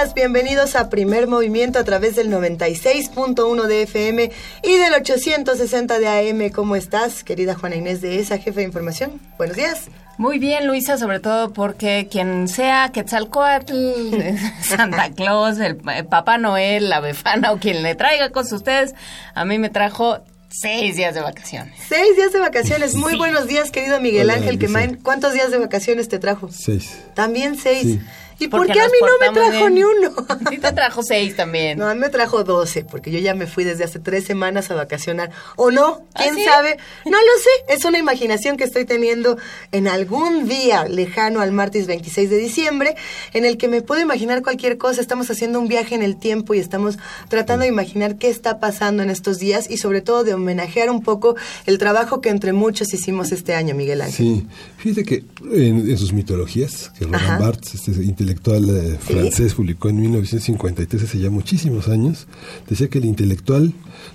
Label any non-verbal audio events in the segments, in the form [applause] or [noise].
Días, bienvenidos a Primer Movimiento a través del 96.1 de FM y del 860 de AM. ¿Cómo estás, querida Juana Inés de esa jefe de información? Buenos días. Muy bien, Luisa, sobre todo porque quien sea Quetzalcoatl, [laughs] Santa Claus, el, Papá Noel, la Befana o quien le traiga cosas a ustedes, a mí me trajo Seis días de vacaciones. Seis días de vacaciones. Muy buenos días, querido Miguel Ángel Quemain. ¿Cuántos días de vacaciones te trajo? Seis. También seis. ¿Y por qué a mí no me trajo ni uno? [laughs] Sí te trajo seis también. No, a mí me trajo doce, porque yo ya me fui desde hace tres semanas a vacacionar. ¿O no? ¿Ah, ¿Quién sabe? No lo sé. Es una imaginación que estoy teniendo en algún día lejano al martes 26 de diciembre, en el que me puedo imaginar cualquier cosa. Estamos haciendo un viaje en el tiempo y estamos tratando de imaginar qué está pasando en estos días y sobre todo de homenajear un poco el trabajo que entre muchos hicimos este año, Miguel Ángel. Sí, fíjate que en, sus mitologías, que Roland Barthes, este intelectual eh, francés, publicó en 1953, hace ya muchísimos años, decía que el intelectual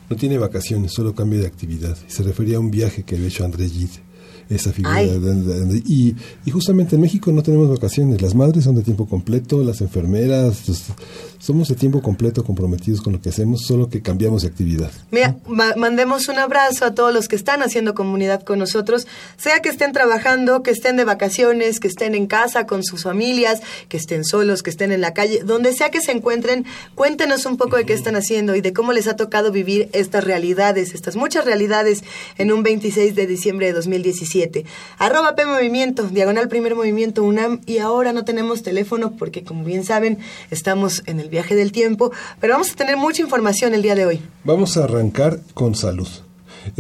no tiene vacaciones, solo cambia de actividad. Y se refería a un viaje que había hecho André Gide esa figura. y, y, justamente en México no tenemos vacaciones. Las madres son de tiempo completo, las enfermeras, somos de tiempo completo comprometidos con lo que hacemos, solo que cambiamos de actividad. Mira, mandemos un abrazo a todos los que están haciendo comunidad con nosotros, sea que estén trabajando, que estén de vacaciones, que estén en casa con sus familias, que estén solos, que estén en la calle, donde sea que se encuentren, cuéntenos un poco de qué están haciendo y de cómo les ha tocado vivir estas realidades, estas muchas realidades en un 26 de diciembre de 2017. Arroba P Movimiento, diagonal primer movimiento UNAM. Y ahora no tenemos teléfono porque, como bien saben, estamos en el viaje del tiempo. Pero vamos a tener mucha información el día de hoy. Vamos a arrancar con salud.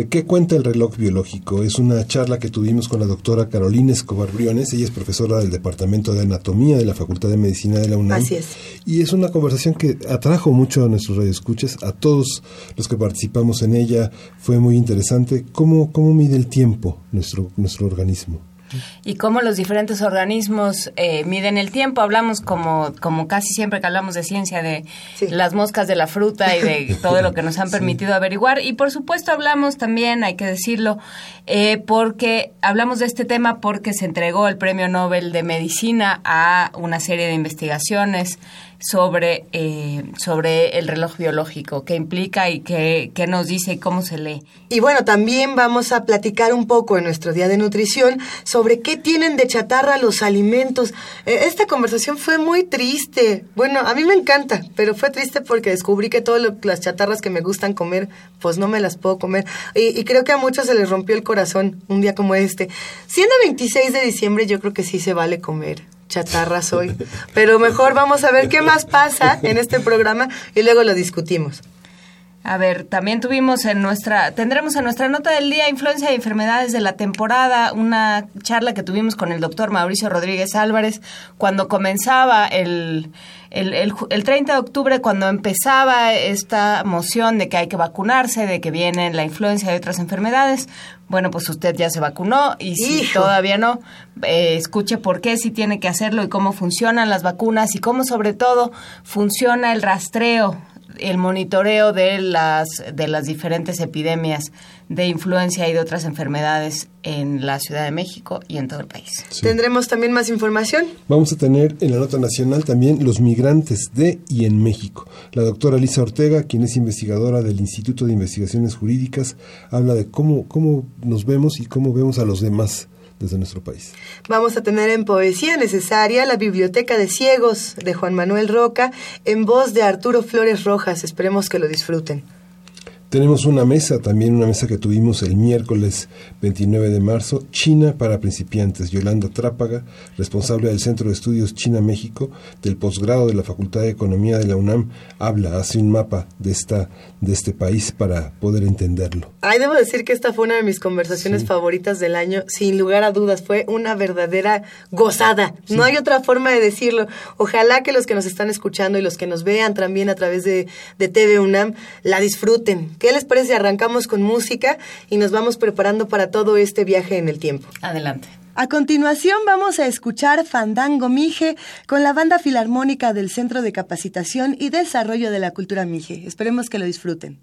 ¿Qué cuenta el reloj biológico? Es una charla que tuvimos con la doctora Carolina Escobar Briones. Ella es profesora del Departamento de Anatomía de la Facultad de Medicina de la UNAM. Así es. Y es una conversación que atrajo mucho a nuestros radioescuchas, a todos los que participamos en ella. Fue muy interesante. ¿Cómo, cómo mide el tiempo nuestro, nuestro organismo? Y cómo los diferentes organismos eh, miden el tiempo. Hablamos como, como casi siempre que hablamos de ciencia, de las moscas de la fruta y de [laughs] todo lo que nos han permitido averiguar. Y por supuesto hablamos también, hay que decirlo, eh, porque hablamos de este tema porque se entregó el Premio Nobel de Medicina a una serie de investigaciones sobre, eh, sobre el reloj biológico, qué implica y qué, qué, nos dice y cómo se lee. Y bueno, también vamos a platicar un poco en nuestro día de nutrición sobre qué tienen de chatarra los alimentos. Eh, esta conversación fue muy triste. Bueno, a mí me encanta, pero fue triste porque descubrí que todas las chatarras que me gustan comer, pues no me las puedo comer. Y, y creo que a muchos se les rompió el corazón un día como este. Siendo 26 de diciembre, yo creo que sí se vale comer chatarra soy. Pero mejor vamos a ver qué más pasa en este programa y luego lo discutimos. A ver, también tuvimos en nuestra, tendremos en nuestra nota del día influencia de enfermedades de la temporada, una charla que tuvimos con el doctor Mauricio Rodríguez Álvarez cuando comenzaba el, el, el, 30 de octubre, cuando empezaba esta moción de que hay que vacunarse, de que viene la influencia de otras enfermedades. Bueno, pues usted ya se vacunó y si todavía no, eh, escuche por qué sí tiene que hacerlo y cómo funcionan las vacunas y cómo sobre todo funciona el rastreo el monitoreo de las, de las diferentes epidemias de influencia y de otras enfermedades en la Ciudad de México y en todo el país. ¿Tendremos también más información? Vamos a tener en la nota nacional también los migrantes de y en México. La doctora Lisa Ortega, quien es investigadora del Instituto de Investigaciones Jurídicas, habla de cómo, cómo nos vemos y cómo vemos a los demás desde nuestro país. Vamos a tener en Poesía Necesaria la Biblioteca de Ciegos de Juan Manuel Roca en voz de Arturo Flores Rojas. Esperemos que lo disfruten. Tenemos una mesa, también una mesa que tuvimos el miércoles 29 de marzo, China para principiantes. Yolanda Trápaga, responsable del Centro de Estudios China-México del posgrado de la Facultad de Economía de la UNAM, habla, hace un mapa de, esta, de este país para poder entenderlo. Ay, debo decir que esta fue una de mis conversaciones favoritas del año, sin lugar a dudas, fue una verdadera gozada. No hay otra forma de decirlo. Ojalá que los que nos están escuchando y los que nos vean también a través de, de TV UNAM la disfruten ¿Qué les parece si arrancamos con música y nos vamos preparando para todo este viaje en el tiempo? Adelante. A continuación vamos a escuchar Fandango Mije con la banda filarmónica del Centro de Capacitación y Desarrollo de la Cultura Mije. Esperemos que lo disfruten.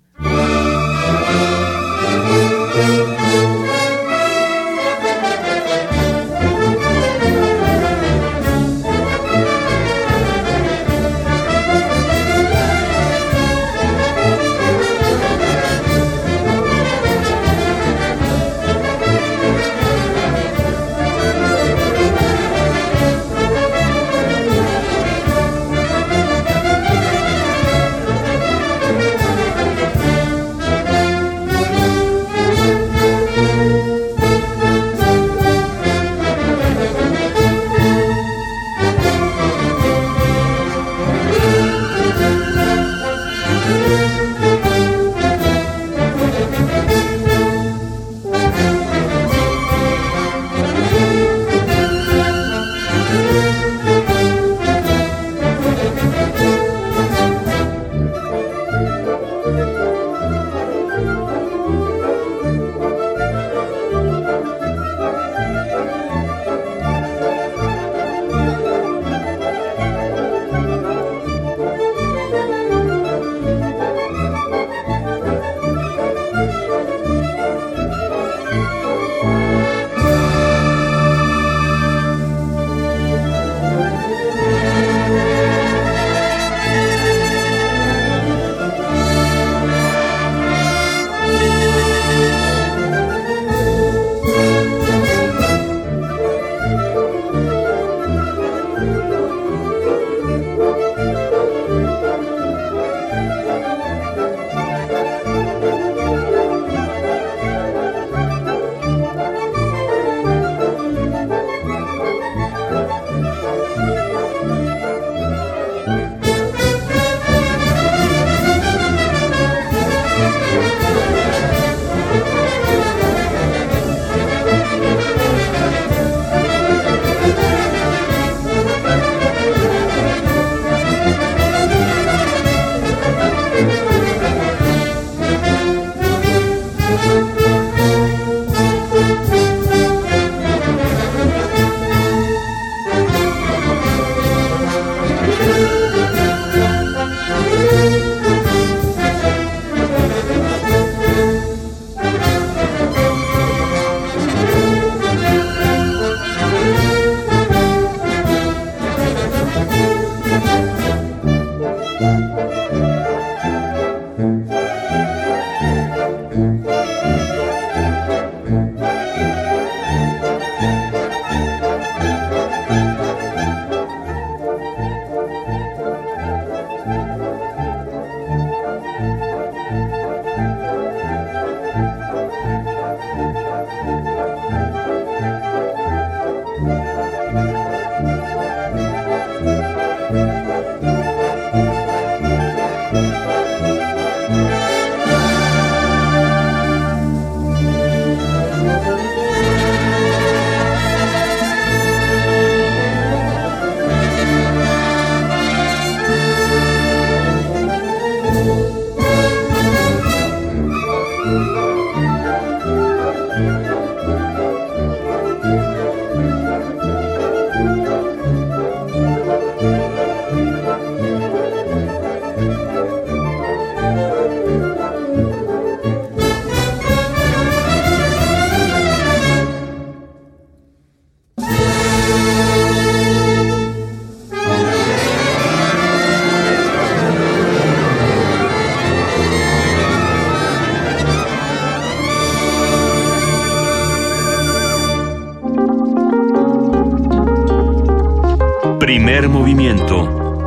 Movimiento.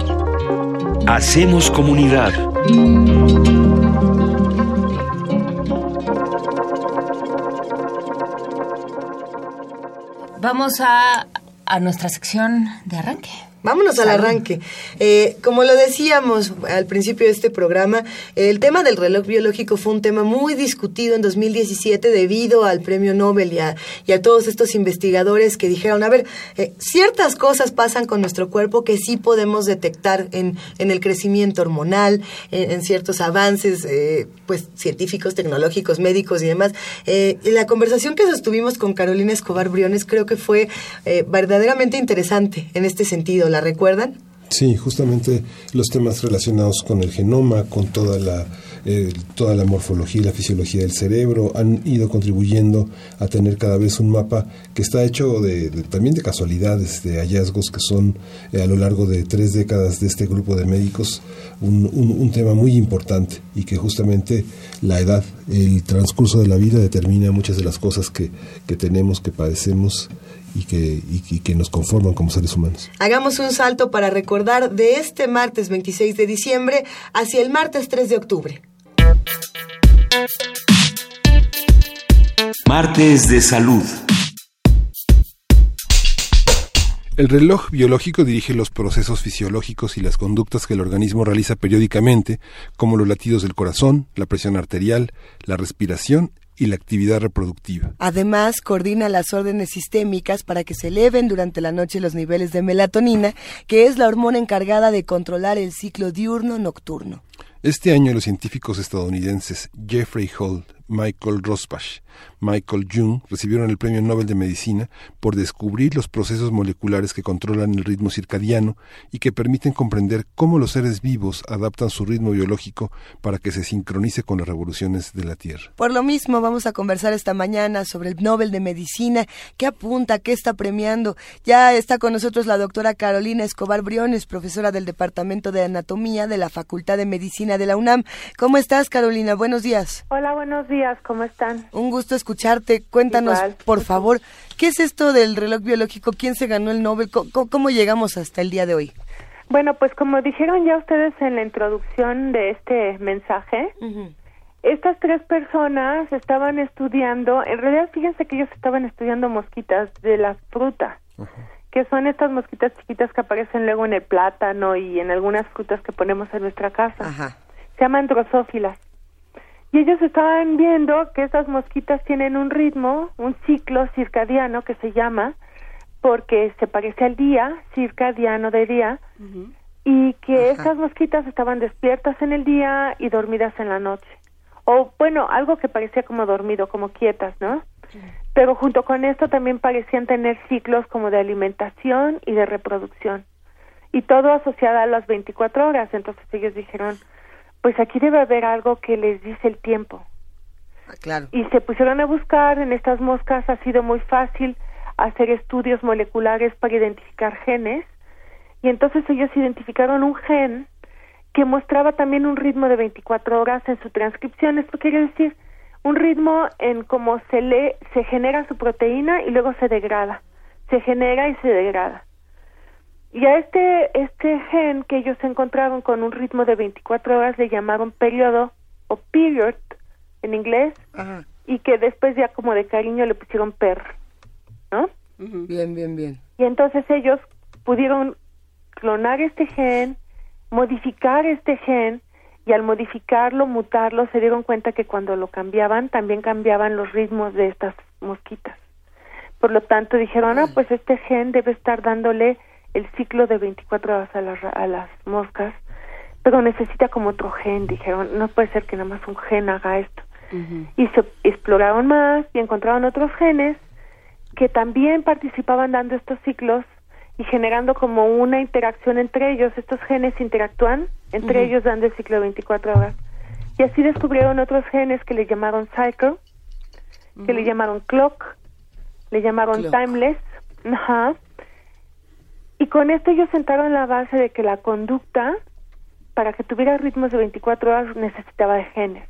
Hacemos comunidad. Vamos a, a nuestra sección de arranque. Vámonos al arranque. Eh, como lo decíamos al principio de este programa, el tema del reloj biológico fue un tema muy discutido en 2017 debido al premio Nobel y a y a todos estos investigadores que dijeron, a ver, eh, ciertas cosas pasan con nuestro cuerpo que sí podemos detectar en, en el crecimiento hormonal, en, ciertos avances eh, pues científicos, tecnológicos, médicos y demás. y la conversación que sostuvimos con Carolina Escobar Briones creo que fue verdaderamente interesante en este sentido ¿La recuerdan? Sí, justamente los temas relacionados con el genoma, con toda la eh, toda la morfología y la fisiología del cerebro han ido contribuyendo a tener cada vez un mapa que está hecho de, también de casualidades, de hallazgos que son eh, a lo largo de tres décadas de este grupo de médicos un, un, tema muy importante y que justamente la edad, el transcurso de la vida determina muchas de las cosas que, que tenemos, que padecemos y que, y, que nos conforman como seres humanos. Hagamos un salto para recordar de este martes 26 de diciembre hacia el martes 3 de octubre. Martes de Salud. El reloj biológico dirige los procesos fisiológicos y las conductas que el organismo realiza periódicamente, como los latidos del corazón, la presión arterial, la respiración y la actividad reproductiva. Además, coordina las órdenes sistémicas para que se eleven durante la noche los niveles de melatonina, que es la hormona encargada de controlar el ciclo diurno-nocturno. Este año los científicos estadounidenses Jeffrey Holt Michael Rosbach, Michael Jung recibieron el Premio Nobel de Medicina por descubrir los procesos moleculares que controlan el ritmo circadiano y que permiten comprender cómo los seres vivos adaptan su ritmo biológico para que se sincronice con las revoluciones de la Tierra. Por lo mismo, vamos a conversar esta mañana sobre el Nobel de Medicina, qué apunta, qué está premiando. Ya está con nosotros la doctora Carolina Escobar Briones, profesora del Departamento de Anatomía de la Facultad de Medicina de la UNAM. ¿Cómo estás, Carolina? Buenos días. Hola, buenos días días, ¿cómo están? Un gusto escucharte. Cuéntanos, por favor, ¿qué es esto del reloj biológico? ¿Quién se ganó el Nobel? ¿Cómo, llegamos hasta el día de hoy? Bueno, pues como dijeron ya ustedes en la introducción de este mensaje, estas tres personas estaban estudiando, en realidad fíjense que ellos estaban estudiando mosquitas de las frutas, que son estas mosquitas chiquitas que aparecen luego en el plátano y en algunas frutas que ponemos en nuestra casa. Se llaman drosófilas. Y ellos estaban viendo que esas mosquitas tienen un ritmo, un ciclo circadiano que se llama, porque se parece al día, circadiano de día, y que esas mosquitas estaban despiertas en el día y dormidas en la noche. O bueno, algo que parecía como dormido, como quietas, ¿no? Pero junto con esto también parecían tener ciclos como de alimentación y de reproducción. Y todo asociado a las 24 horas. Entonces ellos dijeron, pues aquí debe haber algo que les dice el tiempo. Ah, claro. Y se pusieron a buscar en estas moscas, ha sido muy fácil hacer estudios moleculares para identificar genes, y entonces ellos identificaron un gen que mostraba también un ritmo de 24 horas en su transcripción. Esto quiere decir un ritmo en cómo se lee, se genera su proteína y luego se degrada. Se genera y se degrada. Y a este, este gen que ellos encontraron con un ritmo de 24 horas le llamaron periodo o period en inglés y que después ya como de cariño le pusieron per, ¿no? Bien, bien, bien. Y entonces ellos pudieron clonar este gen, modificar este gen y al modificarlo, mutarlo, se dieron cuenta que cuando lo cambiaban también cambiaban los ritmos de estas mosquitas. Por lo tanto dijeron, ah, pues este gen debe estar dándole el ciclo de 24 horas a, a las moscas, pero necesita como otro gen, dijeron, no puede ser que nada más un gen haga esto. Y se exploraron más y encontraron otros genes que también participaban dando estos ciclos y generando como una interacción entre ellos. Estos genes interactúan entre ellos dando el ciclo de 24 horas. Y así descubrieron otros genes que le llamaron cycle, que le llamaron clock, le llamaron timeless, ajá, y con esto ellos sentaron la base de que la conducta, para que tuviera ritmos de 24 horas, necesitaba de genes.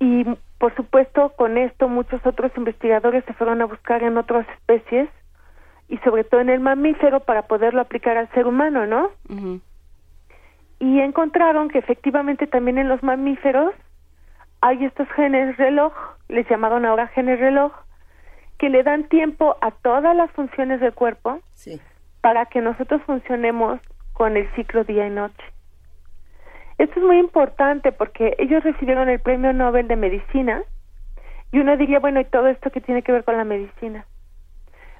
Y por supuesto, con esto muchos otros investigadores se fueron a buscar en otras especies y sobre todo en el mamífero para poderlo aplicar al ser humano, ¿no? Y encontraron que efectivamente también en los mamíferos hay estos genes reloj, les llamaron ahora genes reloj, que le dan tiempo a todas las funciones del cuerpo para que nosotros funcionemos con el ciclo día y noche. Esto es muy importante porque ellos recibieron el Premio Nobel de Medicina y uno diría, bueno, ¿y todo esto que tiene que ver con la medicina?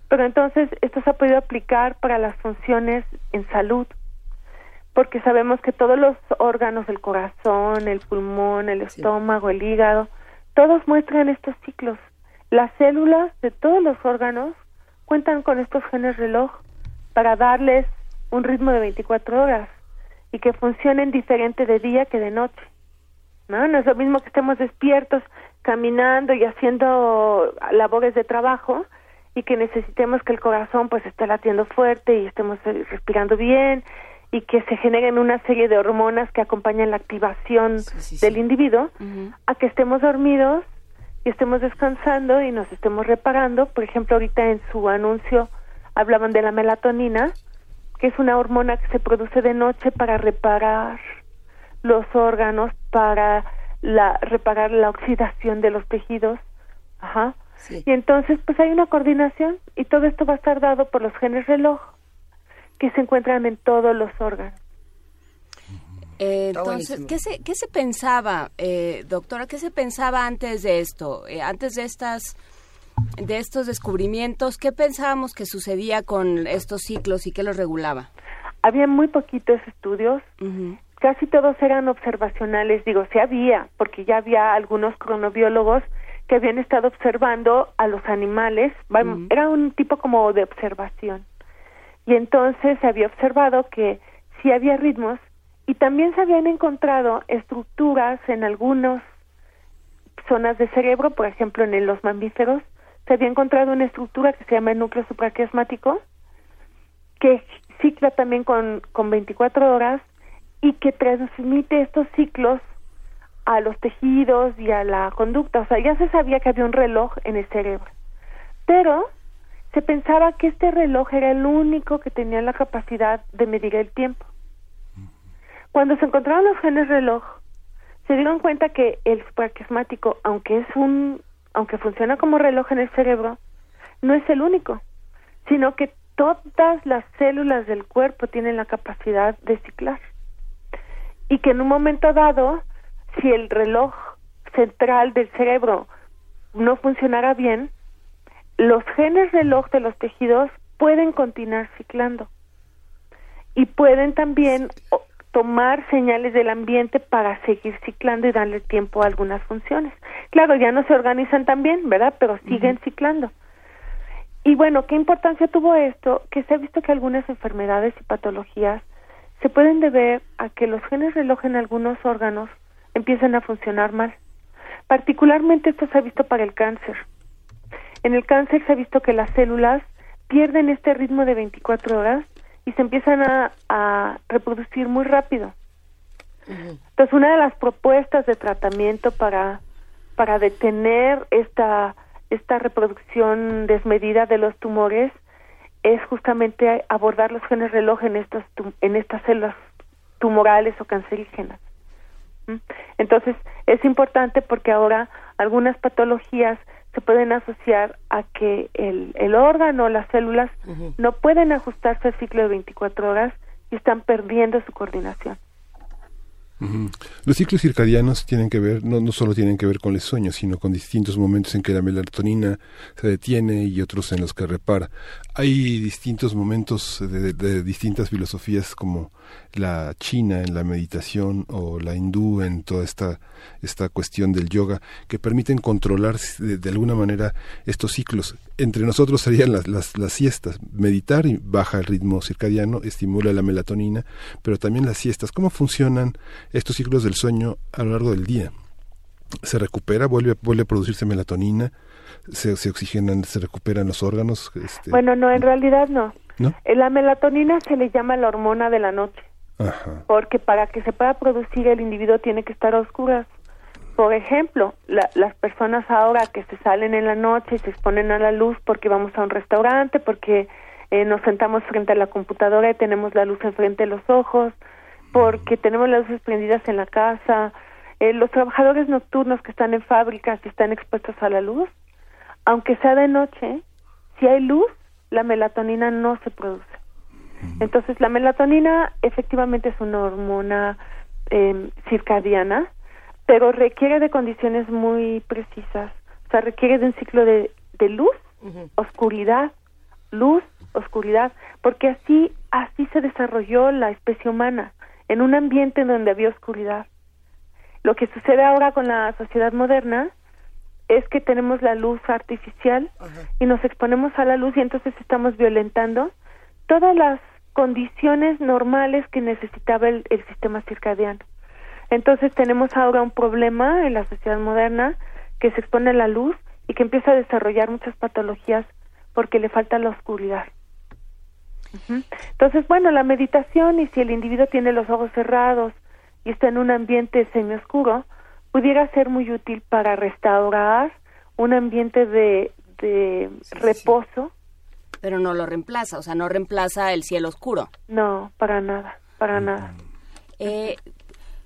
Pero entonces esto se ha podido aplicar para las funciones en salud, porque sabemos que todos los órganos del corazón, el pulmón, el estómago, el hígado, todos muestran estos ciclos. Las células de todos los órganos cuentan con estos genes reloj para darles un ritmo de 24 horas y que funcionen diferente de día que de noche. ¿no? no es lo mismo que estemos despiertos caminando y haciendo labores de trabajo y que necesitemos que el corazón pues esté latiendo fuerte y estemos eh, respirando bien y que se generen una serie de hormonas que acompañan la activación del individuo a que estemos dormidos y estemos descansando y nos estemos reparando. Por ejemplo, ahorita en su anuncio hablaban de la melatonina, que es una hormona que se produce de noche para reparar los órganos, para la reparar la oxidación de los tejidos. Ajá. Y entonces, pues hay una coordinación y todo esto va a estar dado por los genes reloj que se encuentran en todos los órganos. Eh, entonces, ¿qué se, ¿qué se pensaba, eh, doctora? ¿Qué se pensaba antes de esto? Eh, antes de estas de estos descubrimientos, ¿qué pensábamos que sucedía con estos ciclos y qué los regulaba? Había muy poquitos estudios, casi todos eran observacionales, digo, sí había, porque ya había algunos cronobiólogos que habían estado observando a los animales, era un tipo como de observación. Y entonces se había observado que sí había ritmos y también se habían encontrado estructuras en algunas zonas de cerebro, por ejemplo en los mamíferos, se había encontrado una estructura que se llama el núcleo supraquiasmático, que cicla también con, con 24 horas y que transmite estos ciclos a los tejidos y a la conducta. O sea, ya se sabía que había un reloj en el cerebro. Pero se pensaba que este reloj era el único que tenía la capacidad de medir el tiempo. Cuando se encontraron los genes reloj, se dieron cuenta que el supraquiasmático, aunque es un, aunque funciona como reloj en el cerebro, no es el único, sino que todas las células del cuerpo tienen la capacidad de ciclar. Y que en un momento dado si el reloj central del cerebro no funcionara bien, los genes reloj de los tejidos pueden continuar ciclando y pueden también tomar señales del ambiente para seguir ciclando y darle tiempo a algunas funciones. Claro, ya no se organizan tan bien, ¿verdad? Pero siguen ciclando. Y bueno, ¿qué importancia tuvo esto? Que se ha visto que algunas enfermedades y patologías se pueden deber a que los genes reloj en algunos órganos empiezan a funcionar mal. Particularmente esto se ha visto para el cáncer. En el cáncer se ha visto que las células pierden este ritmo de 24 horas y se empiezan a, reproducir muy rápido. Entonces, una de las propuestas de tratamiento para, para detener esta, esta reproducción desmedida de los tumores es justamente abordar los genes reloj en, estas, en estas células tumorales o cancerígenas. Entonces, es importante porque ahora algunas patologías se pueden asociar a que el, el órgano, las células, no pueden ajustarse al ciclo de 24 horas y están perdiendo su coordinación. Los ciclos circadianos tienen que ver, no, no solo tienen que ver con el sueño, sino con distintos momentos en que la melatonina se detiene y otros en los que repara. Hay distintos momentos de distintas filosofías como la china en la meditación o la hindú en toda esta, esta cuestión del yoga que permiten controlar de, alguna manera estos ciclos. Entre nosotros serían las, las, las siestas. Meditar baja el ritmo circadiano, estimula la melatonina, pero también las siestas. ¿Cómo funcionan estos ciclos del sueño a lo largo del día? ¿Se recupera? ¿Vuelve, vuelve a producirse melatonina? Se, se, oxigenan, se recuperan los órganos. Este... Bueno, no, en realidad no. ¿No? Eh, la melatonina se le llama la hormona de la noche porque para que se pueda producir el individuo tiene que estar a oscuras. Por ejemplo, las personas ahora que se salen en la noche y se exponen a la luz porque vamos a un restaurante, porque eh, nos sentamos frente a la computadora y tenemos la luz enfrente de los ojos, porque tenemos las luces prendidas en la casa, eh, los trabajadores nocturnos que están en fábricas y están expuestos a la luz, aunque sea de noche, si hay luz, la melatonina no se produce. Entonces, la melatonina efectivamente es una hormona eh, circadiana, pero requiere de condiciones muy precisas. O sea, requiere de un ciclo de, de luz, oscuridad, luz, oscuridad, porque así, así se desarrolló la especie humana, en un ambiente en donde había oscuridad. Lo que sucede ahora con la sociedad moderna es que tenemos la luz artificial y nos exponemos a la luz y entonces estamos violentando todas las condiciones normales que necesitaba el, sistema circadiano. Entonces tenemos ahora un problema en la sociedad moderna que se expone a la luz y que empieza a desarrollar muchas patologías porque le falta la oscuridad. Entonces, bueno, la meditación y si el individuo tiene los ojos cerrados y está en un ambiente semioscuro, pudiera ser muy útil para restaurar un ambiente de, de reposo. Pero no lo reemplaza, o sea, no reemplaza el cielo oscuro. No, para nada, para nada. Eh,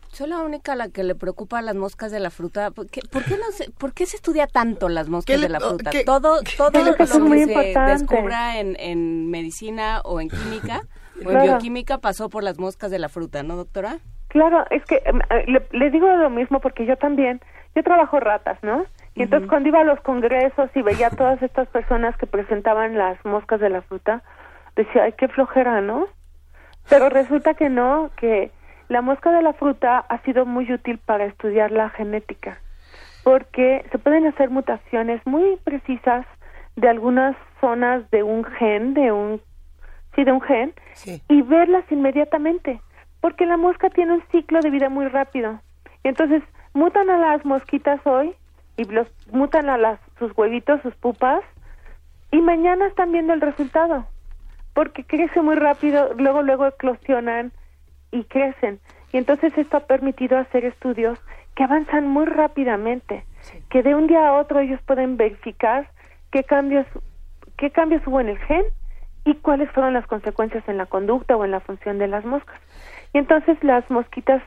soy la única a la que le preocupa las moscas de la fruta. ¿Por qué, no se, ¿por qué se estudia tanto las moscas de la fruta? todo todo lo que se descubra en, en medicina o en química [laughs] o en bioquímica pasó por las moscas de la fruta, ¿no, doctora? Claro, es que em, eh, le, digo lo mismo porque yo también, yo trabajo ratas, ¿no? Y entonces cuando iba a los congresos y veía a todas estas personas que presentaban las moscas de la fruta, decía, ay, qué flojera, ¿no? Pero resulta que no, que la mosca de la fruta ha sido muy útil para estudiar la genética, porque se pueden hacer mutaciones muy precisas de algunas zonas de un gen, de un, sí, de un gen, y verlas inmediatamente porque la mosca tiene un ciclo de vida muy rápido. Entonces, mutan a las mosquitas hoy y los mutan a las sus huevitos, sus pupas y mañana están viendo el resultado. Porque crece muy rápido, luego luego eclosionan y crecen. Y entonces esto ha permitido hacer estudios que avanzan muy rápidamente, que de un día a otro ellos pueden verificar qué cambios qué cambios hubo en el gen y cuáles fueron las consecuencias en la conducta o en la función de las moscas. Y entonces las mosquitas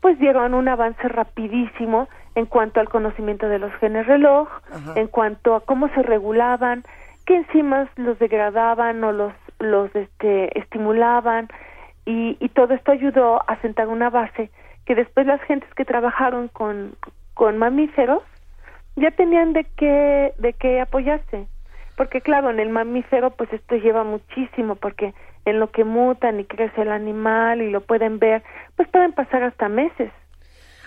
pues dieron un avance rapidísimo en cuanto al conocimiento de los genes reloj, en cuanto a cómo se regulaban, qué enzimas los degradaban o los los este estimulaban y, y todo esto ayudó a sentar una base que después las gentes que trabajaron con con mamíferos ya tenían de qué de qué apoyarse porque claro en el mamífero pues esto lleva muchísimo porque en lo que mutan y crece el animal y lo pueden ver, pues pueden pasar hasta meses.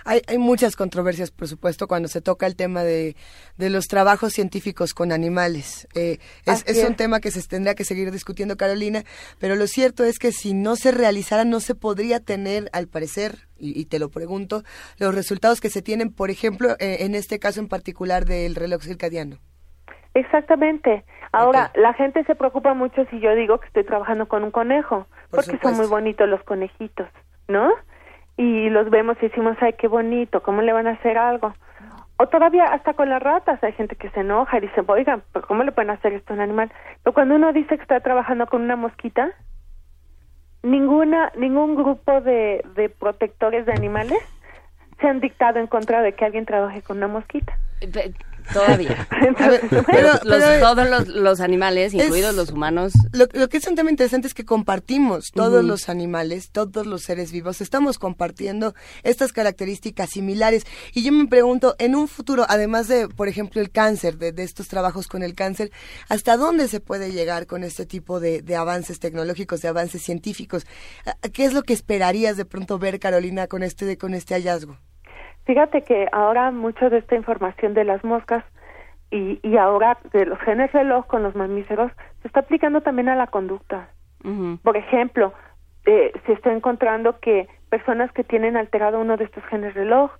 Hay, hay, muchas controversias, por supuesto, cuando se toca el tema de, de los trabajos científicos con animales. Eh, es, es, un tema que se tendría que seguir discutiendo, Carolina, pero lo cierto es que si no se realizara, no se podría tener, al parecer, y, y te lo pregunto, los resultados que se tienen, por ejemplo, eh, en este caso en particular del reloj circadiano. Exactamente. Ahora, la gente se preocupa mucho si yo digo que estoy trabajando con un conejo, porque son muy bonitos los conejitos, ¿no? Y los vemos y decimos, ay, qué bonito, ¿cómo le van a hacer algo? O todavía hasta con las ratas hay gente que se enoja y dice, oigan, ¿cómo le pueden hacer esto a un animal? Pero cuando uno dice que está trabajando con una mosquita, ninguna, ningún grupo de, de protectores de animales se han dictado en contra de que alguien trabaje con una mosquita. Todavía. [laughs] todos los, animales, incluidos los humanos. Lo, que es un tema interesante es que compartimos, todos los animales, todos los seres vivos, estamos compartiendo estas características similares. Y yo me pregunto, en un futuro, además de, por ejemplo, el cáncer, de, estos trabajos con el cáncer, ¿hasta dónde se puede llegar con este tipo de, de avances tecnológicos, de avances científicos? ¿Qué es lo que esperarías de pronto ver, Carolina, con este, con este hallazgo? Fíjate que ahora mucho de esta información de las moscas y, y ahora de los genes reloj con los mamíferos se está aplicando también a la conducta. Por ejemplo, eh, se está encontrando que personas que tienen alterado uno de estos genes reloj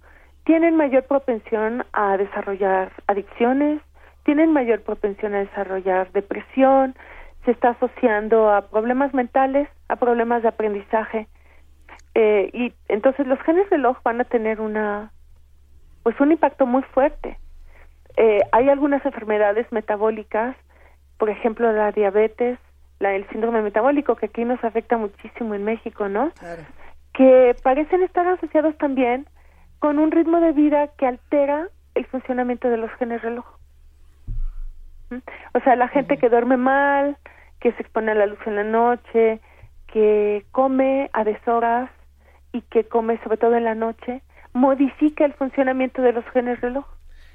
tienen mayor propensión a desarrollar adicciones, tienen mayor propensión a desarrollar depresión, se está asociando a problemas mentales, a problemas de aprendizaje. Eh, y entonces los genes reloj van a tener una pues un impacto muy fuerte. Eh, hay algunas enfermedades metabólicas, por ejemplo la diabetes, la, el síndrome metabólico que aquí nos afecta muchísimo en México, ¿no? Que parecen estar asociados también con un ritmo de vida que altera el funcionamiento de los genes reloj. O sea, la gente que duerme mal, que se expone a la luz en la noche, que come a deshoras y que come sobre todo en la noche, modifica el funcionamiento de los genes reloj.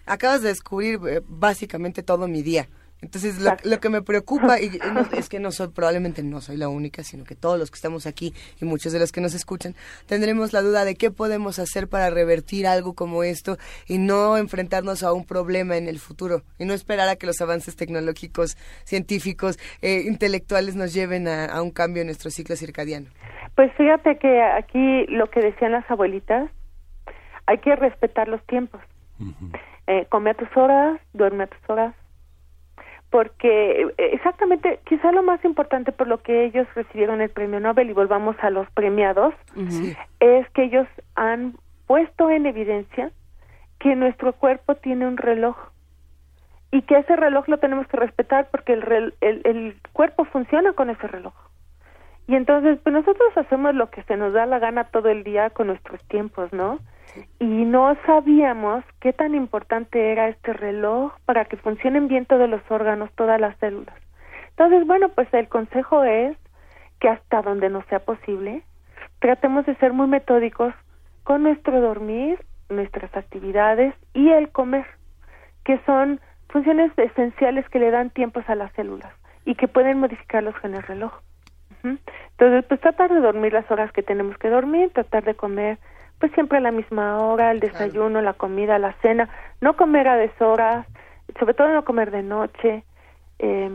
Acabas de descubrir eh, básicamente todo mi día. Entonces, lo, que me preocupa, y [laughs] es que no soy, probablemente no soy la única, sino que todos los que estamos aquí y muchos de los que nos escuchan, tendremos la duda de qué podemos hacer para revertir algo como esto y no enfrentarnos a un problema en el futuro y no esperar a que los avances tecnológicos, científicos, eh, intelectuales nos lleven a, un cambio en nuestro ciclo circadiano. Pues fíjate que aquí lo que decían las abuelitas, hay que respetar los tiempos. Eh, come a tus horas, duerme a tus horas, porque eh, exactamente, quizá lo más importante por lo que ellos recibieron el premio Nobel y volvamos a los premiados, es que ellos han puesto en evidencia que nuestro cuerpo tiene un reloj y que ese reloj lo tenemos que respetar porque el, el, el cuerpo funciona con ese reloj. Y entonces, pues nosotros hacemos lo que se nos da la gana todo el día con nuestros tiempos, ¿no? Y no sabíamos qué tan importante era este reloj para que funcionen bien todos los órganos, todas las células. Entonces, bueno, pues el consejo es que hasta donde no sea posible, tratemos de ser muy metódicos con nuestro dormir, nuestras actividades y el comer, que son funciones esenciales que le dan tiempos a las células y que pueden modificarlos en el reloj. Entonces, pues tratar de dormir las horas que tenemos que dormir, tratar de comer pues siempre a la misma hora, el desayuno, la comida, la cena, no comer a deshoras, sobre todo no comer de noche, [laughs] eh,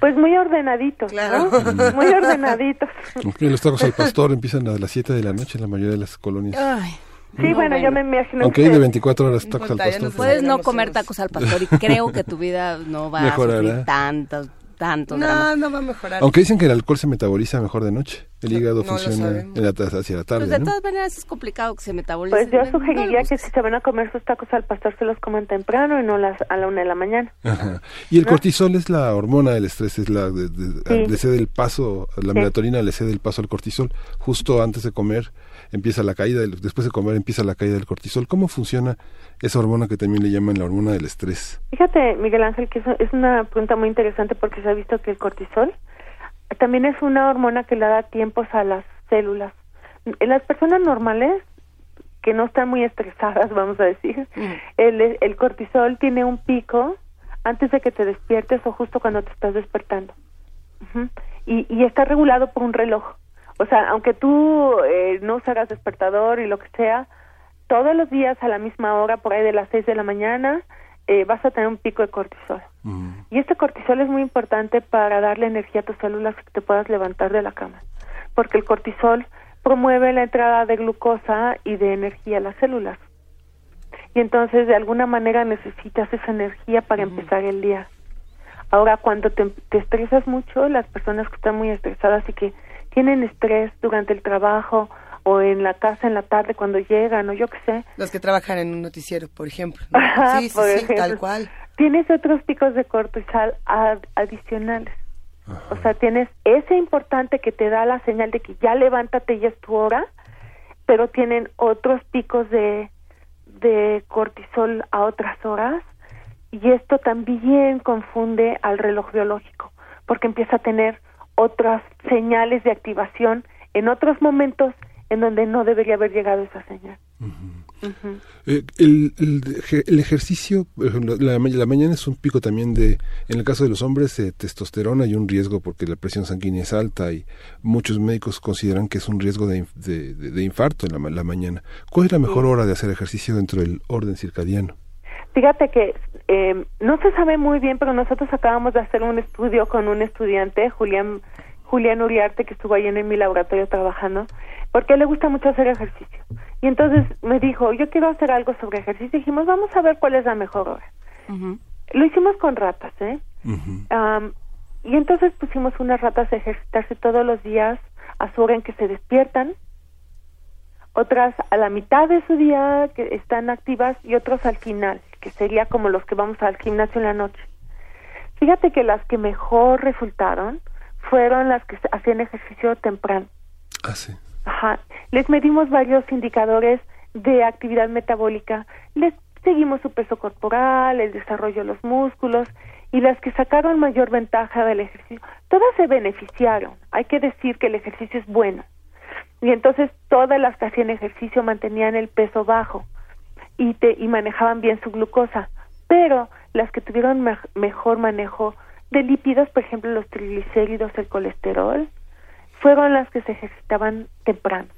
pues muy ordenaditos, ¿no? [laughs] muy ordenaditos. [laughs] los tacos al pastor empiezan a las 7 de la noche en la mayoría de las colonias. Sí, bueno, yo me imagino Aunque hay de 24 horas tacos al pastor. puedes no comer tacos al pastor y creo que tu vida no va a sufrir tanto tanto. No, no va a mejorar. Aunque dicen que el alcohol se metaboliza mejor de noche. El hígado funciona en la, hacia la tarde. Pues de todas maneras es complicado que se metabolice. Pues yo sugeriría que si se van a comer sus tacos al pastor se los coman temprano y no las, a la una de la mañana. Y el cortisol es la hormona del estrés, es la de, le cede el paso, la melatonina le cede el paso al cortisol justo antes de comer empieza la caída, después de comer empieza la caída del cortisol. ¿Cómo funciona esa hormona que también le llaman la hormona del estrés? Fíjate, Miguel Ángel, que es una pregunta muy interesante porque se ha visto que el cortisol también es una hormona que le da tiempos a las células. En las personas normales, que no están muy estresadas, [laughs] vamos a decir, el, el cortisol tiene un pico antes de que te despiertes o justo cuando te estás despertando. y, y está regulado por un reloj. O sea, aunque tú eh, no usaras despertador y lo que sea, todos los días a la misma hora, por ahí de las 6 de la mañana, eh, vas a tener un pico de cortisol. Y este cortisol es muy importante para darle energía a tus células que te puedas levantar de la cama, porque el cortisol promueve la entrada de glucosa y de energía a las células. Y entonces, de alguna manera, necesitas esa energía para empezar el día. Ahora, cuando te, te estresas mucho, las personas que están muy estresadas y que tienen estrés durante el trabajo o en la casa en la tarde cuando llegan o yo qué sé. Los que trabajan en un noticiero, por ejemplo. sí, sí, tal cual. Tienes otros picos de cortisol adicionales. O sea, tienes ese importante que te da la señal de que ya levántate, ya es tu hora, pero tienen otros picos de, de cortisol a otras horas y esto también confunde al reloj biológico porque empieza a tener otras señales de activación en otros momentos en donde no debería haber llegado esa señal. Eh, el, el, ejercicio, la, la, mañana es un pico también de, en el caso de los hombres, de testosterona y un riesgo porque la presión sanguínea es alta y muchos médicos consideran que es un riesgo de, de, infarto en la, la, mañana. ¿Cuál es la mejor hora de hacer ejercicio dentro del orden circadiano? Fíjate que eh, no se sabe muy bien, pero nosotros acabamos de hacer un estudio con un estudiante, Julián, Julián Uriarte, que estuvo ahí en mi laboratorio trabajando, porque le gusta mucho hacer ejercicio. Y entonces me dijo, yo quiero hacer algo sobre ejercicio. Y dijimos, vamos a ver cuál es la mejor hora. Lo hicimos con ratas, ¿eh? y entonces pusimos unas ratas a ejercitarse todos los días a su hora en que se despiertan, otras a la mitad de su día que están activas y otros al final que sería como los que vamos al gimnasio en la noche. Fíjate que las que mejor resultaron fueron las que hacían ejercicio temprano. Ah, sí. Ajá. Les medimos varios indicadores de actividad metabólica, les seguimos su peso corporal, el desarrollo de los músculos y las que sacaron mayor ventaja del ejercicio, todas se beneficiaron. Hay que decir que el ejercicio es bueno. Y entonces todas las que hacían ejercicio mantenían el peso bajo y, te, y manejaban bien su glucosa. Pero las que tuvieron mejor manejo de lípidos, por ejemplo los triglicéridos, el colesterol, fueron las que se ejercitaban temprano.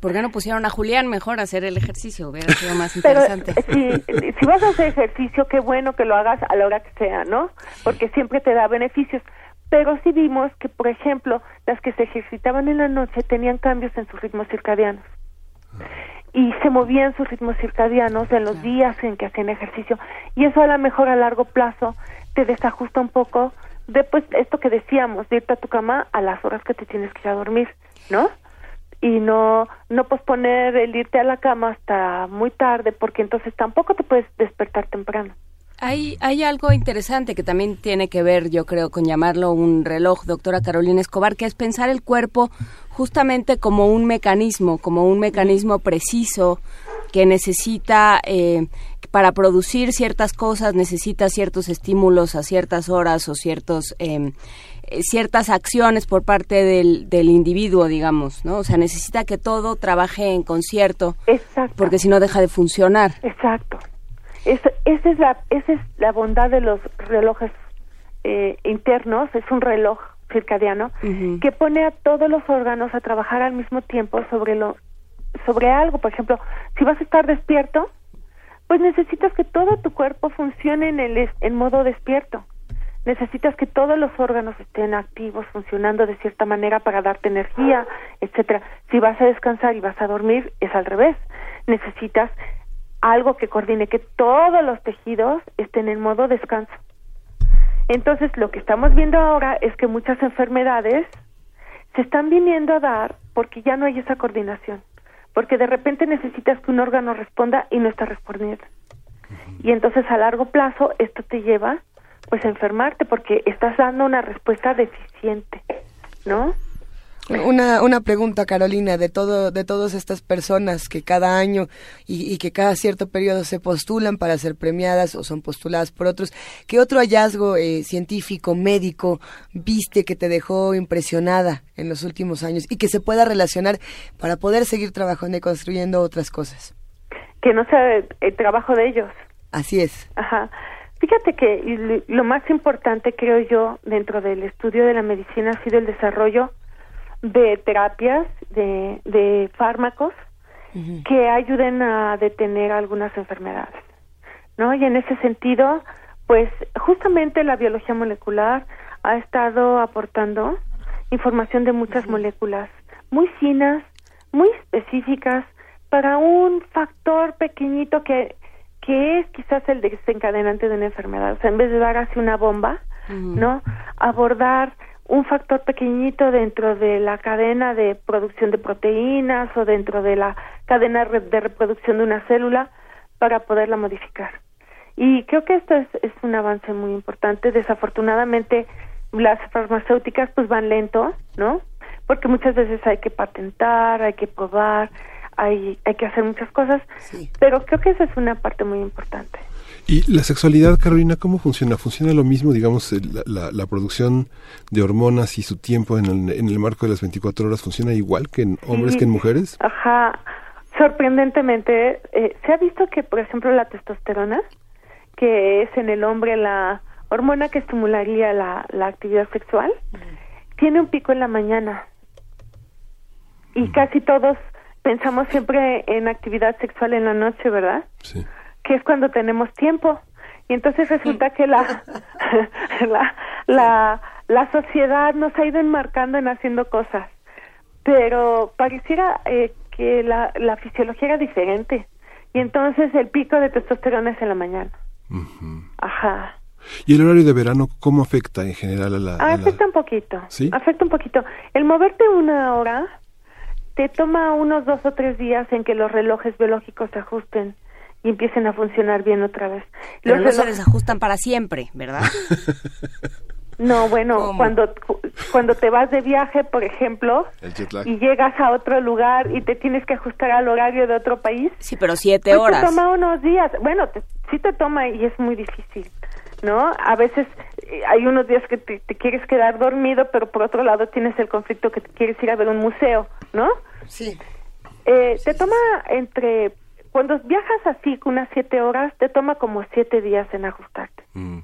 ¿Por qué no pusieron a Julián mejor a hacer el ejercicio? Hubiera sido más [laughs] interesante. si, si vas a hacer ejercicio, qué bueno que lo hagas a la hora que sea, ¿no? Porque siempre te da beneficios. Pero sí vimos que, por ejemplo, las que se ejercitaban en la noche tenían cambios en sus ritmos circadianos. Y se movían sus ritmos circadianos en los días en que hacían ejercicio. Y eso a lo mejor a largo plazo te desajusta un poco de pues, esto que decíamos, de irte a tu cama a las horas que te tienes que ir a dormir, ¿no? y no no posponer el irte a la cama hasta muy tarde porque entonces tampoco te puedes despertar temprano. Hay, hay algo interesante que también tiene que ver, yo creo, con llamarlo un reloj, doctora Carolina Escobar, que es pensar el cuerpo justamente como un mecanismo, como un mecanismo preciso que necesita, eh, para producir ciertas cosas, necesita ciertos estímulos a ciertas horas o ciertos eh, eh, ciertas acciones por parte del, del individuo, digamos, ¿no? O sea, necesita que todo trabaje en concierto. Exacto. Porque si no deja de funcionar. Exacto. Esa, es la, esa es la bondad de los relojes eh, internos, es un reloj circadiano que pone a todos los órganos a trabajar al mismo tiempo sobre lo sobre algo, por ejemplo, si vas a estar despierto, pues necesitas que todo tu cuerpo funcione en el en modo despierto necesitas que todos los órganos estén activos, funcionando de cierta manera para darte energía, etcétera. Si vas a descansar y vas a dormir, es al revés. Necesitas algo que coordine que todos los tejidos estén en modo descanso. Entonces, lo que estamos viendo ahora es que muchas enfermedades se están viniendo a dar porque ya no hay esa coordinación, porque de repente necesitas que un órgano responda y no está respondiendo. Y entonces a largo plazo esto te lleva pues enfermarte porque estás dando una respuesta deficiente, ¿no? Una, una pregunta, Carolina, de todo, de todas estas personas que cada año y, que cada cierto periodo se postulan para ser premiadas o son postuladas por otros, ¿qué otro hallazgo eh, científico, médico, viste que te dejó impresionada en los últimos años y que se pueda relacionar para poder seguir trabajando y construyendo otras cosas? Que no sea el trabajo de ellos. Así es. Ajá. Fíjate que lo más importante, creo yo, dentro del estudio de la medicina ha sido el desarrollo de terapias, de, de fármacos que ayuden a detener algunas enfermedades, ¿no? Y en ese sentido, pues justamente la biología molecular ha estado aportando información de muchas moléculas muy finas, muy específicas para un factor pequeñito que que es quizás el desencadenante de una enfermedad. O sea, en vez de dar así una bomba, ¿no? Abordar un factor pequeñito dentro de la cadena de producción de proteínas o dentro de la cadena de reproducción de una célula para poderla modificar. Y creo que esto es, es un avance muy importante. Desafortunadamente, las farmacéuticas pues van lento, ¿no? Porque muchas veces hay que patentar, hay que probar, hay, hay que hacer muchas cosas, pero creo que esa es una parte muy importante. ¿Y la sexualidad, Carolina, cómo funciona? ¿Funciona lo mismo, digamos, la, la, producción de hormonas y su tiempo en el, en el, marco de las 24 horas funciona igual que en hombres que en mujeres? Ajá, sorprendentemente, eh, se ha visto que, por ejemplo, la testosterona, que es en el hombre la hormona que estimularía la, la actividad sexual, tiene un pico en la mañana. Y casi todos pensamos siempre en actividad sexual en la noche, ¿verdad? Sí. Que es cuando tenemos tiempo. Y entonces resulta que la, [laughs] [laughs] la, la, la sociedad nos ha ido enmarcando en haciendo cosas. Pero pareciera eh, que la, la fisiología era diferente. Y entonces el pico de testosterona es en la mañana. Ajá. ¿Y el horario de verano cómo afecta en general a la...? Ah, afecta un poquito. ¿Sí? Afecta un poquito. El moverte una hora te toma unos dos o tres días en que los relojes biológicos se ajusten y empiecen a funcionar bien otra vez. Pero no se desajustan para siempre, ¿verdad? [laughs] No, bueno, cuando cuando te vas de viaje, por ejemplo, y llegas a otro lugar y te tienes que ajustar al horario de otro país. Sí, pero siete pues horas. Te toma unos días. Bueno, sí te toma y es muy difícil. ¿no? A veces eh, hay unos días que te, quieres quedar dormido, pero por otro lado tienes el conflicto que te quieres ir a ver un museo, ¿no? Sí. Eh, te toma entre, cuando viajas así unas siete horas, te toma como siete días en ajustarte. Mm.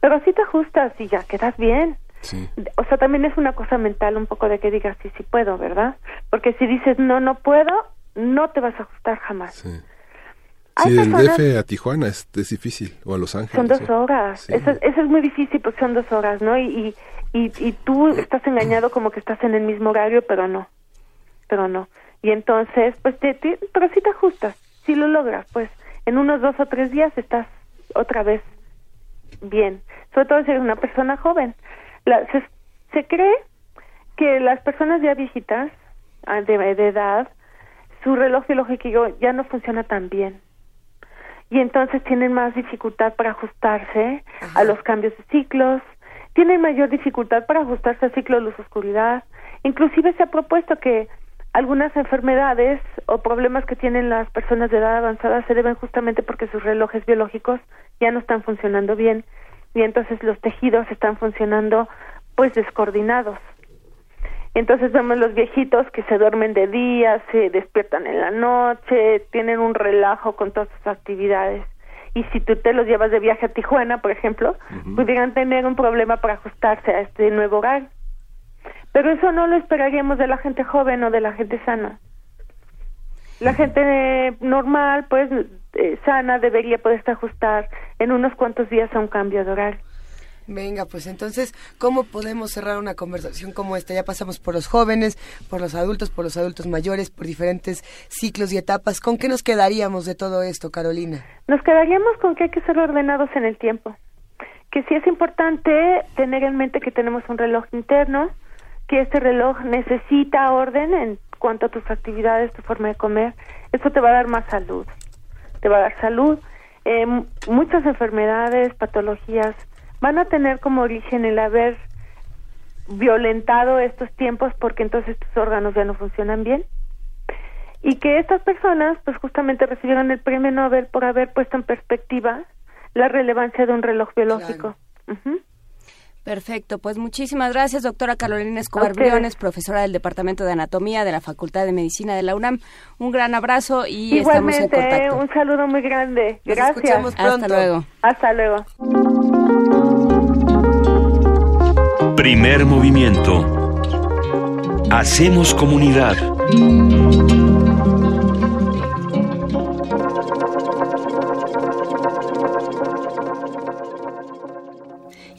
Pero si te ajustas y ya quedas bien. Sí. O sea, también es una cosa mental un poco de que digas sí, sí puedo, ¿verdad? Porque si dices no, no puedo, no te vas a ajustar jamás. Sí. Sí, del DF a Tijuana es, difícil, o a Los Ángeles. Son dos horas. Eso, es muy difícil, pues son dos horas, ¿no? Y, y, y, tú estás engañado como que estás en el mismo horario, pero no. Pero no. Y entonces, pues, te, pero si te ajustas, si lo logras, pues, en unos dos o tres días estás otra vez bien. Sobre todo si eres una persona joven. La, se, se cree que las personas ya viejitas, ah, de, de edad, su reloj biológico ya no funciona tan bien y entonces tienen más dificultad para ajustarse a los cambios de ciclos, tienen mayor dificultad para ajustarse al ciclo de luz-oscuridad. Inclusive se ha propuesto que algunas enfermedades o problemas que tienen las personas de edad avanzada se deben justamente porque sus relojes biológicos ya no están funcionando bien y entonces los tejidos están funcionando pues descoordinados. Entonces vemos los viejitos que se duermen de día, se despiertan en la noche, tienen un relajo con todas sus actividades. Y si tú te los llevas de viaje a Tijuana, por ejemplo, pudieran tener un problema para ajustarse a este nuevo hogar. Pero eso no lo esperaríamos de la gente joven o de la gente sana. La gente normal, pues eh, sana, debería poderse ajustar en unos cuantos días a un cambio de horario. Venga, pues entonces, ¿cómo podemos cerrar una conversación como esta? Ya pasamos por los jóvenes, por los adultos, por los adultos mayores, por diferentes ciclos y etapas. ¿Con qué nos quedaríamos de todo esto, Carolina? Nos quedaríamos con que hay que ser ordenados en el tiempo. Que sí es importante tener en mente que tenemos un reloj interno, que este reloj necesita orden en cuanto a tus actividades, tu forma de comer. Eso te va a dar más salud. Te va a dar salud. Eh, muchas enfermedades, patologías van a tener como origen el haber violentado estos tiempos porque entonces tus órganos ya no funcionan bien y que estas personas pues justamente recibieron el premio Nobel por haber puesto en perspectiva la relevancia de un reloj biológico. Perfecto, pues muchísimas gracias, doctora Carolina Escobar Briones, profesora del Departamento de Anatomía de la Facultad de Medicina de la UNAM. Un gran abrazo y estamos en contacto. un saludo muy grande. Gracias. Hasta luego. Hasta luego. Primer movimiento. Hacemos comunidad.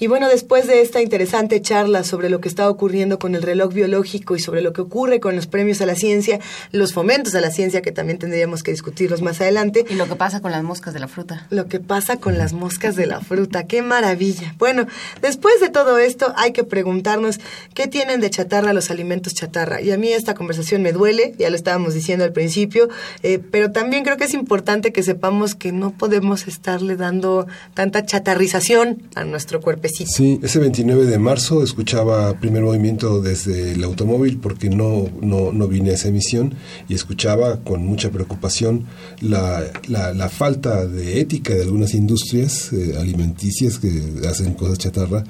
Y bueno, después de esta interesante charla sobre lo que está ocurriendo con el reloj biológico y sobre lo que ocurre con los premios a la ciencia, los fomentos a la ciencia, que también tendríamos que discutirlos más adelante. Y lo que pasa con las moscas de la fruta. Lo que pasa con las moscas de la fruta, qué maravilla. Bueno, después de todo esto hay que preguntarnos qué tienen de chatarra los alimentos chatarra. Y a mí esta conversación me duele, ya lo estábamos diciendo al principio, eh, pero también creo que es importante que sepamos que no podemos estarle dando tanta chatarrización a nuestro Sí, ese 29 de marzo escuchaba primer movimiento desde el automóvil porque no, no, no vine a esa emisión y escuchaba con mucha preocupación la, la, falta de ética de algunas industrias eh, alimenticias que hacen cosas chatarra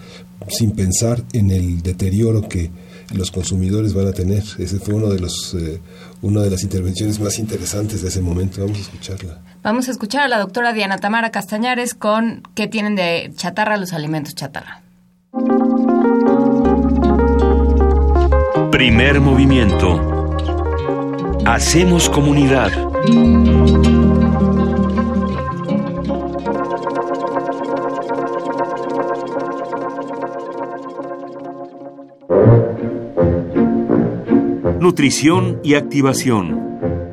sin pensar en el deterioro que los consumidores van a tener. Ese fue uno de los eh, una de las intervenciones más interesantes de ese momento. Vamos a escucharla. Vamos a escuchar a la doctora Diana Tamara Castañares con qué tienen de chatarra los alimentos chatarra. Primer movimiento. Hacemos comunidad. Nutrición y activación.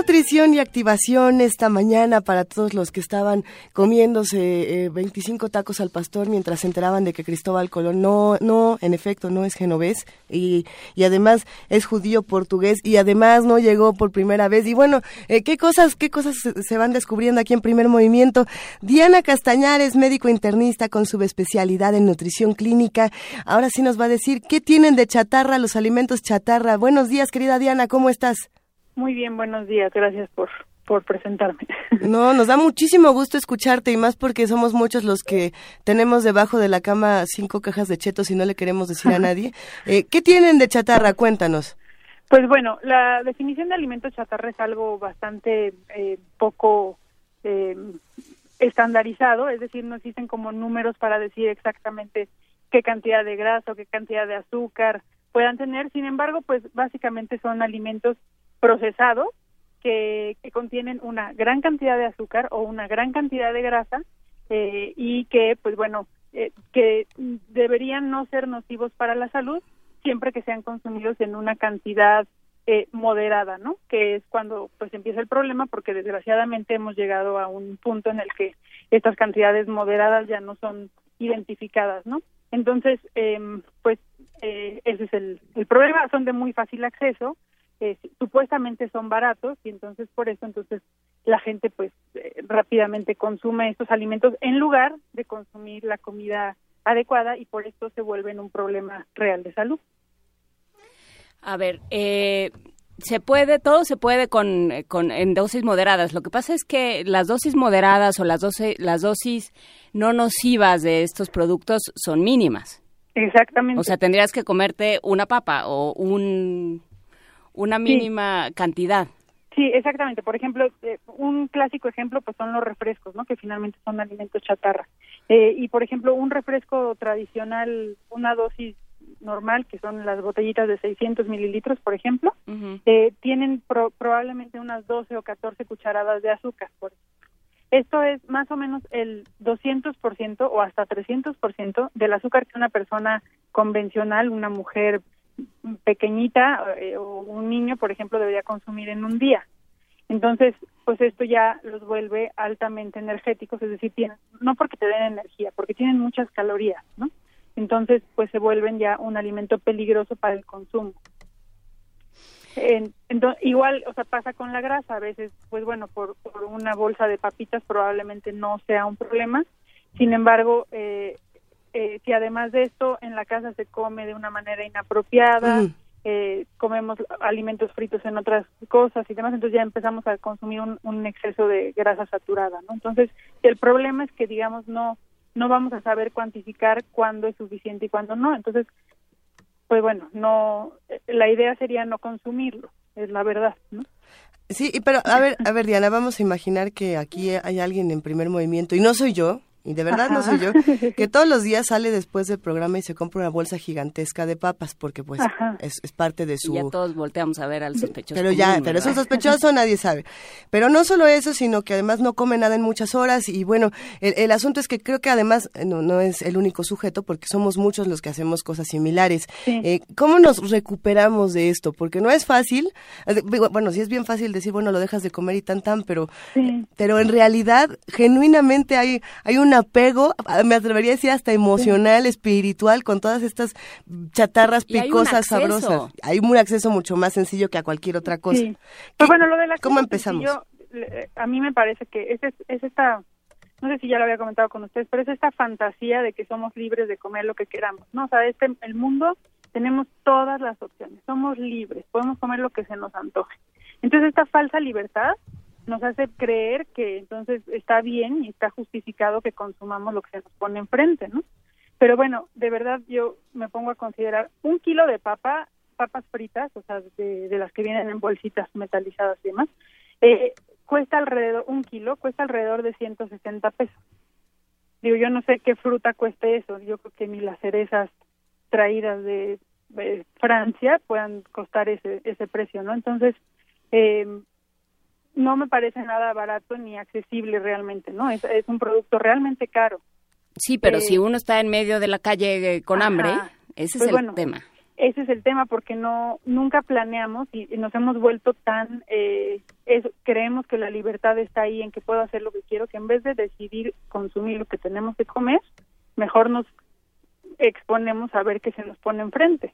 Nutrición y activación esta mañana para todos los que estaban comiéndose 25 eh, tacos al pastor mientras se enteraban de que Cristóbal Colón no, no, en efecto, no es genovés y, y además es judío portugués y además no llegó por primera vez. Y bueno, eh, ¿qué cosas, qué cosas se van descubriendo aquí en primer movimiento? Diana Castañares, médico internista con subespecialidad en nutrición clínica. Ahora sí nos va a decir qué tienen de chatarra los alimentos chatarra. Buenos días, querida Diana, ¿cómo estás? Muy bien, buenos días. Gracias por, por presentarme. [laughs] No, nos da muchísimo gusto escucharte y más porque somos muchos los que tenemos debajo de la cama cinco cajas de chetos y no le queremos decir a nadie. Eh, ¿Qué tienen de chatarra? Cuéntanos. Pues bueno, la definición de alimento chatarra es algo bastante eh, poco eh, estandarizado, es decir, no existen como números para decir exactamente qué cantidad de grasa o qué cantidad de azúcar puedan tener. Sin embargo, pues básicamente son alimentos procesados que, contienen una gran cantidad de azúcar o una gran cantidad de grasa eh, y que, pues bueno, eh, que deberían no ser nocivos para la salud siempre que sean consumidos en una cantidad eh, moderada, ¿no? Que es cuando pues empieza el problema porque desgraciadamente hemos llegado a un punto en el que estas cantidades moderadas ya no son identificadas, ¿no? Entonces, em, pues ese es el problema, son de muy fácil acceso, supuestamente son baratos y entonces por eso entonces la gente pues eh, rápidamente consume estos alimentos en lugar de consumir la comida adecuada y por esto se vuelven un problema real de salud. A ver, eh, se puede, todo se puede con, con, en dosis moderadas. Lo que pasa es que las dosis moderadas o las dosis, las dosis no nocivas de estos productos son mínimas. Exactamente. O sea, tendrías que comerte una papa o un una mínima cantidad. Sí, exactamente. Por ejemplo, eh, un clásico ejemplo pues son los refrescos, ¿no? Que finalmente son alimentos chatarra. Eh, y por ejemplo, un refresco tradicional, una dosis normal, que son las botellitas de 600 mililitros, por ejemplo, eh, tienen probablemente unas 12 o 14 cucharadas de azúcar. Por esto es más o menos el 200% o hasta 300% del azúcar que una persona convencional, una mujer pequeñita eh, o un niño, por ejemplo, debería consumir en un día. Entonces, pues esto ya los vuelve altamente energéticos, es decir, tienen, no porque te den energía, porque tienen muchas calorías, ¿no? Entonces, pues se vuelven ya un alimento peligroso para el consumo. entonces, igual, o sea, pasa con la grasa, a veces, pues bueno, por, por una bolsa de papitas probablemente no sea un problema, sin embargo, eh, eh, si además de esto en la casa se come de una manera inapropiada, eh, comemos alimentos fritos en otras cosas y demás, entonces ya empezamos a consumir un, exceso de grasa saturada, ¿no? Entonces, el problema es que, digamos, no no vamos a saber cuantificar cuándo es suficiente y cuándo no. Entonces, pues bueno, no la idea sería no consumirlo, es la verdad, ¿no? Sí, pero a ver, a ver Diana, vamos a imaginar que aquí hay alguien en primer movimiento y no soy yo, y de verdad no soy yo, que [laughs] todos los días sale después del programa y se compra una bolsa gigantesca de papas, porque pues es, parte de su... Y ya todos volteamos a ver al sospechoso. Pero ya, pero es un sospechoso, [laughs] nadie sabe. Pero no solo eso, sino que además no come nada en muchas horas y bueno, el, asunto es que creo que además eh, no, no, es el único sujeto, porque somos muchos los que hacemos cosas similares. Eh, ¿Cómo nos recuperamos de esto? Porque no es fácil, eh, bueno, sí es bien fácil decir, bueno, lo dejas de comer y tan tan, pero, pero en realidad genuinamente hay, hay un apego, me atrevería a decir hasta emocional, espiritual, con todas estas chatarras picosas, sabrosas. Hay un acceso mucho más sencillo que a cualquier otra cosa. Pues bueno, lo de la ¿Cómo empezamos? a mí me parece que es, es esta no sé si ya lo había comentado con ustedes, pero es esta fantasía de que somos libres de comer lo que queramos, ¿no? O sea, este, el mundo tenemos todas las opciones, somos libres, podemos comer lo que se nos antoje. Entonces, esta falsa libertad nos hace creer que entonces está bien y está justificado que consumamos lo que se nos pone enfrente, ¿no? Pero bueno, de verdad yo me pongo a considerar un kilo de papa, papas fritas, o sea, de, las que vienen en bolsitas metalizadas y demás, eh, cuesta alrededor, un kilo, cuesta alrededor de 160 pesos. Digo, yo no sé qué fruta cueste eso, yo creo que ni las cerezas traídas de, de Francia puedan costar ese, ese precio, ¿no? Entonces, eh, no me parece nada barato ni accesible realmente, ¿no? Es, es un producto realmente caro. Sí, pero eh, si uno está en medio de la calle eh, con hambre, ese es pues el tema. Ese es el tema porque no nunca planeamos y, nos hemos vuelto tan eh, creemos que la libertad está ahí en que puedo hacer lo que quiero que en vez de decidir consumir lo que tenemos que comer, mejor nos exponemos a ver qué se nos pone enfrente.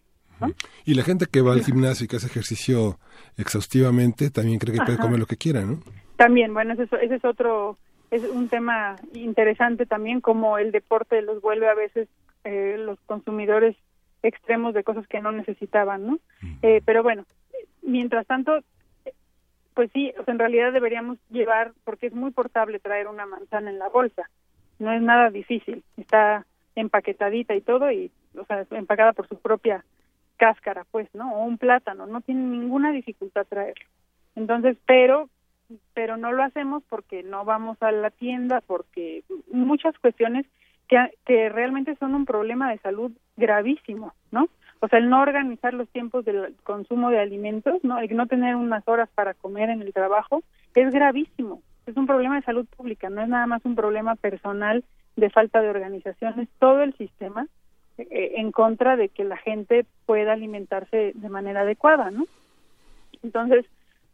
Y la gente que va al gimnasio y que hace ejercicio exhaustivamente también cree que puede comer lo que quiera, ¿no? También, bueno, ese, ese es otro, es un tema interesante también, como el deporte los vuelve a veces eh, los consumidores extremos de cosas que no necesitaban, ¿no? Eh, pero bueno, mientras tanto, pues sí, en realidad deberíamos llevar, porque es muy portable traer una manzana en la bolsa, no es nada difícil, está empaquetadita y todo, y, o sea, empacada por su propia cáscara, pues, ¿no? O un plátano, no tiene ninguna dificultad traerlo. Entonces, pero pero no lo hacemos porque no vamos a la tienda, porque muchas cuestiones que, que realmente son un problema de salud gravísimo, ¿no? O sea, el no organizar los tiempos del consumo de alimentos, ¿no? El no tener unas horas para comer en el trabajo es gravísimo. Es un problema de salud pública, no es nada más un problema personal de falta de organización, es todo el sistema eh, en contra de que la gente pueda alimentarse de manera adecuada, ¿no? Entonces,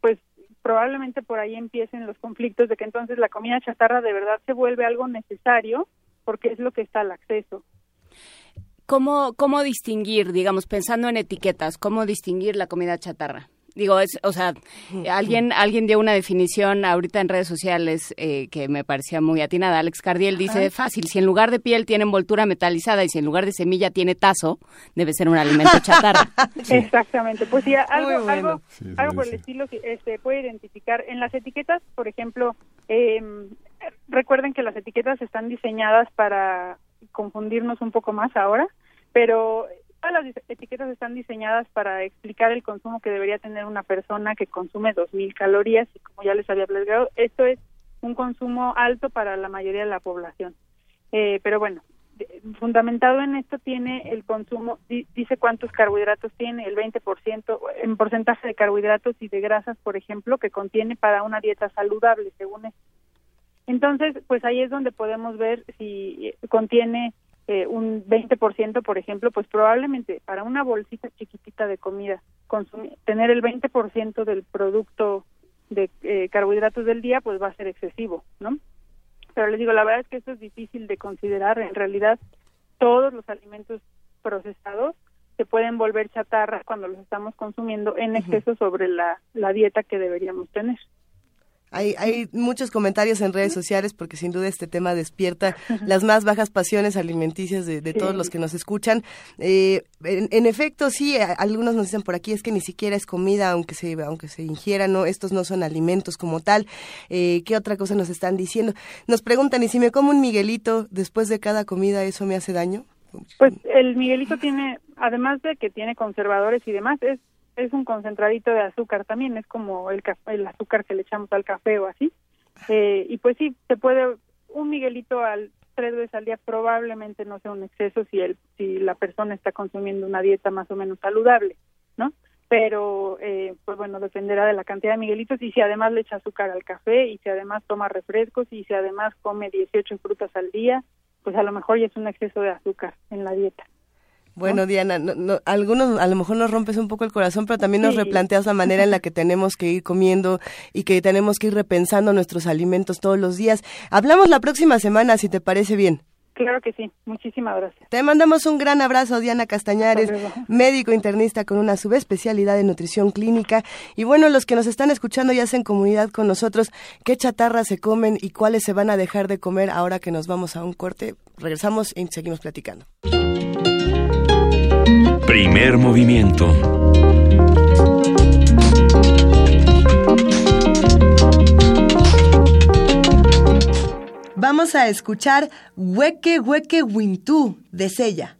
pues probablemente por ahí empiecen los conflictos de que entonces la comida chatarra de verdad se vuelve algo necesario porque es lo que está al acceso. ¿Cómo, cómo distinguir, digamos, pensando en etiquetas, cómo distinguir la comida chatarra? Digo, es, o sea, alguien, alguien dio una definición ahorita en redes sociales eh, que me parecía muy atinada. Alex Cardiel dice, fácil, si en lugar de piel tiene envoltura metalizada y si en lugar de semilla tiene tazo, debe ser un alimento chatarra. [laughs] Exactamente, pues sí, algo, algo, algo por el estilo que se este, puede identificar. En las etiquetas, por ejemplo, eh, recuerden que las etiquetas están diseñadas para confundirnos un poco más ahora, pero todas las etiquetas están diseñadas para explicar el consumo que debería tener una persona que consume 2.000 calorías y como ya les había platicado, esto es un consumo alto para la mayoría de la población. Eh, pero bueno, fundamentado en esto tiene el consumo, dice cuántos carbohidratos tiene, el 20% en porcentaje de carbohidratos y de grasas, por ejemplo, que contiene para una dieta saludable, según esto. Entonces, pues ahí es donde podemos ver si contiene eh, un 20%, por ejemplo, pues probablemente para una bolsita chiquitita de comida, tener el 20% del producto de eh, carbohidratos del día, pues va a ser excesivo, ¿no? Pero les digo, la verdad es que esto es difícil de considerar. En realidad, todos los alimentos procesados se pueden volver chatarra cuando los estamos consumiendo en exceso sobre la dieta que deberíamos tener. Hay, hay muchos comentarios en redes sociales porque sin duda este tema despierta [laughs] las más bajas pasiones alimenticias de, todos los que nos escuchan. Eh, en, efecto, sí, algunos nos dicen por aquí es que ni siquiera es comida, aunque se, aunque se ingiera, no, estos no son alimentos como tal. Eh, ¿Qué otra cosa nos están diciendo? Nos preguntan, ¿y si me como un Miguelito después de cada comida, eso me hace daño? Pues el Miguelito tiene, además de que tiene conservadores y demás, es es un concentradito de azúcar también, es como el, azúcar que le echamos al café o así. Eh, y pues sí, se puede, un Miguelito al tres veces al día probablemente no sea un exceso si, el, si la persona está consumiendo una dieta más o menos saludable, ¿no? Pero, eh, pues bueno, dependerá de la cantidad de Miguelitos y si además le echa azúcar al café y si además toma refrescos y si además come 18 frutas al día, pues a lo mejor ya es un exceso de azúcar en la dieta. Bueno, Diana, algunos a lo mejor nos rompes un poco el corazón, pero también nos replanteas la manera en la que tenemos que ir comiendo y que tenemos que ir repensando nuestros alimentos todos los días. Hablamos la próxima semana, si te parece bien. Claro que sí, muchísimas gracias. Te mandamos un gran abrazo, Diana Castañares, médico internista con una subespecialidad de nutrición clínica. Y bueno, los que nos están escuchando ya hacen comunidad con nosotros, ¿qué chatarras se comen y cuáles se van a dejar de comer ahora que nos vamos a un corte? Regresamos y seguimos platicando. Primer movimiento. Vamos a escuchar Hueque Hueque Wintú de Sella.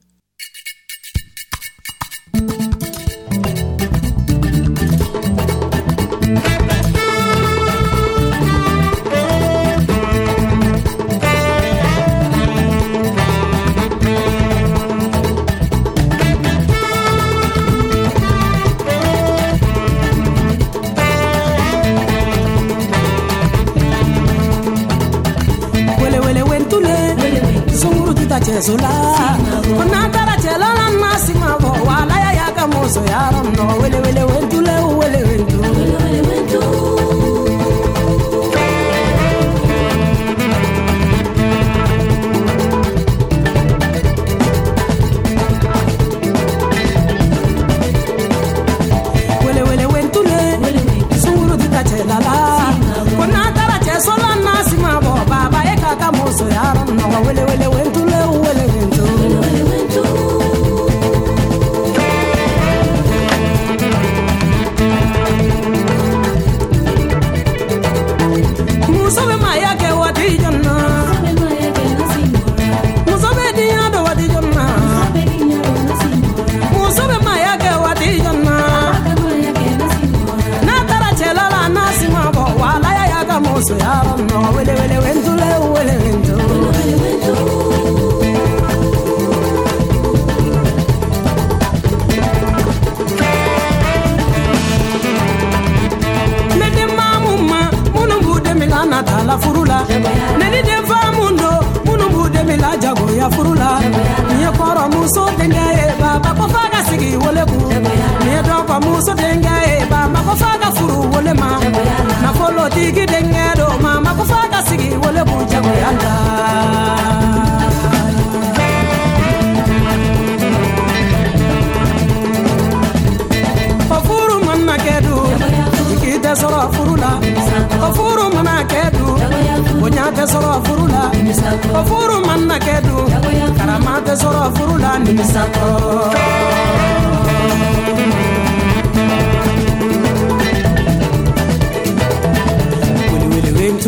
chesola konatara chelolan masinga bo walaya no yaramno welewele wentu ka muso denkɛ ye ba mako fa ka furu wole ma. Nafolotigi denkɛ do ma. Mako fa ka sigi wole jagoya la tɛ sɔrɔ furu la o furu mana kɛ dun bonya tɛ sɔrɔ furu la o furu mana kɛ dun karama tɛ sɔrɔ furu la nimisatɔ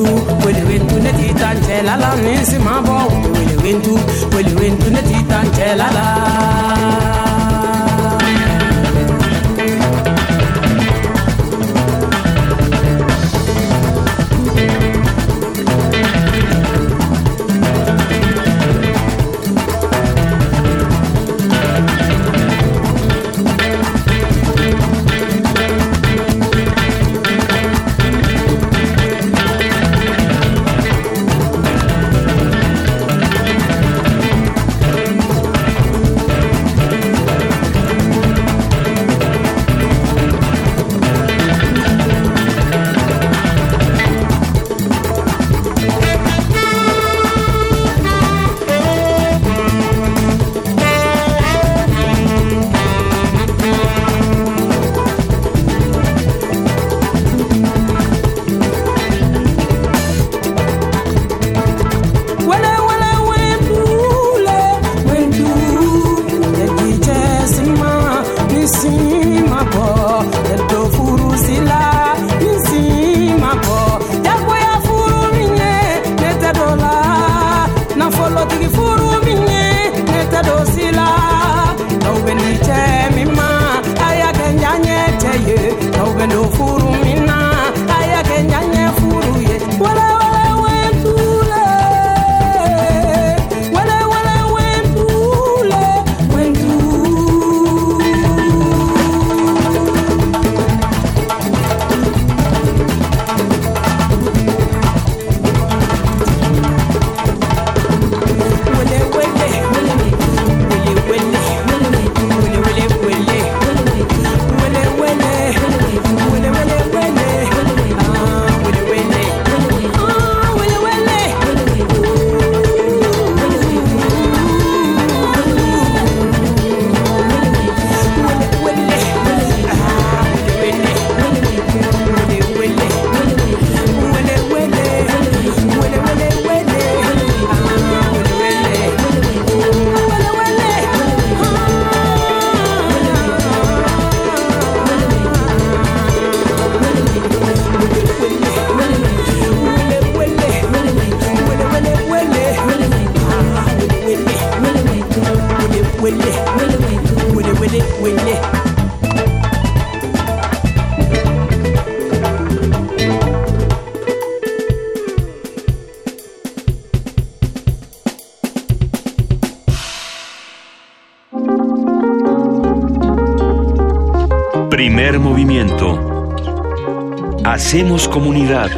wentu wele wentu ne ti tan cɛ la la ni si ma bɔ wele wentu wele wentu ne ti tan cɛ la la. Hacemos comunidad.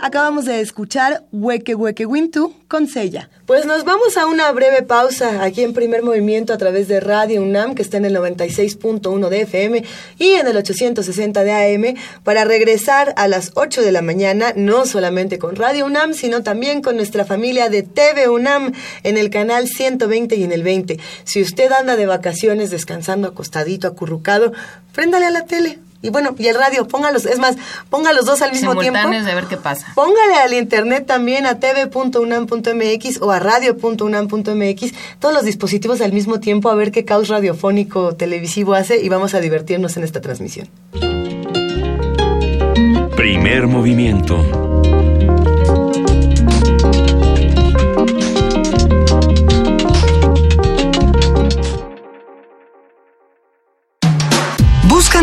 Acabamos de escuchar Hueque Hueque Wintu con Sella. Pues nos vamos a una breve pausa aquí en primer movimiento a través de Radio UNAM, que está en el 96.1 de FM y en el 860 de AM, para regresar a las 8 de la mañana, no solamente con Radio UNAM, sino también con nuestra familia de TV UNAM en el canal 120 y en el 20. Si usted anda de vacaciones descansando acostadito, acurrucado, préndale a la tele Y bueno, y el radio, póngalos, es más, ponga los dos al mismo tiempo. de ver qué pasa. Póngale al internet también a tv.unam.mx o a radio.unam.mx todos los dispositivos al mismo tiempo a ver qué caos radiofónico televisivo hace y vamos a divertirnos en esta transmisión. Primer movimiento.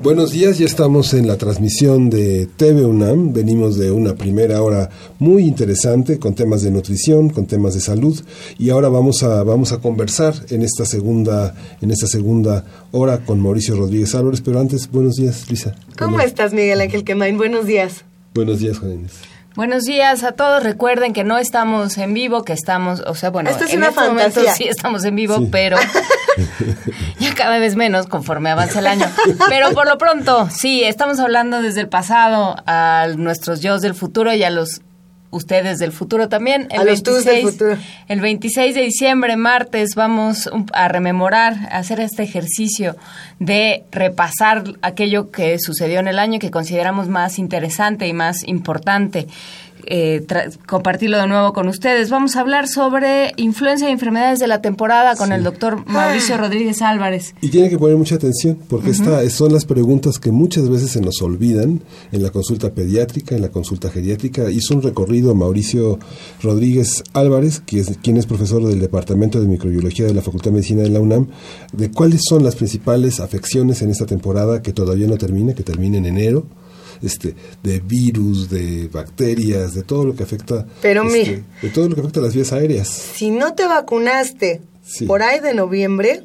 Buenos días, ya estamos en la transmisión de TV UNAM. Venimos de una primera hora muy interesante con temas de nutrición, con temas de salud y ahora vamos a vamos a conversar en esta segunda en esta segunda hora con Mauricio Rodríguez Álvarez. Pero antes, buenos días, Lisa. ¿Cómo estás, Miguel Ángel Quemain? Buenos días. Buenos días, Inés. Buenos días a todos. Recuerden que no estamos en vivo, que estamos, o sea, bueno, Esto es en una este momento fantasía. sí estamos en vivo, Sí. pero [laughs] ya cada vez menos conforme avanza el año. Pero por lo pronto, sí, estamos hablando desde el pasado a nuestros yo del futuro y a los ustedes del futuro también. A los tus del futuro. El 26 de diciembre, martes, vamos a rememorar, a hacer este ejercicio de repasar aquello que sucedió en el año que consideramos más interesante y más importante. Eh, tra- compartirlo de nuevo con ustedes. Vamos a hablar sobre influencia y enfermedades de la temporada con el doctor Mauricio Rodríguez Álvarez. Y tiene que poner mucha atención porque esta- son las preguntas que muchas veces se nos olvidan en la consulta pediátrica, en la consulta geriátrica. Hizo un recorrido Mauricio Rodríguez Álvarez, que es, quien es profesor del Departamento de Microbiología de la Facultad de Medicina de la UNAM, de cuáles son las principales afecciones en esta temporada que todavía no termina, que termina en enero. Este, de virus, de bacterias, de todo lo que afecta, Pero este, mire. de todo lo que afecta a las vías aéreas. Si no te vacunaste Sí. por ahí de noviembre,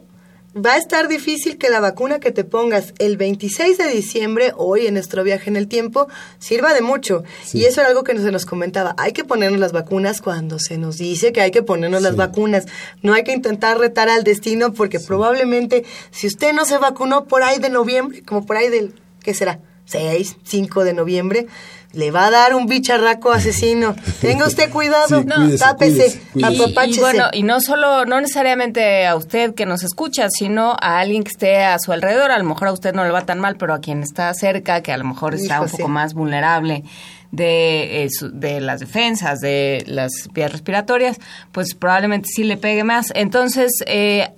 va a estar difícil que la vacuna que te pongas el 26 de diciembre, hoy en nuestro viaje en el tiempo, sirva de mucho. Sí. Y eso era algo que se nos comentaba. Hay que ponernos las vacunas cuando se nos dice que hay que ponernos las vacunas. No hay que intentar retar al destino porque probablemente si usted no se vacunó por ahí de noviembre, como por ahí del, ¿qué será? 6, 5 de noviembre, le va a dar un bicharraco asesino. [laughs] Tenga usted cuidado, Sí, cuídese, tápese, cuídese, cuídese. Y, bueno, y no solo, no necesariamente a usted que nos escucha, sino a alguien que esté a su alrededor. A lo mejor a usted no le va tan mal, pero a quien está cerca, que a lo mejor está Hijo, un poco sí. más vulnerable de, eh, su- de las defensas, de las vías respiratorias, pues probablemente sí le pegue más. Entonces, eh,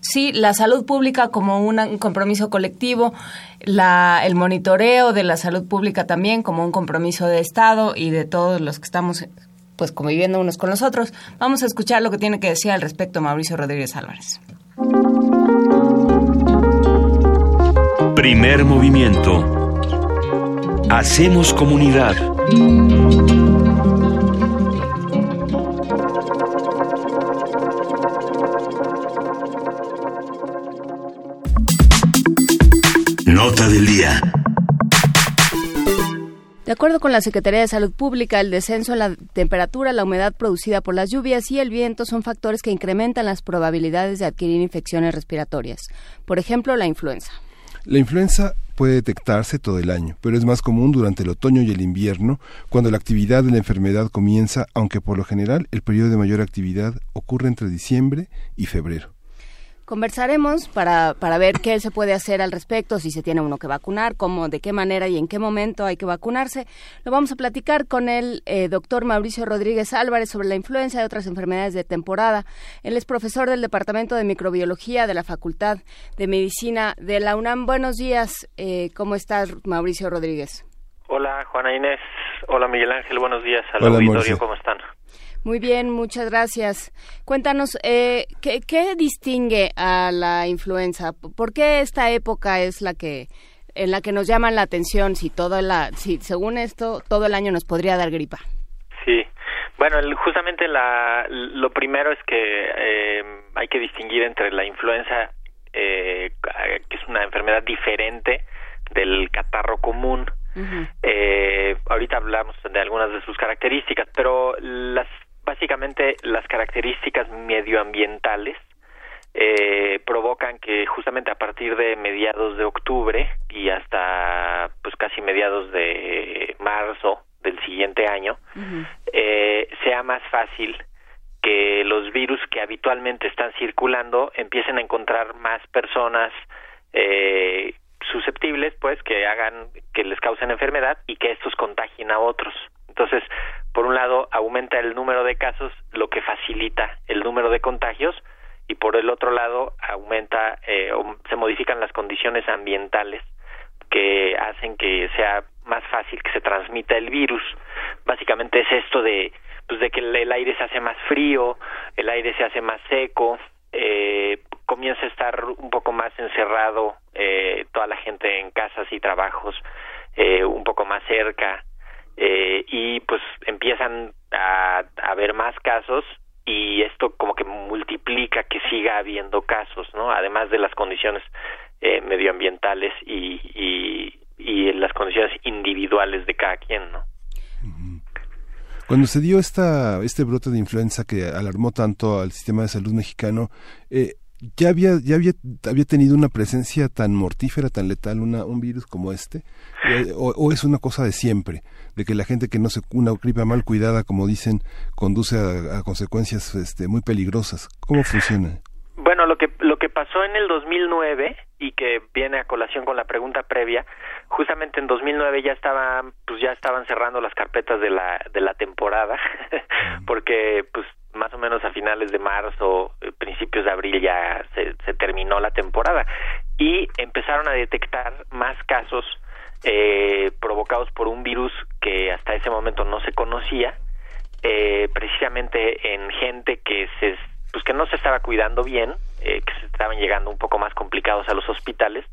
sí, la salud pública como una- un compromiso colectivo, el monitoreo de la salud pública también como un compromiso de Estado y de todos los que estamos pues conviviendo unos con los otros. Vamos a escuchar lo que tiene que decir al respecto Mauricio Rodríguez Álvarez. Primer movimiento. Hacemos comunidad. Nota del día. De acuerdo con la Secretaría de Salud Pública, el descenso en la temperatura, la humedad producida por las lluvias y el viento son factores que incrementan las probabilidades de adquirir infecciones respiratorias. Por ejemplo, la influenza. La influenza puede detectarse todo el año, pero es más común durante el otoño y el invierno, cuando la actividad de la enfermedad comienza, aunque por lo general el periodo de mayor actividad ocurre entre diciembre y febrero. Conversaremos para, para ver qué se puede hacer al respecto, si se tiene uno que vacunar, cómo, de qué manera y en qué momento hay que vacunarse. Lo vamos a platicar con el eh, doctor Mauricio Rodríguez Álvarez sobre la influenza y otras enfermedades de temporada. Él es profesor del Departamento de Microbiología de la Facultad de Medicina de la UNAM. Buenos días, eh, ¿cómo estás, Mauricio Rodríguez? Hola Juana Inés, hola Miguel Ángel, buenos días al Hola, auditorio, Mauricio. ¿cómo están? Muy bien, muchas gracias. Cuéntanos, eh, ¿qué, ¿qué distingue a la influenza? ¿Por qué esta época es la que en la que nos llaman la atención? Si todo la, si según esto todo el año nos podría dar gripa. Sí, bueno, el- justamente la, lo primero es que eh, hay que distinguir entre la influenza, eh, que es una enfermedad diferente del catarro común. Eh, ahorita hablamos de algunas de sus características, pero las básicamente las características medioambientales eh, provocan que justamente a partir de mediados de octubre y hasta pues casi mediados de marzo del siguiente año eh, sea más fácil que los virus que habitualmente están circulando empiecen a encontrar más personas eh, susceptibles, pues, que hagan, que les causen enfermedad y que estos contagien a otros. Entonces, por un lado, aumenta el número de casos, lo que facilita el número de contagios, y por el otro lado, aumenta, eh, se modifican las condiciones ambientales que hacen que sea más fácil que se transmita el virus. Básicamente es esto de, pues, de que el aire se hace más frío, el aire se hace más seco, eh, comienza a estar un poco más encerrado eh, toda la gente en casas y trabajos eh, un poco más cerca eh, y pues empiezan a, a haber más casos y esto como que multiplica que siga habiendo casos, ¿no? Además de las condiciones eh, medioambientales y, y, y las condiciones individuales de cada quien, ¿no? Cuando se dio esta, este brote de influenza que alarmó tanto al sistema de salud mexicano, eh, ya había ya había, había tenido una presencia tan mortífera, tan letal, una, un virus como este, eh, o, es una cosa de siempre, de que la gente que no se una gripe mal cuidada, como dicen, conduce a, a consecuencias este, muy peligrosas. ¿Cómo funciona? Bueno, lo que lo que pasó en el 2009 y que viene a colación con la pregunta previa, justamente en 2009 ya estaban pues ya estaban cerrando las carpetas de la de la temporada [laughs] porque pues más o menos a finales de marzo, eh, principios de abril ya se, se terminó la temporada. Y empezaron a detectar más casos eh, provocados por un virus que hasta ese momento no se conocía, eh, precisamente en gente que se pues que no se estaba cuidando bien, eh, que se estaban llegando un poco más complicados a los hospitales.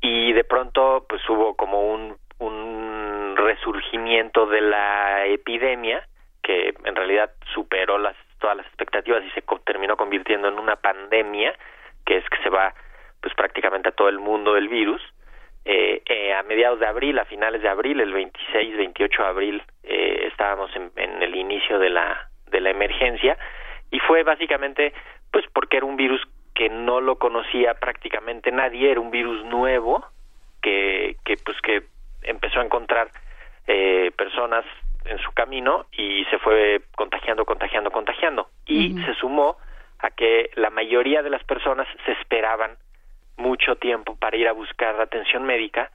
Y de pronto pues hubo como un, un resurgimiento de la epidemia que en realidad superó las todas las expectativas y se terminó convirtiendo en una pandemia que es que se va pues prácticamente a todo el mundo del virus. Eh, eh, a mediados de abril, a finales de abril, el 26, 28 de abril, eh, estábamos en, en, el inicio de la, de la emergencia. Y fue básicamente pues porque era un virus que no lo conocía prácticamente nadie, era un virus nuevo que, que pues que empezó a encontrar eh, personas en su camino y se fue contagiando, contagiando, contagiando y uh -huh. se sumó a que la mayoría de las personas se esperaban mucho tiempo para ir a buscar atención médica,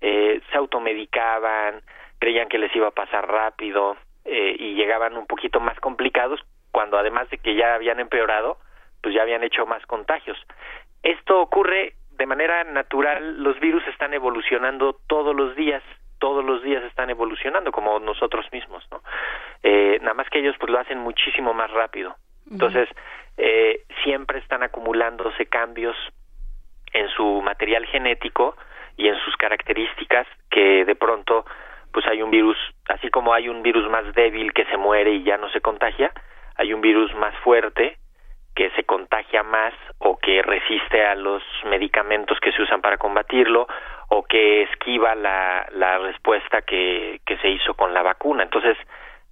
eh, se automedicaban, creían que les iba a pasar rápido eh, y llegaban un poquito más complicados cuando además de que ya habían empeorado, pues ya habían hecho más contagios. Esto ocurre de manera natural, los virus están evolucionando todos los días, todos los días están evolucionando como nosotros mismos, ¿no? Eh, nada más que ellos pues lo hacen muchísimo más rápido. Entonces, eh, siempre están acumulándose cambios en su material genético y en sus características que de pronto pues hay un virus, así como hay un virus más débil que se muere y ya no se contagia, hay un virus más fuerte que se contagia más o que resiste a los medicamentos que se usan para combatirlo o que esquiva la, la respuesta que, que se hizo con la vacuna. Entonces,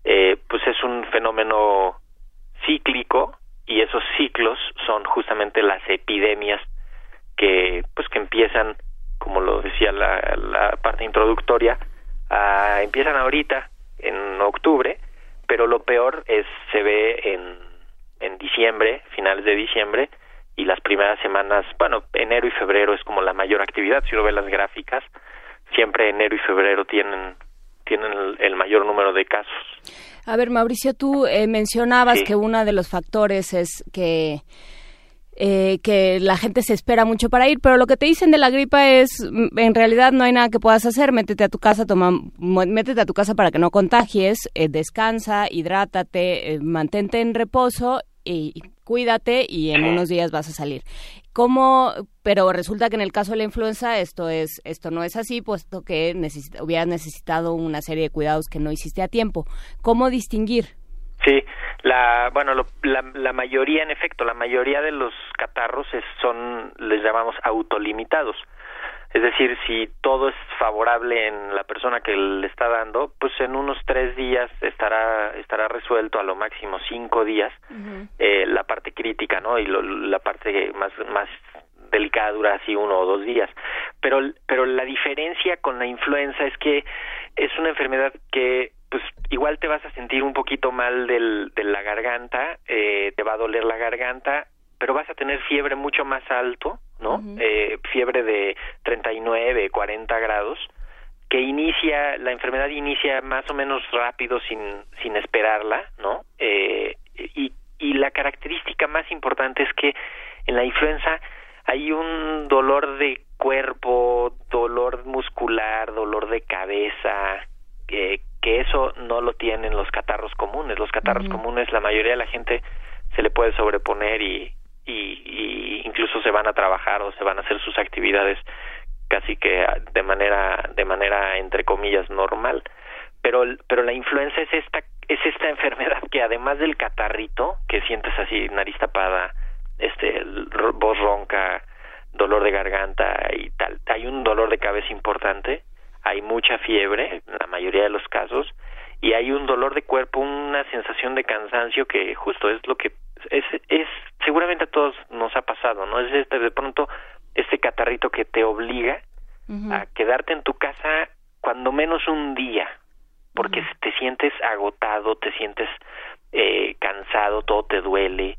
eh, pues es un fenómeno cíclico y esos ciclos son justamente las epidemias que pues que empiezan como lo decía la, la parte introductoria empiezan ahorita en octubre pero lo peor es se ve en en diciembre finales de diciembre y las primeras semanas bueno enero y febrero es como la mayor actividad si uno ve las gráficas siempre enero y febrero tienen tienen el, el mayor número de casos a ver Mauricio tú eh, mencionabas sí. que uno de los factores es que eh, que la gente se espera mucho para ir, pero lo que te dicen de la gripa es, mm, en realidad no hay nada que puedas hacer, métete a tu casa, toma, métete a tu casa para que no contagies, eh, descansa, hidrátate, eh, mantente en reposo y, cuídate y en unos días vas a salir. ¿Cómo? Pero resulta que en el caso de la influenza esto es esto no es así, puesto que hubieras necesitado una serie de cuidados que no hiciste a tiempo. ¿Cómo distinguir? Sí, la, bueno, lo, la, la, mayoría, en efecto, la mayoría de los catarros es, son, les llamamos autolimitados. Es decir, si todo es favorable en la persona que le está dando, pues en unos tres días estará estará resuelto, a lo máximo cinco días, uh -huh. eh, la parte crítica, ¿no? Y la parte más, más delicada dura así uno o dos días. Pero, pero la diferencia con la influenza es que es una enfermedad que pues igual te vas a sentir un poquito mal del, de la garganta, eh, te va a doler la garganta, pero vas a tener fiebre mucho más alto, ¿no? eh, fiebre de 39, 40 grados, que inicia, la enfermedad inicia más o menos rápido sin, sin esperarla, ¿no? Eh, y, y la característica más importante es que en la influenza hay un dolor de cuerpo, dolor muscular, dolor de cabeza, que, que eso no lo tienen los catarros comunes. Los catarros comunes, la mayoría de la gente se le puede sobreponer y, y, y, incluso se van a trabajar o se van a hacer sus actividades casi que de manera de manera entre comillas normal. Pero pero la influenza es esta es esta [laughs] enfermedad que además del catarrito que sientes así nariz tapada este voz ronca dolor de garganta y tal hay un dolor de cabeza importante hay mucha fiebre en la mayoría de los casos y hay un dolor de cuerpo una sensación de cansancio que justo es lo que es es seguramente a todos nos ha pasado no es este de pronto este catarrito que te obliga a quedarte en tu casa cuando menos un día, porque te sientes agotado, te sientes eh, cansado, todo te duele.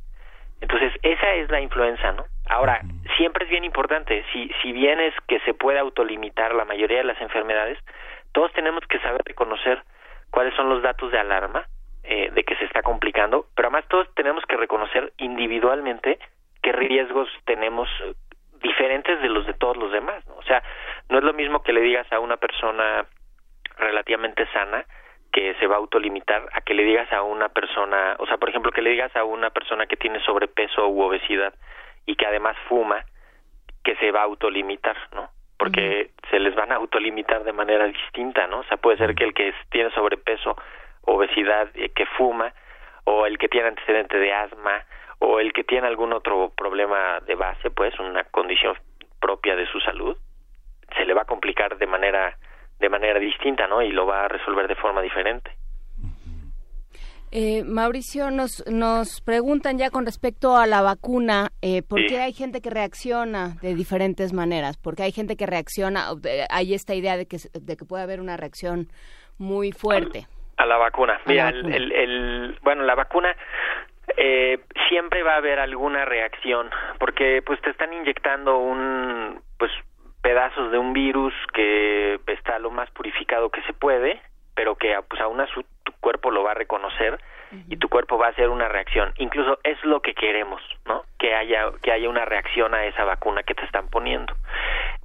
Entonces, esa es la influenza, ¿no? Ahora, siempre es bien importante, si, si bien es que se puede autolimitar la mayoría de las enfermedades, todos tenemos que saber reconocer cuáles son los datos de alarma eh, de que se está complicando, pero además todos tenemos que reconocer individualmente qué riesgos tenemos diferentes de los de todos los demás, ¿no? O sea, no es lo mismo que le digas a una persona relativamente sana que se va a autolimitar a que le digas a una persona, o sea, por ejemplo, que le digas a una persona que tiene sobrepeso u obesidad y que además fuma, que se va a autolimitar, ¿no? Porque se les van a autolimitar de manera distinta, ¿no? O sea, puede ser que el que tiene sobrepeso, obesidad, eh, que fuma, o el que tiene antecedente de asma, o el que tiene algún otro problema de base, pues una condición propia de su salud, se le va a complicar de manera de manera distinta, ¿no? Y lo va a resolver de forma diferente. Eh, Mauricio, nos, nos preguntan ya con respecto a la vacuna, eh, ¿por qué hay gente que reacciona de diferentes maneras? Porque hay gente que reacciona, hay esta idea de que, de que puede haber una reacción muy fuerte. A la vacuna. Mira, El, el, bueno, la vacuna eh, siempre va a haber alguna reacción porque pues te están inyectando un pues pedazos de un virus que está lo más purificado que se puede pero que pues aún así tu cuerpo lo va a reconocer y tu cuerpo va a hacer una reacción. Incluso es lo que queremos no que haya que haya una reacción a esa vacuna que te están poniendo.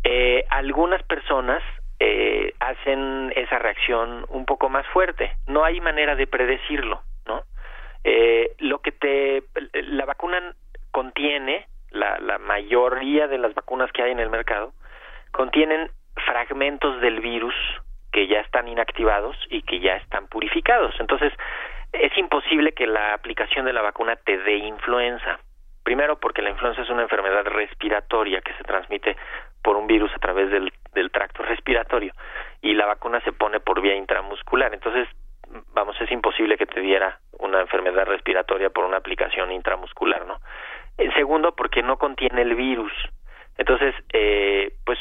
Eh, algunas personas eh, hacen esa reacción un poco más fuerte. No hay manera de predecirlo no eh, lo que te la vacuna contiene la, la mayoría de las vacunas que hay en el mercado contienen fragmentos del virus que ya están inactivados y que ya están purificados. Entonces, es imposible que la aplicación de la vacuna te dé influenza. Primero, porque la influenza es una enfermedad respiratoria que se transmite por un virus a través del, del tracto respiratorio y la vacuna se pone por vía intramuscular. Entonces, vamos, es imposible que te diera una enfermedad respiratoria por una aplicación intramuscular, ¿no? En segundo, porque no contiene el virus. Entonces, eh, pues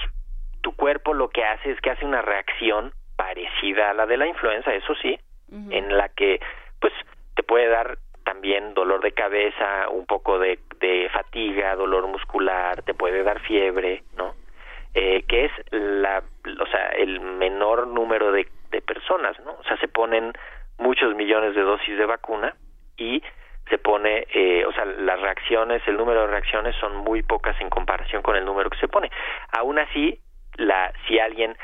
tu cuerpo lo que hace es que hace una reacción parecida a la de la influenza, eso sí, en la que, pues, te puede dar también dolor de cabeza, un poco de, de fatiga, dolor muscular, te puede dar fiebre, ¿no? Eh, que es la, o sea, el menor número de de personas, ¿no? O sea, se ponen muchos millones de dosis de vacuna y se pone, eh, o sea, las reacciones, el número de reacciones son muy pocas en comparación con el número que se pone. Aún así, la, si alguien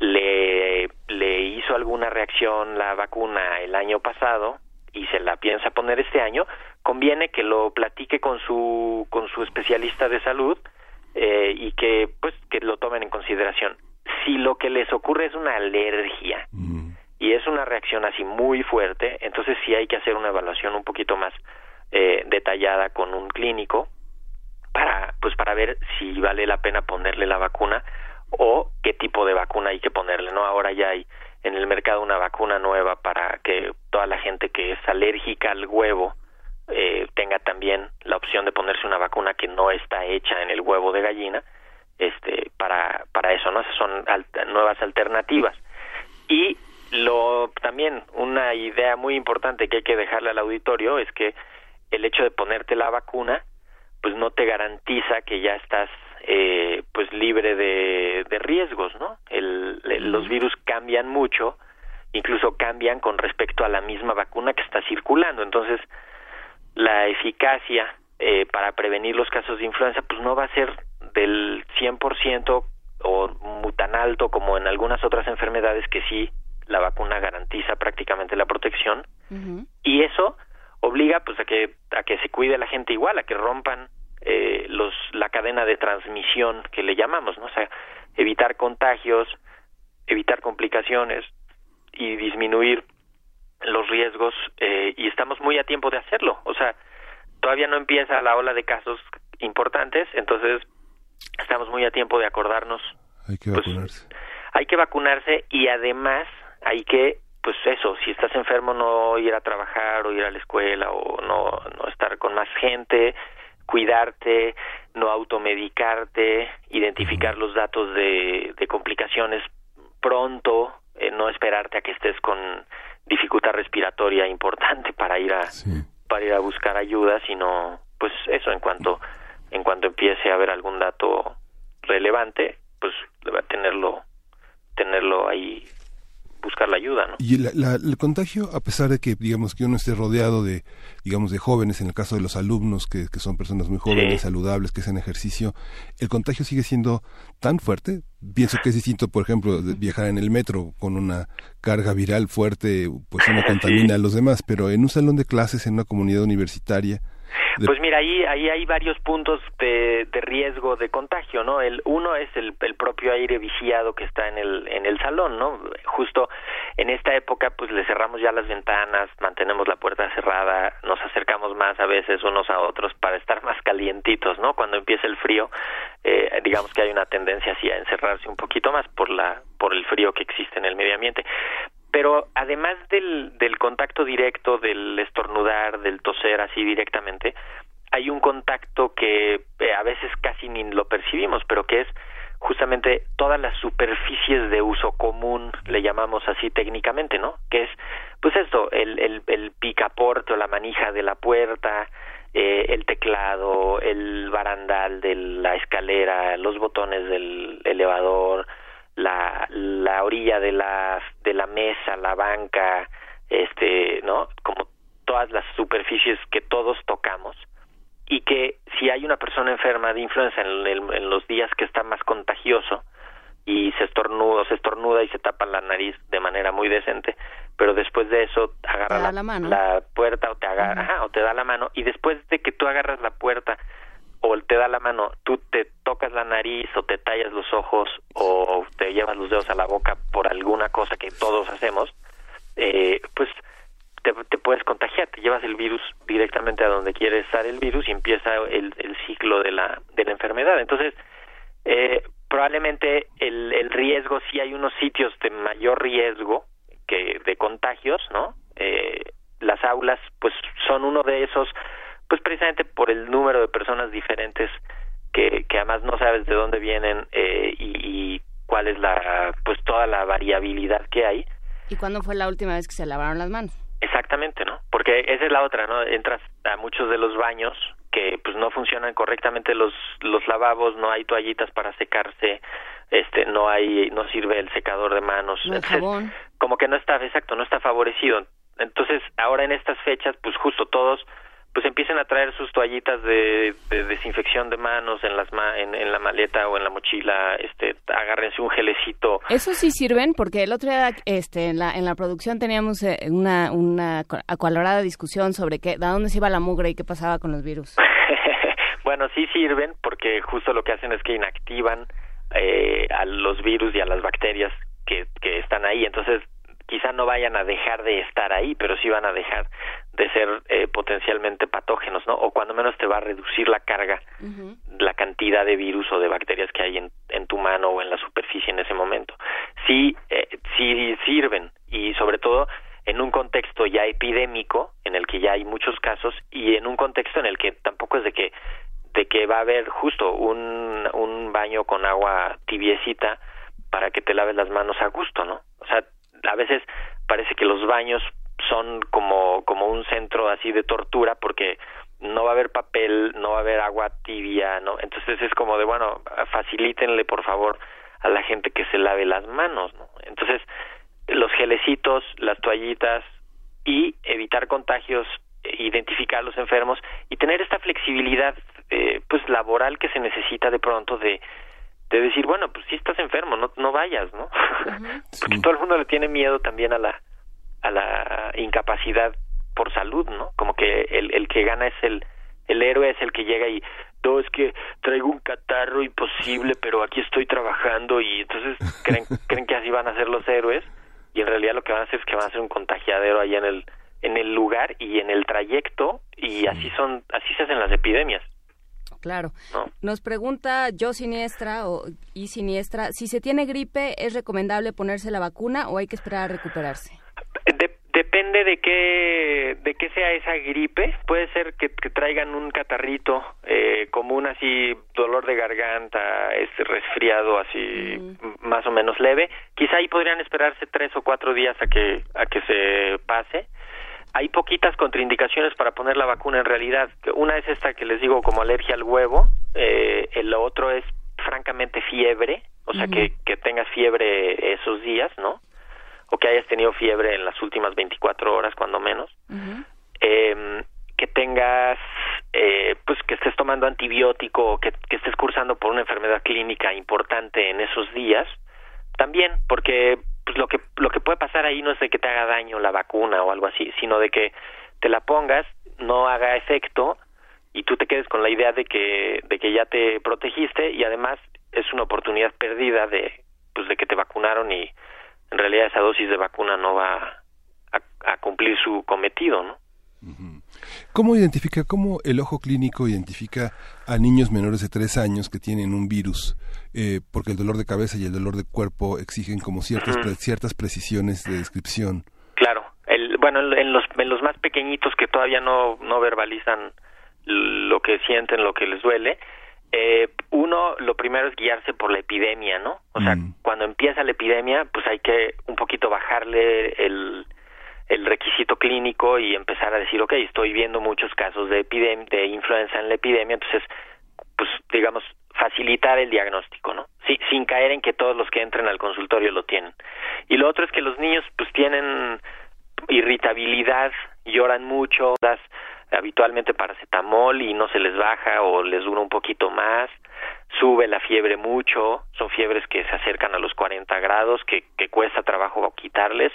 le, le hizo alguna reacción la vacuna el año pasado y se la piensa poner este año, conviene que lo platique con su, con su especialista de salud eh, y que, pues, que lo tomen en consideración. Si lo que les ocurre es una alergia y es una reacción así muy fuerte, entonces sí hay que hacer una evaluación un poquito más eh, detallada con un clínico para pues para ver si vale la pena ponerle la vacuna o qué tipo de vacuna hay que ponerle, ¿no? Ahora ya hay en el mercado una vacuna nueva para que toda la gente que es alérgica al huevo eh, tenga también la opción de ponerse una vacuna que no está hecha en el huevo de gallina este para para eso no Esas son nuevas alternativas y lo también una idea muy importante que hay que dejarle al auditorio es que el hecho de ponerte la vacuna pues no te garantiza que ya estás eh, pues libre de, de riesgos no el, los virus cambian mucho incluso cambian con respecto a la misma vacuna que está circulando. Entonces la eficacia eh, para prevenir los casos de influenza pues no va a ser del 100% o tan alto como en algunas otras enfermedades que sí la vacuna garantiza prácticamente la protección. Y eso obliga pues a que a que se cuide la gente igual a que rompan eh, los la cadena de transmisión que le llamamos no o sea evitar contagios evitar complicaciones y disminuir los riesgos eh, y estamos muy a tiempo de hacerlo. O sea todavía no empieza la ola de casos importantes entonces estamos muy a tiempo de acordarnos. Hay que pues, vacunarse. hay que vacunarse y además hay que pues eso, si estás enfermo no ir a trabajar o ir a la escuela o no, no estar con más gente, cuidarte, no automedicarte, identificar los datos de, de complicaciones pronto, eh, no esperarte a que estés con dificultad respiratoria importante para ir a para ir a buscar ayuda, sino pues eso en cuanto en cuanto empiece a haber algún dato relevante, pues tenerlo tenerlo ahí buscar la ayuda, ¿no? Y el contagio, a pesar de que, digamos, que uno esté rodeado de, digamos, de jóvenes, en el caso de los alumnos, que, que son personas muy jóvenes, saludables, que hacen ejercicio, ¿el contagio sigue siendo tan fuerte? Pienso que es distinto, por ejemplo, de viajar en el metro con una carga viral fuerte, pues uno [laughs] contamina a los demás, pero en un salón de clases, en una comunidad universitaria, pues mira, ahí, ahí hay varios puntos de, de riesgo de contagio, ¿no? El uno es el, el propio aire viciado que está en el, en el salón, ¿no? Justo en esta época, pues le cerramos ya las ventanas, mantenemos la puerta cerrada, nos acercamos más a veces unos a otros para estar más calientitos, ¿no? Cuando empieza el frío, eh, digamos que hay una tendencia así a encerrarse un poquito más por la, por el frío que existe en el medio ambiente pero además del, del contacto directo, del estornudar, del toser así directamente, hay un contacto que eh, a veces casi ni lo percibimos, pero que es justamente todas las superficies de uso común, le llamamos así técnicamente, ¿no? Que es, pues esto, el, el, el picaporte o la manija de la puerta, eh, el teclado, el barandal de la escalera, los botones del elevador, la, la orilla de la, de la mesa, la banca, este, ¿no? Como todas las superficies que todos tocamos y que si hay una persona enferma de influenza en, en los días que está más contagioso y se estornuda, se estornuda y se tapa la nariz de manera muy decente, pero después de eso agarra la, puerta o te agarra, o te da la mano y después de que tú agarras la puerta o te da la mano, tú te tocas la nariz o te tallas los ojos o te llevas los dedos a la boca por alguna cosa que todos hacemos, eh, pues te, puedes contagiar, te llevas el virus directamente a donde quiere estar el virus y empieza el, ciclo de la, de la enfermedad. Entonces, eh, probablemente el, riesgo, si hay unos sitios de mayor riesgo que de contagios, ¿no? Eh, las aulas, pues son uno de esos pues precisamente por el número de personas diferentes que, que además no sabes de dónde vienen eh, y, cuál es la, pues toda la variabilidad que hay. ¿Y cuándo fue la última vez que se lavaron las manos? Exactamente, ¿no? Porque esa es la otra, ¿no? Entras a muchos de los baños que pues no funcionan correctamente los los lavabos, no hay toallitas para secarse, este no hay no sirve el secador de manos, no jabón. como que no está exacto, no está favorecido. Entonces, ahora en estas fechas pues justo todos pues empiecen a traer sus toallitas de, desinfección de manos en las en, la maleta o en la mochila este agárrense un gelecito. Eso sí sirven porque el otro día este en la en la producción teníamos eh, una una acalorada discusión sobre qué de dónde se iba la mugre y qué pasaba con los virus. [laughs] Bueno sí sirven porque justo lo que hacen es que inactivan eh, a los virus y a las bacterias que, que están ahí. Entonces quizá no vayan a dejar de estar ahí, pero sí van a dejar de ser eh, potencialmente patógenos, ¿no? O cuando menos te va a reducir la carga, la cantidad de virus o de bacterias que hay en, en, tu mano o en la superficie en ese momento. Sí, eh, sí sirven y sobre todo en un contexto ya epidémico, en el que ya hay muchos casos, y en un contexto en el que tampoco es de que de que va a haber justo un, un baño con agua tibiecita para que te laves las manos a gusto, ¿no? O sea, a veces parece que los baños son como como un centro así de tortura porque no va a haber papel, no va a haber agua tibia, ¿no? Entonces es como de, bueno, facilítenle por favor a la gente que se lave las manos, ¿no? Entonces, los gelecitos, las toallitas y evitar contagios, identificar a los enfermos y tener esta flexibilidad eh, pues laboral que se necesita de pronto de de decir, bueno, pues si estás enfermo, no no vayas, ¿no? [laughs] Porque todo el mundo le tiene miedo también a la a la incapacidad por salud, ¿no? Como que el, el que gana es el, el héroe, es el que llega y, no, es que traigo un catarro imposible, pero aquí estoy trabajando y entonces [laughs] creen, creen que así van a ser los héroes y en realidad lo que van a hacer es que van a ser un contagiadero allá en el, en el lugar y en el trayecto y así son, así se hacen las epidemias. Claro. Nos pregunta yo siniestra o y siniestra, si se tiene gripe, ¿es recomendable ponerse la vacuna o hay que esperar a recuperarse? Depende de qué, de qué sea esa gripe. Puede ser que, traigan un catarrito eh, común, así dolor de garganta, este resfriado así más o menos leve. Quizá ahí podrían esperarse tres o cuatro días a que, a que se pase. Hay poquitas contraindicaciones para poner la vacuna en realidad. Una es esta que les digo como alergia al huevo. Eh, el otro es francamente fiebre, o sea que, que tengas fiebre esos días, ¿no? o que hayas tenido fiebre en las últimas 24 horas, cuando menos. eh, que tengas, eh, pues que estés tomando antibiótico, que, que estés cursando por una enfermedad clínica importante en esos días, también, porque pues lo que lo que puede pasar ahí no es de que te haga daño la vacuna o algo así, sino de que te la pongas, no haga efecto y tú te quedes con la idea de que de que ya te protegiste y además es una oportunidad perdida de pues de que te vacunaron y en realidad esa dosis de vacuna no va a, cumplir su cometido, ¿no? ¿Cómo identifica, cómo el ojo clínico identifica a niños menores de tres años que tienen un virus? Eh, porque el dolor de cabeza y el dolor de cuerpo exigen como ciertas, ciertas precisiones de descripción. Claro, el, bueno, en los, en los más pequeñitos que todavía no, no verbalizan lo que sienten, lo que les duele, eh, uno, lo primero es guiarse por la epidemia, ¿no? O sea, mm. cuando empieza la epidemia, pues hay que un poquito bajarle el, el requisito clínico y empezar a decir, ok, estoy viendo muchos casos de, de influenza en la epidemia, entonces, pues, digamos, facilitar el diagnóstico, ¿no? Sí, sin caer en que todos los que entren al consultorio lo tienen. Y lo otro es que los niños, pues, tienen irritabilidad, lloran mucho, das habitualmente paracetamol y no se les baja o les dura un poquito más, sube la fiebre mucho, son fiebres que se acercan a los 40 grados, que, que cuesta trabajo quitarles,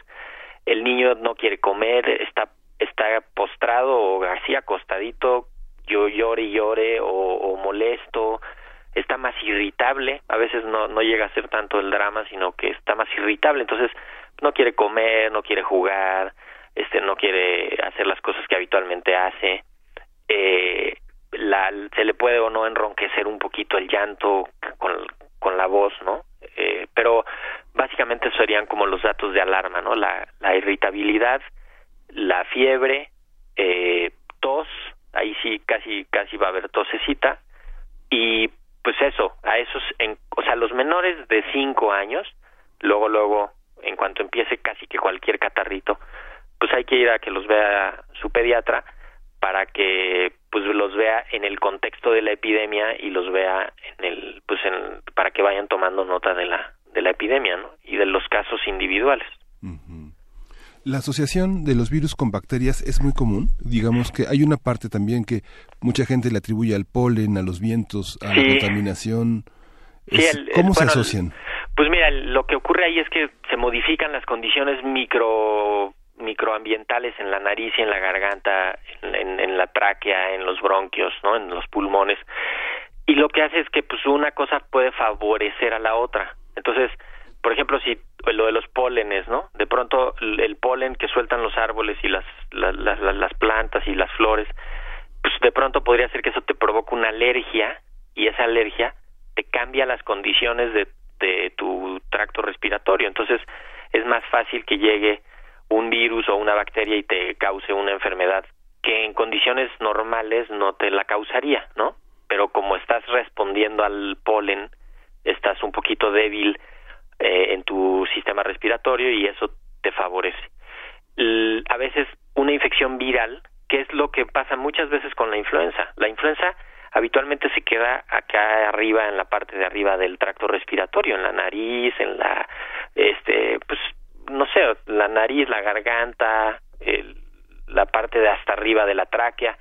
el niño no quiere comer, está, está postrado o así acostadito, yo llore y llore o, o molesto, está más irritable, a veces no, no llega a ser tanto el drama, sino que está más irritable, entonces no quiere comer, no quiere jugar, este no quiere hacer las cosas que habitualmente hace, eh, la, se le puede o no enronquecer un poquito el llanto con, con la voz, ¿no? Eh, pero básicamente serían como los datos de alarma, ¿no? La, la irritabilidad, la fiebre, eh, tos, ahí sí casi casi va a haber tosecita y pues eso, a esos, en, o sea, los menores de 5 años, luego luego en cuanto empiece casi que cualquier catarrito, pues hay que ir a que los vea su pediatra para que pues los vea en el contexto de la epidemia y los vea en el pues en, para que vayan tomando nota de la de la epidemia ¿no? y de los casos individuales la asociación de los virus con bacterias es muy común. Digamos que hay una parte también que mucha gente le atribuye al polen, a los vientos, a la contaminación. ¿Cómo se asocian? Pues mira, lo que ocurre ahí es que se modifican las condiciones micro microambientales en la nariz y en la garganta, en, en, la tráquea, en los bronquios, ¿no? En los pulmones. Y lo que hace es que pues una cosa puede favorecer a la otra. Entonces, por ejemplo, si lo de los pólenes, ¿no? De pronto el polen que sueltan los árboles y las, las, las, las plantas y las flores, pues de pronto podría ser que eso te provoque una alergia y esa alergia te cambia las condiciones de, de tu tracto respiratorio. Entonces, es más fácil que llegue un virus o una bacteria y te cause una enfermedad que en condiciones normales no te la causaría, ¿no? Pero como estás respondiendo al polen, estás un poquito débil eh, en tu sistema respiratorio y eso te favorece. a veces una infección viral, que es lo que pasa muchas veces con la influenza. La influenza habitualmente se queda acá arriba en la parte de arriba del tracto respiratorio, en la nariz, en la este pues no sé, la nariz, la garganta, la parte de hasta arriba de la tráquea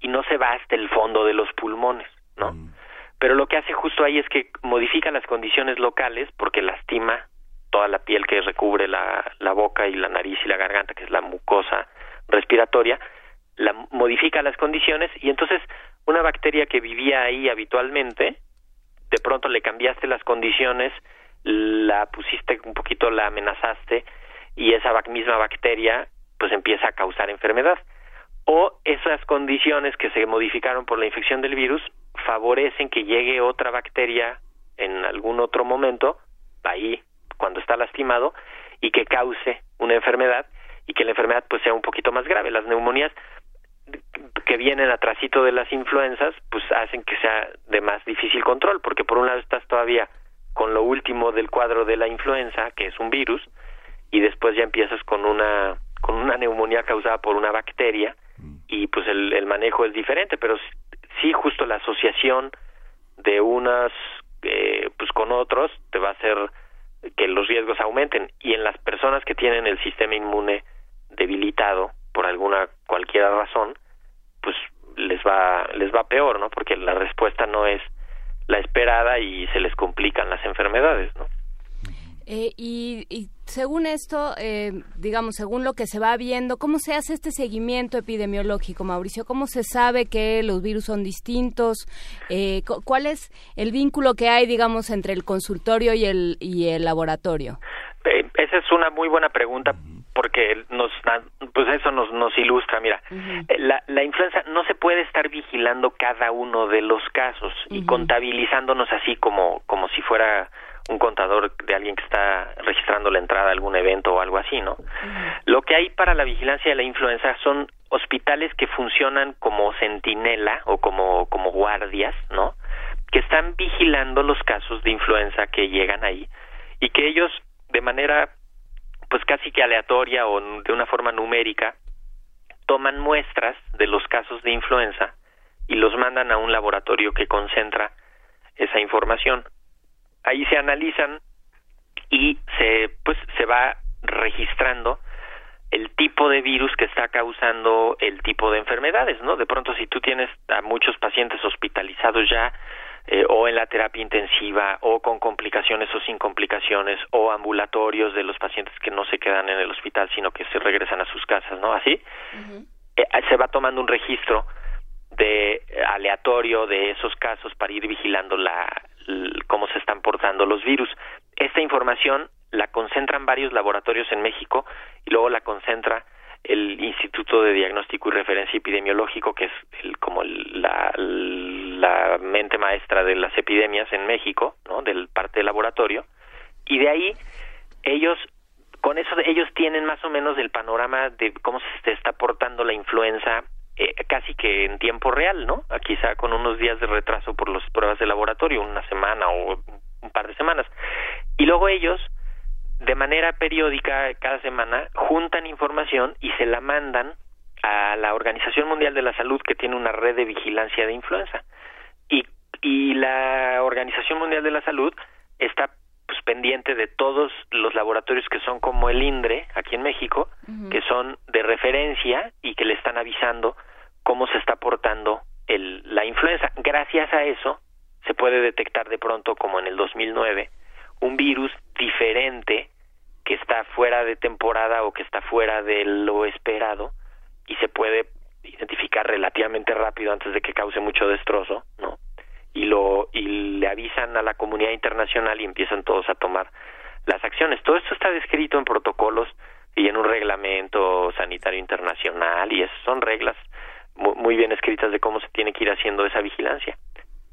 y no se va hasta el fondo de los pulmones, ¿no? Mm. Pero lo que hace justo ahí es que modifica las condiciones locales porque lastima toda la piel que recubre la, boca y la nariz y la garganta, que es la mucosa respiratoria, la modifica las condiciones y entonces una bacteria que vivía ahí habitualmente, de pronto le cambiaste las condiciones, la pusiste un poquito, la amenazaste y esa misma bacteria pues empieza a causar enfermedad. O esas condiciones que se modificaron por la infección del virus favorecen que llegue otra bacteria en algún otro momento, ahí cuando está lastimado, y que cause una enfermedad y que la enfermedad pues sea un poquito más grave. Las neumonías que vienen atrásito de las influencias pues hacen que sea de más difícil control, porque por un lado estás todavía con lo último del cuadro de la influenza, que es un virus, y después ya empiezas con una con una neumonía causada por una bacteria y pues el, el manejo es diferente, pero sí justo la asociación de unas eh, pues con otros te va a hacer que los riesgos aumenten. Y en las personas que tienen el sistema inmune debilitado por alguna cualquier razón pues les va les va peor no porque la respuesta no es la esperada y se les complican las enfermedades no eh, y, según esto, eh, digamos, según lo que se va viendo, ¿cómo se hace este seguimiento epidemiológico, Mauricio? ¿Cómo se sabe que los virus son distintos? Eh, ¿Cuál es el vínculo que hay, digamos, entre el consultorio y el, y el laboratorio? esa es una muy buena pregunta porque nos pues eso nos nos ilustra mira la, la influenza no se puede estar vigilando cada uno de los casos y contabilizándonos así como como si fuera un contador de alguien que está registrando la entrada a algún evento o algo así, ¿no? Lo que hay para la vigilancia de la influenza son hospitales que funcionan como centinela o como, como guardias, ¿no? Que están vigilando los casos de influenza que llegan ahí y que ellos de manera pues casi que aleatoria o de una forma numérica toman muestras de los casos de influenza y los mandan a un laboratorio que concentra esa información ahí se analizan y se pues se va registrando el tipo de virus que está causando el tipo de enfermedades, ¿no? De pronto si tú tienes a muchos pacientes hospitalizados ya eh, o en la terapia intensiva o con complicaciones o sin complicaciones o ambulatorios de los pacientes que no se quedan en el hospital sino que se regresan a sus casas, ¿no? Así eh, se va tomando un registro de aleatorio de esos casos para ir vigilando la, cómo se están portando los virus. Esta información la concentran varios laboratorios en México y luego la concentra el Instituto de Diagnóstico y Referencia Epidemiológico, que es el, como la, la mente maestra de las epidemias en México, ¿no? del parte del laboratorio, y de ahí ellos con eso ellos tienen más o menos el panorama de cómo se está portando la influenza eh, casi que en tiempo real, ¿no? Quizá con unos días de retraso por las pruebas de laboratorio, una semana o un par de semanas. Y luego ellos, de manera periódica, cada semana, juntan información y se la mandan a la Organización Mundial de la Salud, que tiene una red de vigilancia de influenza. Y, y la Organización Mundial de la Salud está pues pendiente de todos los laboratorios que son como el INDRE aquí en México, que son de referencia y que le están avisando cómo se está portando el, la influenza. Gracias a eso se puede detectar de pronto, como en el 2009, un virus diferente que está fuera de temporada o que está fuera de lo esperado y se puede identificar relativamente rápido antes de que cause mucho destrozo, ¿no? Y lo y le avisan a la comunidad internacional y empiezan todos a tomar las acciones. Todo esto está descrito en protocolos y en un reglamento sanitario internacional y son reglas muy bien escritas de cómo se tiene que ir haciendo esa vigilancia.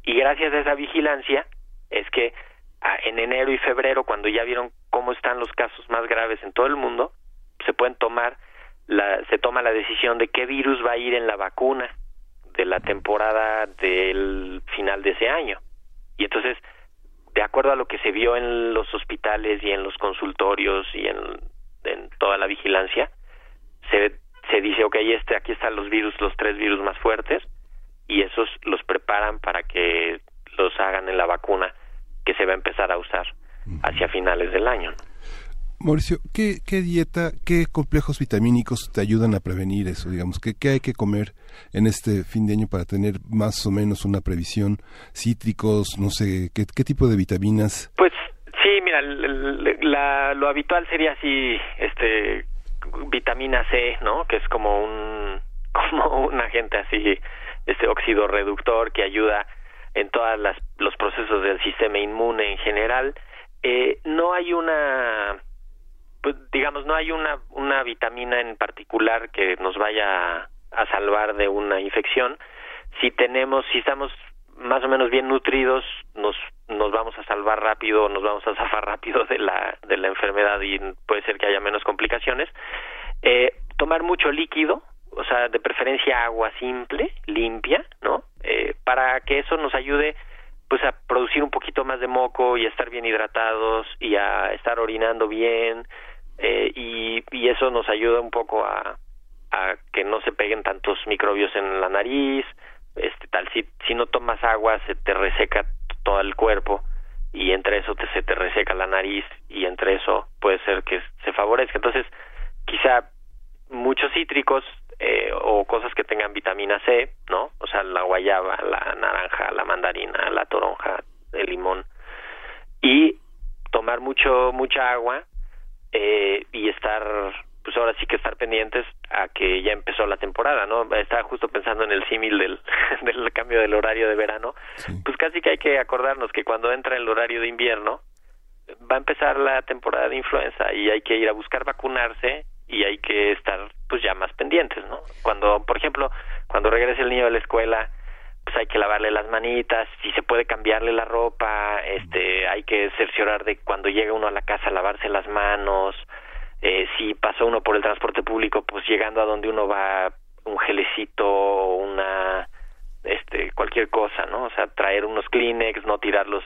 Y gracias a esa vigilancia es que en enero y febrero, cuando ya vieron cómo están los casos más graves en todo el mundo, se pueden tomar, la, se toma la decisión de qué virus va a ir en la vacuna de la temporada del final de ese año. Y entonces, de acuerdo a lo que se vio en los hospitales y en los consultorios y en, en toda la vigilancia, se, se dice, ok, este, aquí están los virus, los tres virus más fuertes, y esos los preparan para que los hagan en la vacuna que se va a empezar a usar hacia finales del año. Mauricio, ¿qué, ¿qué, dieta, qué complejos vitamínicos te ayudan a prevenir eso? Digamos, ¿qué, ¿qué hay que comer en este fin de año para tener más o menos una previsión? Cítricos, no sé, ¿qué, qué tipo de vitaminas? Pues sí, mira, la, lo habitual sería así, este, vitamina C, ¿no? Que es como un, [laughs] como un agente así, este óxido reductor que ayuda en todos los procesos del sistema inmune en general. Eh, no hay una pues digamos no hay una una vitamina en particular que nos vaya a salvar de una infección si tenemos si estamos más o menos bien nutridos nos nos vamos a salvar rápido nos vamos a zafar [laughs] rápido de la de la enfermedad y puede ser que haya menos complicaciones. Eh, tomar mucho líquido o sea de preferencia agua simple limpia no eh, para que eso nos ayude pues a producir un poquito más de moco y a estar bien hidratados y a estar orinando bien eh, y, eso nos ayuda un poco a que no se peguen tantos microbios en la nariz, este tal si si no tomas agua se te reseca todo el cuerpo y entre eso te, se te reseca la nariz y entre eso puede ser que se favorezca. Entonces, quizá muchos cítricos eh, o cosas que tengan vitamina C, ¿no? O sea, la guayaba, la naranja, la mandarina, la toronja, el limón y tomar mucho mucha agua eh, y estar pues ahora sí que estar pendientes a que ya empezó la temporada, ¿no? Estaba justo pensando en el símil del, [laughs] del cambio del horario de verano, pues casi que hay que acordarnos que cuando entra el horario de invierno va a empezar la temporada de influenza y hay que ir a buscar vacunarse y hay que estar pues ya más pendientes, ¿no? Cuando, por ejemplo, cuando regrese el niño de la escuela, pues hay que lavarle las manitas, si se puede cambiarle la ropa, este, hay que cerciorar de cuando llega uno a la casa lavarse las manos, eh, si pasó uno por el transporte público, pues llegando a donde uno va un gelecito, una, este, cualquier cosa, ¿no? O sea, traer unos Kleenex, no tirarlos,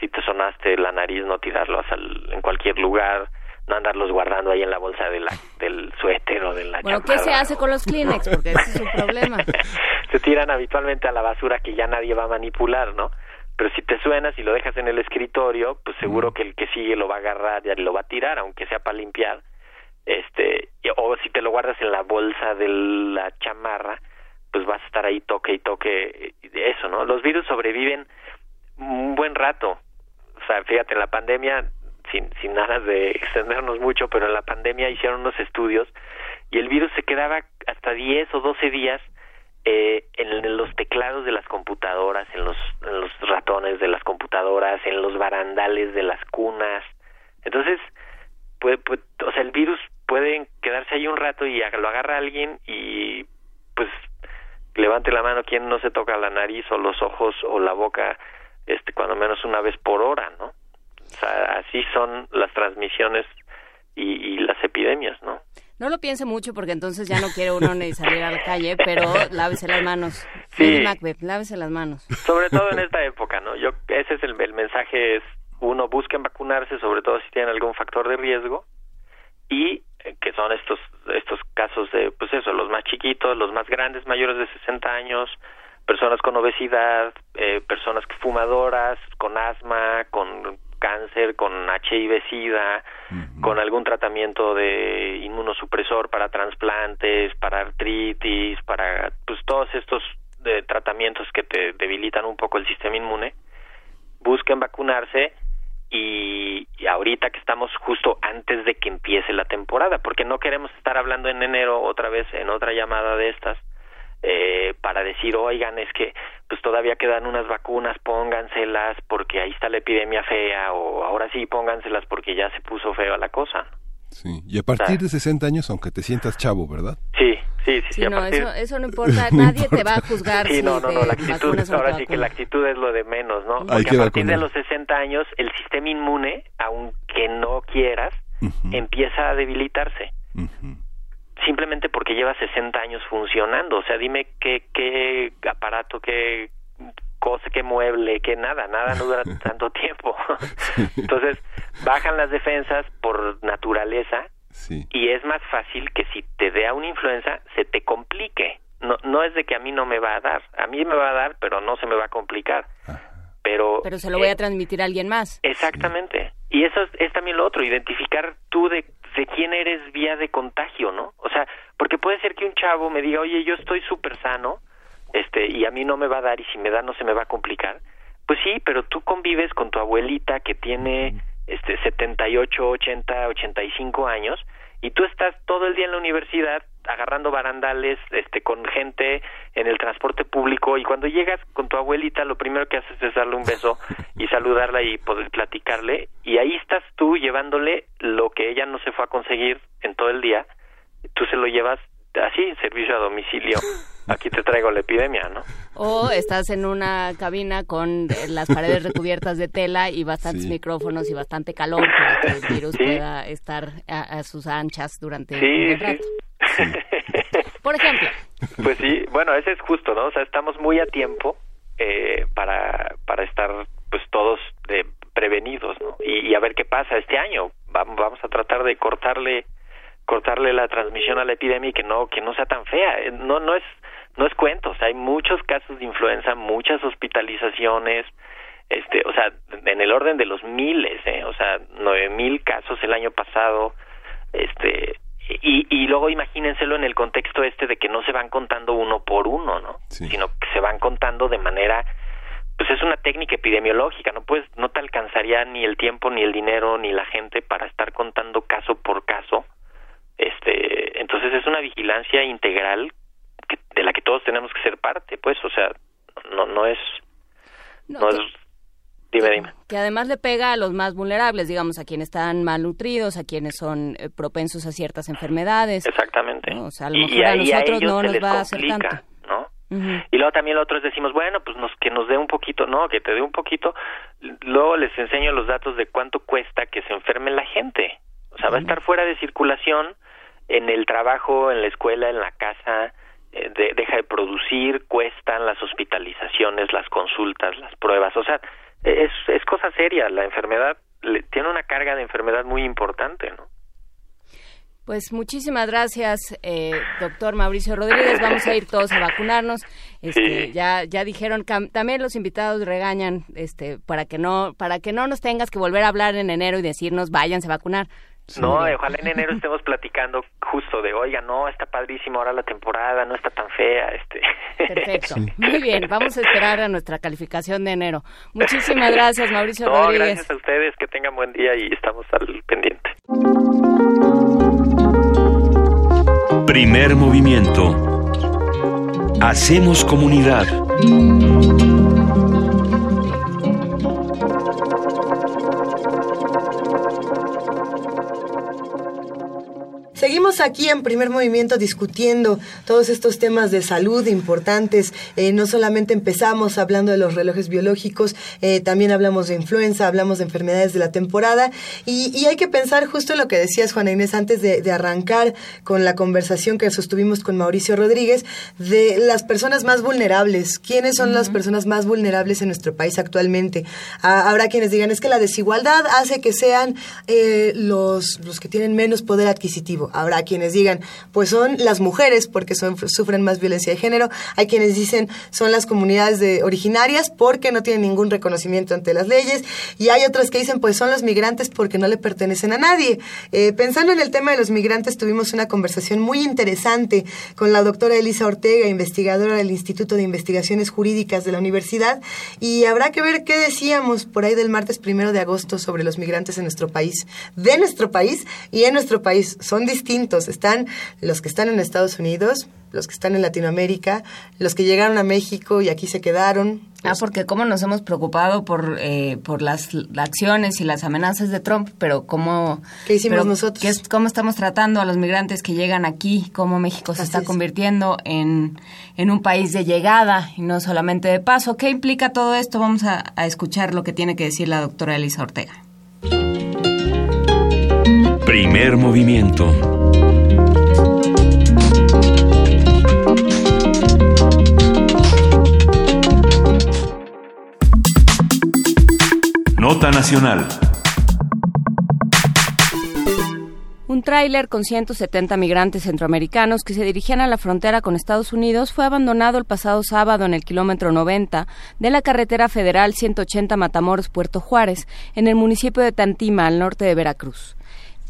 si te sonaste la nariz, no tirarlos al, en cualquier lugar, no andarlos guardando ahí en la bolsa de la, del suéter o de la Bueno, ¿qué se hace con los Kleenex? Porque ese es un problema. [laughs] se tiran habitualmente a la basura que ya nadie va a manipular, ¿no? Pero si te suenas y lo dejas en el escritorio, pues seguro que el que sigue lo va a agarrar y lo va a tirar, aunque sea para limpiar. Este, o si te lo guardas en la bolsa de la chamarra, pues vas a estar ahí toque y toque eso, ¿no? Los virus sobreviven un buen rato. O sea, fíjate, en la pandemia sin, sin nada de extendernos mucho, pero en la pandemia hicieron unos estudios y el virus se quedaba hasta 10 o 12 días eh, en, los teclados de las computadoras, en los, ratones de las computadoras, en los barandales de las cunas. Entonces, puede, o sea, el virus puede quedarse ahí un rato y lo agarra alguien y pues levante la mano quien no se toca la nariz o los ojos o la boca este cuando menos una vez por hora, ¿no? así son las transmisiones y, las epidemias, ¿no? No lo piense mucho porque entonces ya no quiere uno ni salir a la calle, pero lávese las manos. Sí. Macbeth, lávese las manos. Sobre todo en esta época, ¿no? Yo ese es el, el mensaje es uno busquen vacunarse, sobre todo si tienen algún factor de riesgo y que son estos estos casos de pues eso, los más chiquitos, los más grandes, mayores de 60 años, personas con obesidad, eh, personas fumadoras, con asma, con cáncer, con HIV-Sida, con algún tratamiento de inmunosupresor para trasplantes, para artritis, para pues todos estos de tratamientos que te debilitan un poco el sistema inmune, busquen vacunarse y, y, ahorita que estamos justo antes de que empiece la temporada, porque no queremos estar hablando en enero otra vez en otra llamada de estas, eh, para decir, oigan, es que pues todavía quedan unas vacunas, pónganselas porque ahí está la epidemia fea o ahora sí pónganselas porque ya se puso fea la cosa. Sí, y a partir de 60 años, aunque te sientas chavo, ¿verdad? Sí, sí, sí. no, eso, eso no importa, [laughs] nadie te va a juzgar. Sí, no, no, no, la actitud, ahora sí que la actitud es lo de menos, ¿no? Porque a partir de los 60 años, el sistema inmune, aunque no quieras, empieza a debilitarse. simplemente porque lleva 60 años funcionando. O sea, dime qué, qué aparato, qué cosa, qué mueble, qué nada, nada no dura [laughs] tanto tiempo. [laughs] Entonces, bajan las defensas por naturaleza y es más fácil que si te dé a una influenza se te complique. No, no es de que a mí no me va a dar, a mí me va a dar, pero no se me va a complicar. Pero, pero se lo voy a transmitir a alguien más. Exactamente. Y eso es, también lo otro, identificar tú de, de quién eres vía de contagio, ¿no? O sea, porque puede ser que un chavo me diga, oye, yo estoy súper sano, este, y a mí no me va a dar, y si me da no se me va a complicar. Pues sí, pero tú convives con tu abuelita que tiene este 78, 80, 85 años y tú estás todo el día en la universidad agarrando barandales este con gente en el transporte público y cuando llegas con tu abuelita lo primero que haces es darle un beso y [laughs] saludarla y poder platicarle y ahí estás tú llevándole lo que ella no se fue a conseguir en todo el día tú se lo llevas así servicio a domicilio [laughs] aquí te traigo la epidemia, ¿no? O estás en una cabina con las paredes recubiertas de tela y bastantes micrófonos y bastante calor para que el virus pueda estar a, sus anchas durante un rato. [laughs] Por ejemplo. Pues sí, bueno, ese es justo, ¿no? O sea, estamos muy a tiempo eh, para, para estar pues todos de prevenidos, ¿no? Y, y, a ver qué pasa este año. Vamos, vamos a tratar de cortarle cortarle la transmisión a la epidemia y que no que no sea tan fea. Eh, no no es no es cuento, o sea, hay muchos casos de influenza, muchas hospitalizaciones, este, o sea, en el orden de los miles, ¿eh? o sea, nueve mil casos el año pasado, este, y, y luego imagínenselo en el contexto este de que no se van contando uno por uno, ¿no? Sino que se van contando de manera, pues es una técnica epidemiológica, no puedes, no te alcanzaría ni el tiempo, ni el dinero, ni la gente para estar contando caso por caso, este, entonces es una vigilancia integral de la que todos tenemos que ser parte, pues, o sea, no, no es... No, es Dime, dime. Que además le pega a los más vulnerables, digamos, a quienes están malnutridos, a quienes son eh, propensos a ciertas enfermedades. Exactamente. O sea, a lo mejor a nosotros no nos va a hacer tanto. ¿no? Y luego también los otros decimos, bueno, pues nos, que nos dé un poquito, no, que te dé un poquito. Luego les enseño los datos de cuánto cuesta que se enferme la gente. O sea, va a estar fuera de circulación en el trabajo, en la escuela, en la casa, eh, deja de producir, cuestan las hospitalizaciones, las consultas, las pruebas, o sea, es, es cosa seria, la enfermedad tiene una carga de enfermedad muy importante, ¿no? Pues muchísimas gracias, eh, doctor Mauricio Rodríguez. Vamos a ir todos a vacunarnos. Este, Ya ya dijeron también los invitados regañan, este, para que no para que no nos tengas que volver a hablar en enero y decirnos váyanse a vacunar. No, ojalá en enero estemos platicando justo de, oiga, no, está padrísimo ahora la temporada, no está tan fea. este Perfecto, muy bien, vamos a esperar a nuestra calificación de enero. Muchísimas gracias, Mauricio no, Rodríguez. gracias a ustedes, que tengan buen día y estamos al pendiente. Primer movimiento. Hacemos comunidad. Aquí en primer movimiento discutiendo todos estos temas de salud importantes. Eh, no solamente empezamos hablando de los relojes biológicos, eh, también hablamos de influenza, hablamos de enfermedades de la temporada y, hay que pensar justo en lo que decías, Juana Inés, antes de, arrancar con la conversación que sostuvimos con Mauricio Rodríguez, de las personas más vulnerables. ¿Quiénes son las personas más vulnerables en nuestro país actualmente? Ah, habrá quienes digan, es que la desigualdad hace que sean eh, los, los que tienen menos poder adquisitivo Habrá quienes digan, pues son las mujeres porque sufren más violencia de género. Hay quienes dicen son las comunidades de, originarias porque no tienen ningún reconocimiento ante las leyes. Y hay otras que dicen, pues son los migrantes porque no le pertenecen a nadie. Eh, pensando en el tema de los migrantes, tuvimos una conversación muy interesante con la doctora Elisa Ortega, investigadora del Instituto de Investigaciones Jurídicas de la Universidad. Y habrá que ver qué decíamos por ahí del martes primero de agosto sobre los migrantes en nuestro país, de nuestro país y en nuestro país. Son distintos. Están los que están en Estados Unidos, los que están en Latinoamérica, los que llegaron a México y aquí se quedaron. Ah, porque cómo nos hemos preocupado por, eh, por las, acciones y las amenazas de Trump, pero cómo... ¿Qué hicimos nosotros? ¿Cómo estamos tratando a los migrantes que llegan aquí? ¿Cómo México se está convirtiendo en, en un país de llegada y no solamente de paso? ¿Qué implica todo esto? Vamos a, a escuchar lo que tiene que decir la doctora Elisa Ortega. Primer movimiento. Nota Nacional. Un tráiler con 170 migrantes centroamericanos que se dirigían a la frontera con Estados Unidos fue abandonado el pasado sábado en el kilómetro 90 de la carretera federal 180 Matamoros Puerto Juárez, en el municipio de Tantima, al norte de Veracruz.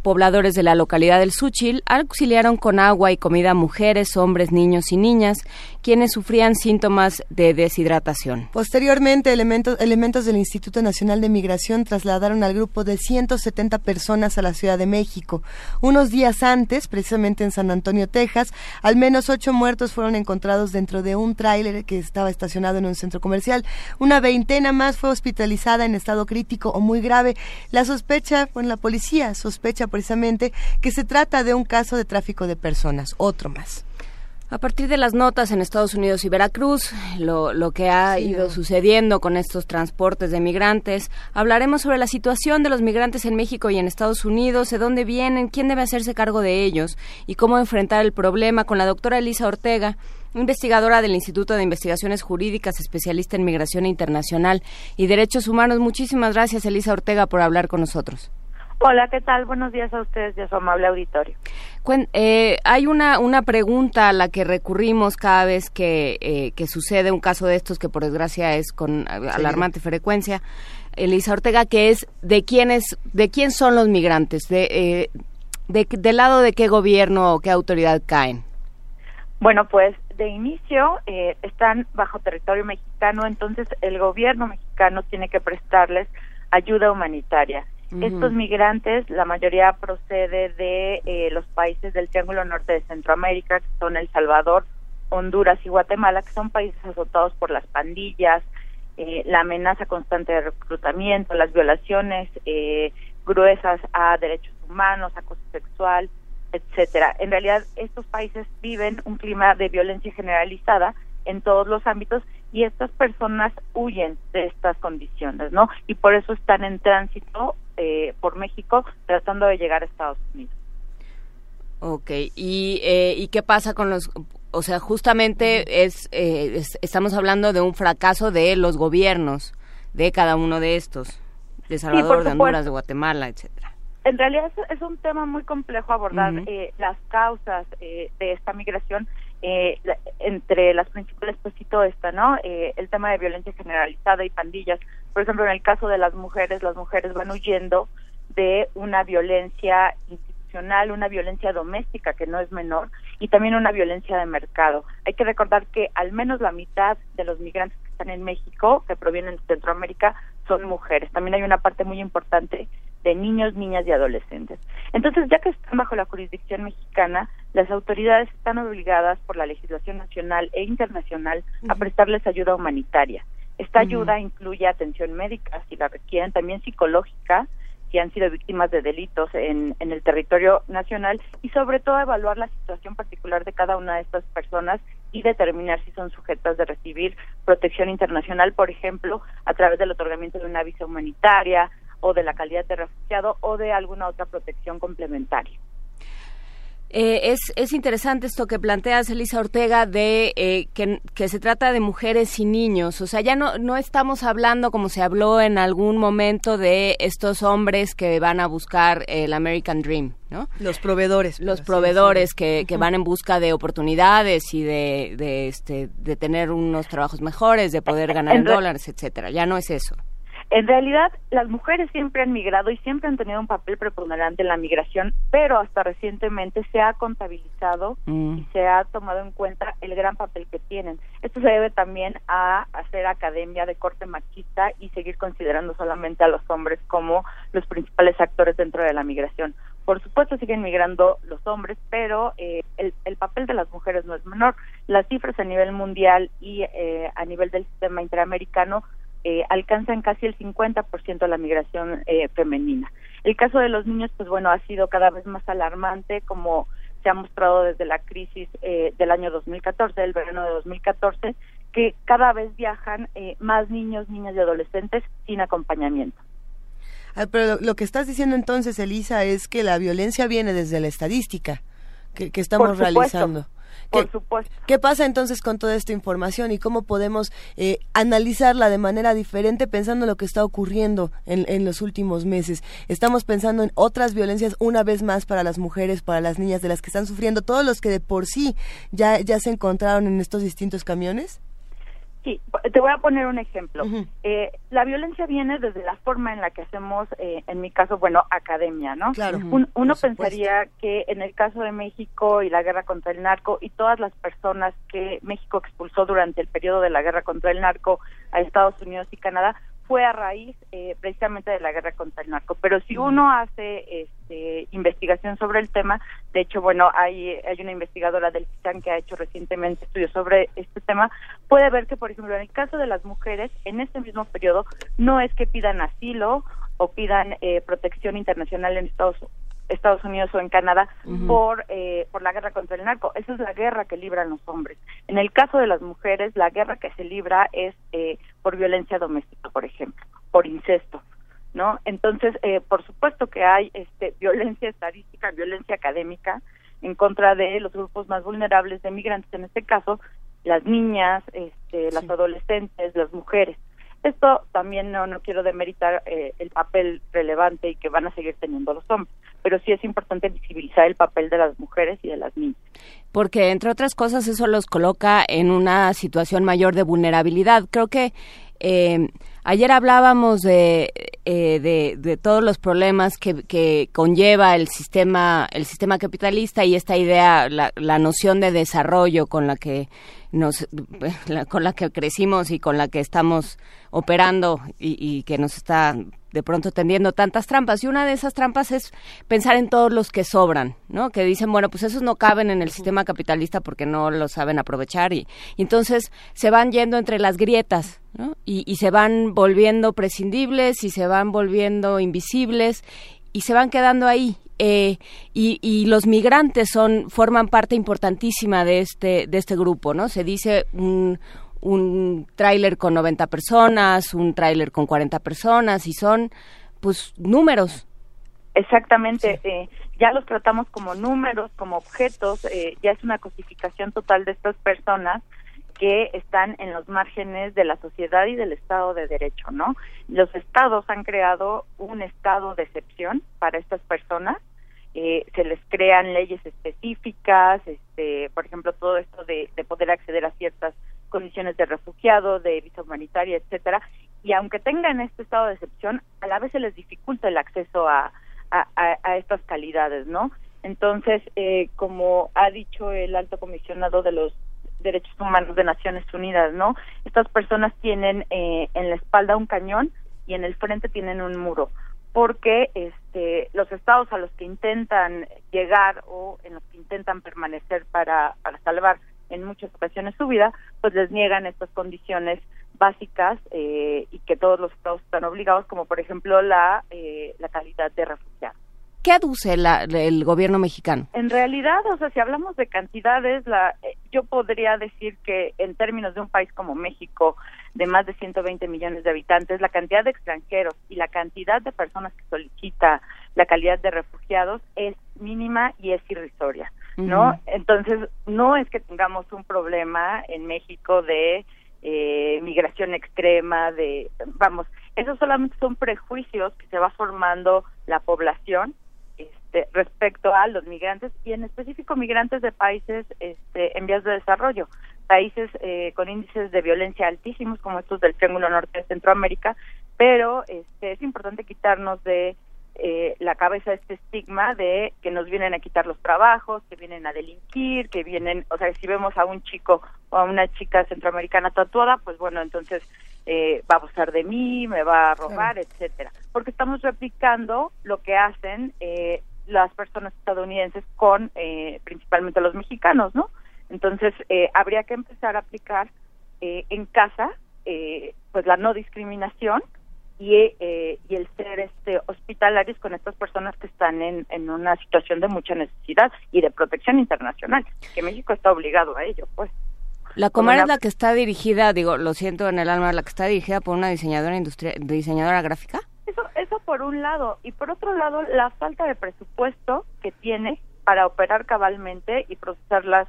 Pobladores de la localidad del Súchil auxiliaron con agua y comida a mujeres, hombres, niños y niñas, quienes sufrían síntomas de deshidratación. Posteriormente, elementos, elementos del Instituto Nacional de Migración trasladaron al grupo de 170 personas a la Ciudad de México. Unos días antes, precisamente en San Antonio, Texas, al menos ocho muertos fueron encontrados dentro de un tráiler que estaba estacionado en un centro comercial. Una veintena más fue hospitalizada en estado crítico o muy grave. La sospecha, bueno, la policía sospecha precisamente que se trata de un caso de tráfico de personas, otro más. A partir de las notas en Estados Unidos y Veracruz, lo, lo que ha ido sucediendo con estos transportes de migrantes, hablaremos sobre la situación de los migrantes en México y en Estados Unidos, de dónde vienen, quién debe hacerse cargo de ellos y cómo enfrentar el problema con la doctora Elisa Ortega, investigadora del Instituto de Investigaciones Jurídicas, especialista en migración internacional y derechos humanos. Muchísimas gracias, Elisa Ortega, por hablar con nosotros. Hola, ¿qué tal? Buenos días a ustedes y a su amable auditorio. Eh, hay una, una pregunta a la que recurrimos cada vez que, eh, que sucede un caso de estos, que por desgracia es con alarmante frecuencia, Elisa Ortega, que es de quiénes, de quién son los migrantes, de, eh, de, del lado de qué gobierno o qué autoridad caen. Bueno, pues de inicio están bajo territorio mexicano, entonces el gobierno mexicano tiene que prestarles ayuda humanitaria estos migrantes, la mayoría procede de eh, los países del Triángulo Norte de Centroamérica, que son El Salvador, Honduras y Guatemala, que son países azotados por las pandillas, eh, la amenaza constante de reclutamiento, las violaciones eh, gruesas a derechos humanos, acoso sexual, etcétera. En realidad, estos países viven un clima de violencia generalizada en todos los ámbitos y estas personas huyen de estas condiciones, ¿no? Y por eso están en tránsito eh, por México tratando de llegar a Estados Unidos. Ok, ¿Y, eh, ¿y qué pasa con los, o sea, justamente es, eh, estamos hablando de un fracaso de los gobiernos de cada uno de estos, de Salvador, de Honduras, de Guatemala, etcétera. En realidad es, un tema muy complejo abordar las causas de esta migración eh, entre las principales pues cito esta, ¿no? Eh, el tema de violencia generalizada y pandillas. Por ejemplo, en el caso de las mujeres, las mujeres van huyendo de una violencia institucional, una violencia doméstica que no es menor y también una violencia de mercado. Hay que recordar que al menos la mitad de los migrantes que están en México, que provienen de Centroamérica, son mujeres. También hay una parte muy importante de niños, niñas y adolescentes. Entonces, ya que están bajo la jurisdicción mexicana, las autoridades están obligadas por la legislación nacional e internacional a prestarles ayuda humanitaria. Esta ayuda incluye atención médica, si la requieren, también psicológica, si han sido víctimas de delitos en, en el territorio nacional y sobre todo evaluar la situación particular de cada una de estas personas y determinar si son sujetas de recibir protección internacional, por ejemplo, a través del otorgamiento de una visa humanitaria, o de la calidad de refugiado o de alguna otra protección complementaria. Eh, es, es interesante esto que planteas, Elisa Ortega, de eh, que, que, se trata de mujeres y niños. O sea, ya no, no estamos hablando como se habló en algún momento de estos hombres que van a buscar el American Dream, ¿no? Los proveedores. Los proveedores que, que van en busca de oportunidades y de, de, este, de tener unos trabajos mejores, de poder ganar en dólares, etcétera. Ya no es eso. En realidad, las mujeres siempre han migrado y siempre han tenido un papel preponderante en la migración, pero hasta recientemente se ha contabilizado mm. y se ha tomado en cuenta el gran papel que tienen. Esto se debe también a hacer academia de corte machista y seguir considerando solamente a los hombres como los principales actores dentro de la migración. Por supuesto siguen migrando los hombres, pero eh, el, el, papel de las mujeres no es menor. Las cifras a nivel mundial y eh, a nivel del sistema interamericano eh, alcanzan casi el 50% de la migración eh, femenina. El caso de los niños, pues bueno, ha sido cada vez más alarmante, como se ha mostrado desde la crisis eh, del año 2014, del verano de 2014, que cada vez viajan eh, más niños, niñas y adolescentes sin acompañamiento. Ah, pero lo que estás diciendo entonces, Elisa, es que la violencia viene desde la estadística que, que estamos realizando. Por supuesto. ¿Qué pasa entonces con toda esta información y cómo podemos eh, analizarla de manera diferente pensando en lo que está ocurriendo en, en los últimos meses? Estamos pensando en otras violencias una vez más para las mujeres, para las niñas, de las que están sufriendo, todos los que de por sí ya, ya se encontraron en estos distintos camiones. Sí, te voy a poner un ejemplo. eh, la violencia viene desde la forma en la que hacemos, eh, en mi caso, bueno, academia, ¿no? Claro. uno pensaría que en el caso de México y la guerra contra el narco y todas las personas que México expulsó durante el periodo de la guerra contra el narco a Estados Unidos y Canadá, fue a raíz eh, precisamente de la guerra contra el narco. Pero si uno hace este, investigación sobre el tema, de hecho, bueno, hay, hay una investigadora del CISAN que ha hecho recientemente estudios sobre este tema, puede ver que, por ejemplo, en el caso de las mujeres, en este mismo periodo, no es que pidan asilo o pidan eh, protección internacional en Estados Estados Unidos o en Canadá por eh, por la guerra contra el narco. Esa es la guerra que libran los hombres. En el caso de las mujeres, la guerra que se libra es eh, por violencia doméstica, por ejemplo, por incesto, ¿no? Entonces, eh, por supuesto que hay este violencia estadística, violencia académica en contra de los grupos más vulnerables de migrantes, en este caso, las niñas, este, las adolescentes, las mujeres. Esto también no, no quiero demeritar eh, el papel relevante y que van a seguir teniendo los hombres, pero sí es importante visibilizar el papel de las mujeres y de las niñas. Porque, entre otras cosas, eso los coloca en una situación mayor de vulnerabilidad. Creo que eh, ayer hablábamos de, eh, de, todos los problemas que, que, conlleva el sistema, el sistema capitalista y esta idea, la, la noción de desarrollo con la que nos, [laughs] con la que crecimos y con la que estamos operando y, y, que nos está de pronto tendiendo tantas trampas. Y una de esas trampas es pensar en todos los que sobran, ¿no? Que dicen, bueno, pues esos no caben en el sistema capitalista porque no lo saben aprovechar y, y entonces se van yendo entre las grietas, ¿no? Y, y se van volviendo prescindibles y se van volviendo invisibles y se van quedando ahí eh, y, y, los migrantes son forman parte importantísima de este de este grupo no se dice un un tráiler con 90 personas un tráiler con 40 personas y son pues números exactamente sí. eh, ya los tratamos como números como objetos eh, ya es una cosificación total de estas personas que están en los márgenes de la sociedad y del Estado de Derecho, ¿no? Los estados han creado un estado de excepción para estas personas, eh, se les crean leyes específicas, este, por ejemplo, todo esto de, de poder acceder a ciertas condiciones de refugiado, de visa humanitaria, etcétera, y aunque tengan este estado de excepción, a la vez se les dificulta el acceso a, a, estas calidades, ¿no? Entonces, eh, como ha dicho el alto comisionado de los Derechos Humanos de Naciones Unidas, ¿no? Estas personas tienen eh, en la espalda un cañón y en el frente tienen un muro, porque este, los estados a los que intentan llegar o en los que intentan permanecer para, para salvar en muchas ocasiones su vida, pues les niegan estas condiciones básicas eh, y que todos los estados están obligados, como por ejemplo la, eh, la calidad de refugiado. ¿Qué aduce la, el gobierno mexicano? En realidad, o sea, si hablamos de cantidades, la, yo podría decir que en términos de un país como México, de más de 120 millones de habitantes, la cantidad de extranjeros y la cantidad de personas que solicita la calidad de refugiados es mínima y es irrisoria, ¿no? Entonces, no es que tengamos un problema en México de eh, migración extrema, de, vamos, esos solamente son prejuicios que se va formando la población este, respecto a los migrantes y en específico migrantes de países este, en vías de desarrollo, países eh, con índices de violencia altísimos como estos del Triángulo Norte de Centroamérica, pero este, es importante quitarnos de eh, la cabeza este estigma de que nos vienen a quitar los trabajos, que vienen a delinquir, que vienen, o sea, si vemos a un chico o a una chica centroamericana tatuada, pues bueno, entonces eh, va a abusar de mí, me va a robar, etcétera, porque estamos replicando lo que hacen eh, las personas estadounidenses con eh, principalmente los mexicanos, ¿no? Entonces eh, habría que empezar a aplicar eh, en casa, eh, pues la no discriminación y, eh, y el ser este hospitalarios con estas personas que están en, en una situación de mucha necesidad y de protección internacional, que México está obligado a ello, pues. La Comar una... es la que está dirigida, digo, lo siento en el alma, la que está dirigida por una diseñadora industrial, diseñadora gráfica. Eso, eso por un lado. Y por otro lado, la falta de presupuesto que tiene para operar cabalmente y procesar las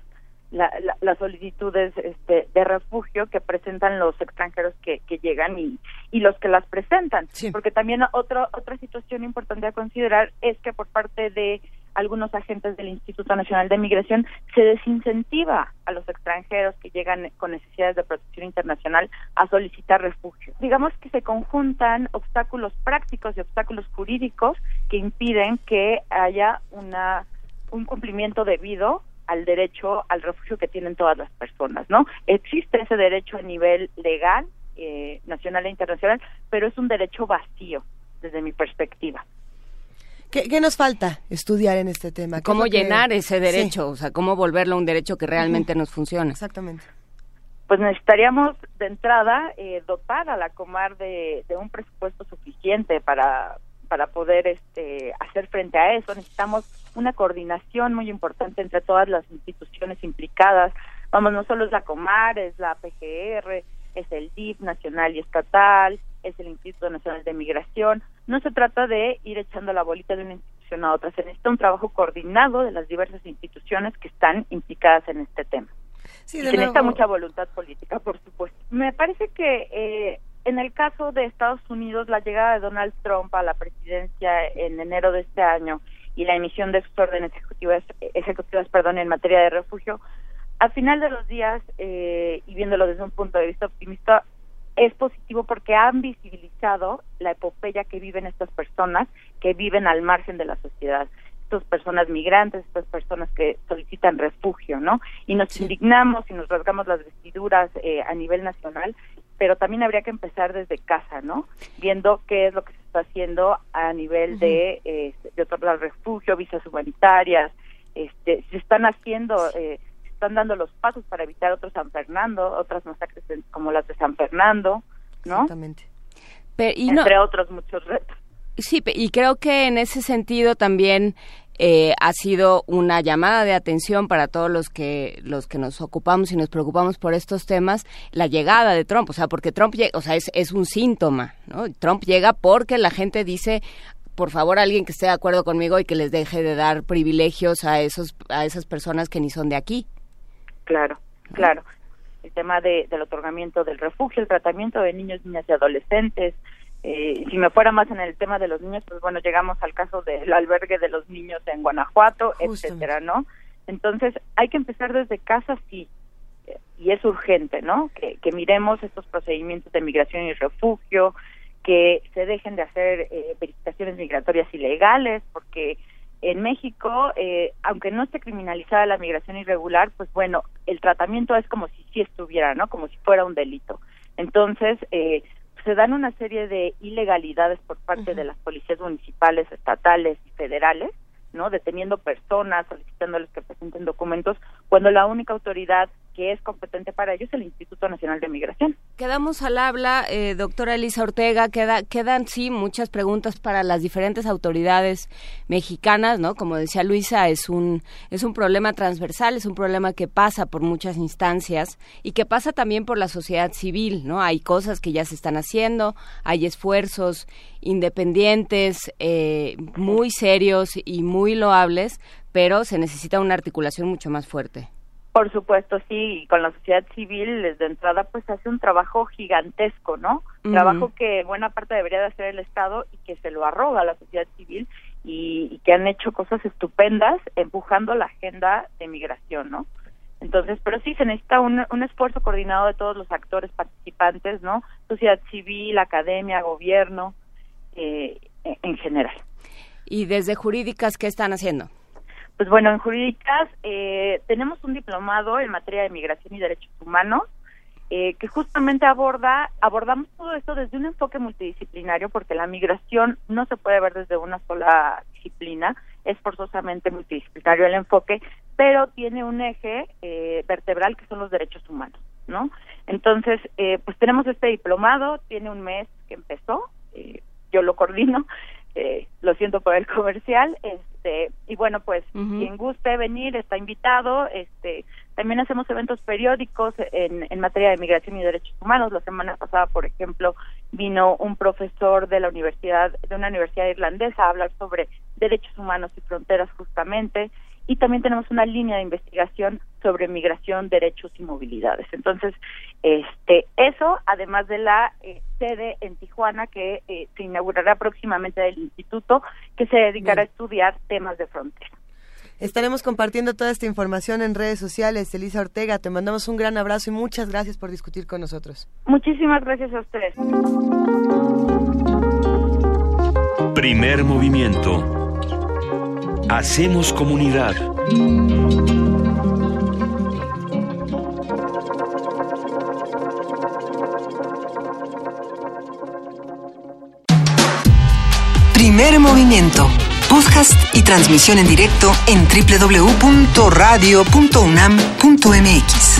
las solicitudes este, de refugio que presentan los extranjeros que, llegan y, y los que las presentan. Porque también otro, otra situación importante a considerar es que por parte de algunos agentes del Instituto Nacional de Migración se desincentiva a los extranjeros que llegan con necesidades de protección internacional a solicitar refugio. Digamos que se conjuntan obstáculos prácticos y obstáculos jurídicos que impiden que haya una un cumplimiento debido al derecho al refugio que tienen todas las personas, ¿no? Existe ese derecho a nivel legal, eh, nacional e internacional, pero es un derecho vacío desde mi perspectiva. ¿Qué, nos falta estudiar en este tema? ¿Cómo llenar ese derecho? O sea, ¿cómo volverlo un derecho que realmente nos funcione? Exactamente. Pues necesitaríamos de entrada eh, dotar a la Comar de, de un presupuesto suficiente para, para poder este, hacer frente a eso. Necesitamos una coordinación muy importante entre todas las instituciones implicadas. Vamos, no solo es la Comar, es la PGR, es el DIF nacional y estatal, es el Instituto Nacional de Migración. No se trata de ir echando la bolita de una institución a otra, se necesita un trabajo coordinado de las diversas instituciones que están implicadas en este tema. Sí, se necesita mucha voluntad política, por supuesto. Me parece que eh, en el caso de Estados Unidos, la llegada de Donald Trump a la presidencia en enero de este año y la emisión de sus órdenes ejecutivas, ejecutivas perdón, en materia de refugio, al final de los días, eh, y viéndolo desde un punto de vista optimista, es positivo porque han visibilizado la epopeya que viven estas personas que viven al margen de la sociedad estas personas migrantes, estas personas que solicitan refugio, ¿no? Y nos indignamos y nos rasgamos las vestiduras eh, a nivel nacional pero también habría que empezar desde casa, ¿no? Viendo qué es lo que se está haciendo a nivel de, eh, de otorgar refugio, visas humanitarias, este, se están haciendo, eh, se están dando los pasos para evitar otros San Fernando, otras masacres como las de San Fernando, ¿no? Exactamente. Entre otros muchos retos. Sí, y creo que en ese sentido también eh, ha sido una llamada de atención para todos los que los que nos ocupamos y nos preocupamos por estos temas la llegada de Trump. O sea porque Trump o sea es, es un síntoma ¿no? Trump llega porque la gente dice por favor alguien que esté de acuerdo conmigo y que les deje de dar privilegios a esos a esas personas que ni son de aquí claro claro. El tema de, del otorgamiento del refugio el tratamiento de niños niñas y adolescentes eh, si me fuera más en el tema de los niños, pues bueno, llegamos al caso del albergue de los niños en Guanajuato, etcétera, ¿no? Entonces, hay que empezar desde casa, sí, y es urgente, ¿no? Que, que miremos estos procedimientos de migración y refugio, que se dejen de hacer eh, verificaciones migratorias ilegales, porque en México, eh, aunque no esté criminalizada la migración irregular, pues bueno, el tratamiento es como si sí estuviera, ¿no? Como si fuera un delito. Entonces, eh, se dan una serie de ilegalidades por parte de las policías municipales, estatales y federales, ¿no? Deteniendo personas, solicitándoles que presenten documentos, cuando la única autoridad que es competente para ello es el Instituto Nacional de Migración. Quedamos al habla, eh, doctora Elisa Ortega, queda, quedan sí muchas preguntas para las diferentes autoridades mexicanas, ¿no? Como decía Luisa, es un, es un problema transversal, es un problema que pasa por muchas instancias y que pasa también por la sociedad civil, ¿no? Hay cosas que ya se están haciendo, hay esfuerzos independientes, eh, muy serios y muy loables, pero se necesita una articulación mucho más fuerte. Por supuesto, sí, con la sociedad civil desde entrada pues hace un trabajo gigantesco, ¿no? Trabajo que buena parte debería de hacer el Estado y que se lo arroga a la sociedad civil y, que han hecho cosas estupendas empujando la agenda de migración, ¿no? Entonces, pero sí se necesita un, un esfuerzo coordinado de todos los actores participantes, ¿no? Sociedad civil, academia, gobierno, eh, en general. ¿Y desde jurídicas qué están haciendo? Pues bueno, en jurídicas eh, tenemos un diplomado en materia de migración y derechos humanos eh, que justamente aborda, abordamos todo esto desde un enfoque multidisciplinario porque la migración no se puede ver desde una sola disciplina, es forzosamente multidisciplinario el enfoque, pero tiene un eje eh, vertebral que son los derechos humanos, ¿no? Entonces, pues tenemos este diplomado, tiene un mes que empezó, yo lo coordino, eh, lo siento por el comercial, este, y bueno, pues quien guste venir está invitado, este, también hacemos eventos periódicos en, en materia de migración y derechos humanos. La semana pasada, por ejemplo, vino un profesor de la universidad, de una universidad irlandesa a hablar sobre derechos humanos y fronteras justamente, y también tenemos una línea de investigación sobre migración, derechos y movilidades. Entonces, este, eso, además de la eh, sede en Tijuana que eh, se inaugurará próximamente del instituto, que se dedicará a estudiar temas de frontera. Estaremos compartiendo toda esta información en redes sociales. Elisa Ortega, te mandamos un gran abrazo y muchas gracias por discutir con nosotros. Muchísimas gracias a ustedes. Primer movimiento. Hacemos comunidad. Primer movimiento podcast y transmisión en directo en www.radio.unam.mx.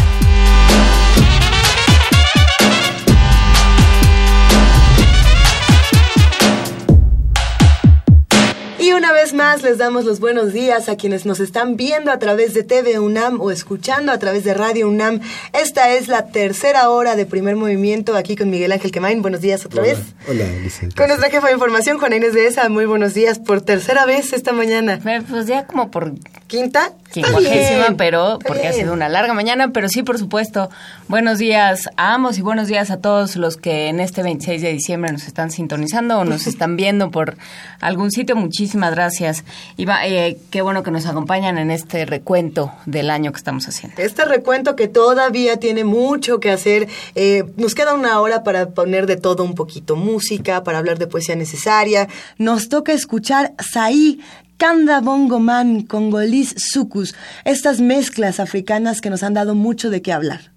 Y una vez más les damos los buenos días a quienes nos están viendo a través de TV UNAM o escuchando a través de Radio UNAM. Esta es la tercera hora de primer movimiento aquí con Miguel Ángel Quemain. Buenos días otra vez. Hola, Con nuestra jefa de información, Juana Inés de ESA. Muy buenos días por tercera vez esta mañana. Pues ya como por quinta. Quincuagésima, pero porque ha sido una larga mañana, pero sí, por supuesto. Buenos días a ambos y buenos días a todos los que en este 26 de diciembre nos están sintonizando o nos [laughs] están viendo por algún sitio. Muchísimas gracias. Y eh, qué bueno que nos acompañan en este recuento del año que estamos haciendo. Este recuento que todavía tiene mucho que hacer. Eh, nos queda una hora para poner de todo un poquito música, para hablar de poesía necesaria. Nos toca escuchar Saí, Kanda Bongo Man, Congolis Sukus, estas mezclas africanas que nos han dado mucho de qué hablar.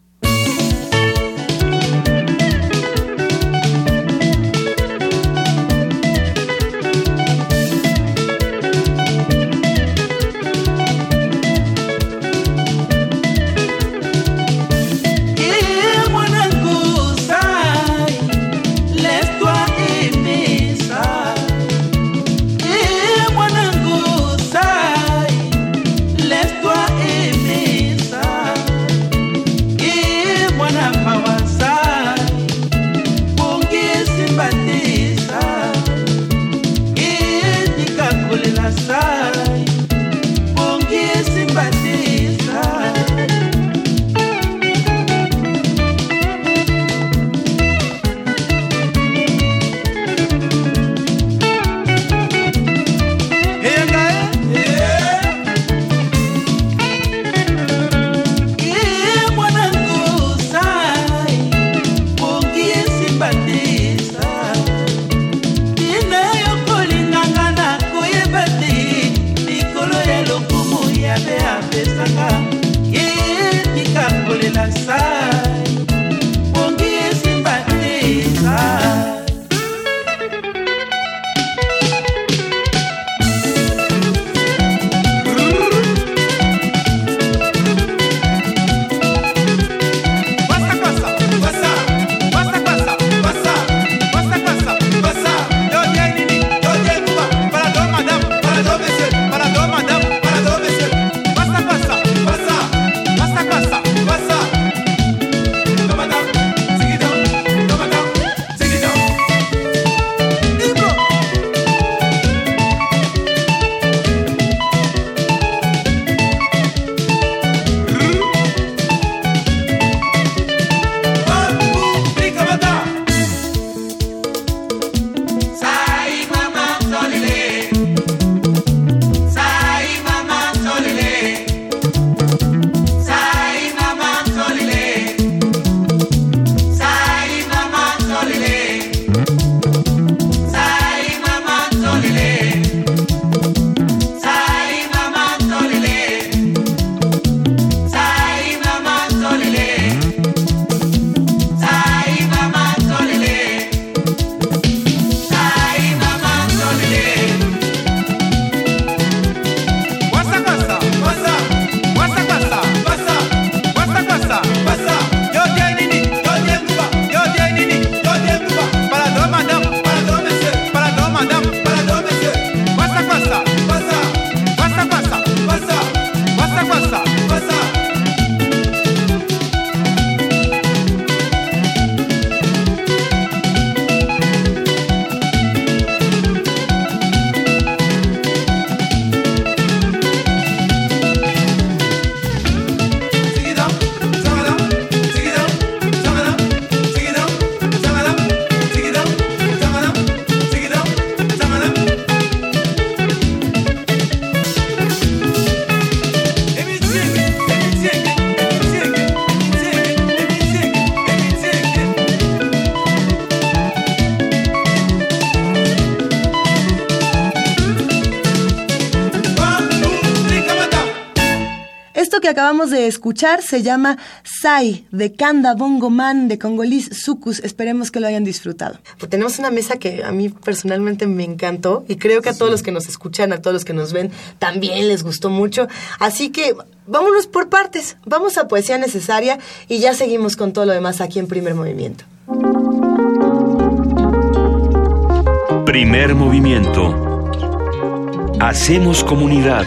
Escuchar se llama Sai, de Kanda Bongo Man, de Congolis Sucus. Esperemos que lo hayan disfrutado. Pues tenemos una mesa que a mí personalmente me encantó y creo que a todos los que nos escuchan, a todos los que nos ven, también les gustó mucho. Así que vámonos por partes. Vamos a Poesía Necesaria y ya seguimos con todo lo demás aquí en Primer Movimiento. Primer Movimiento. Hacemos comunidad.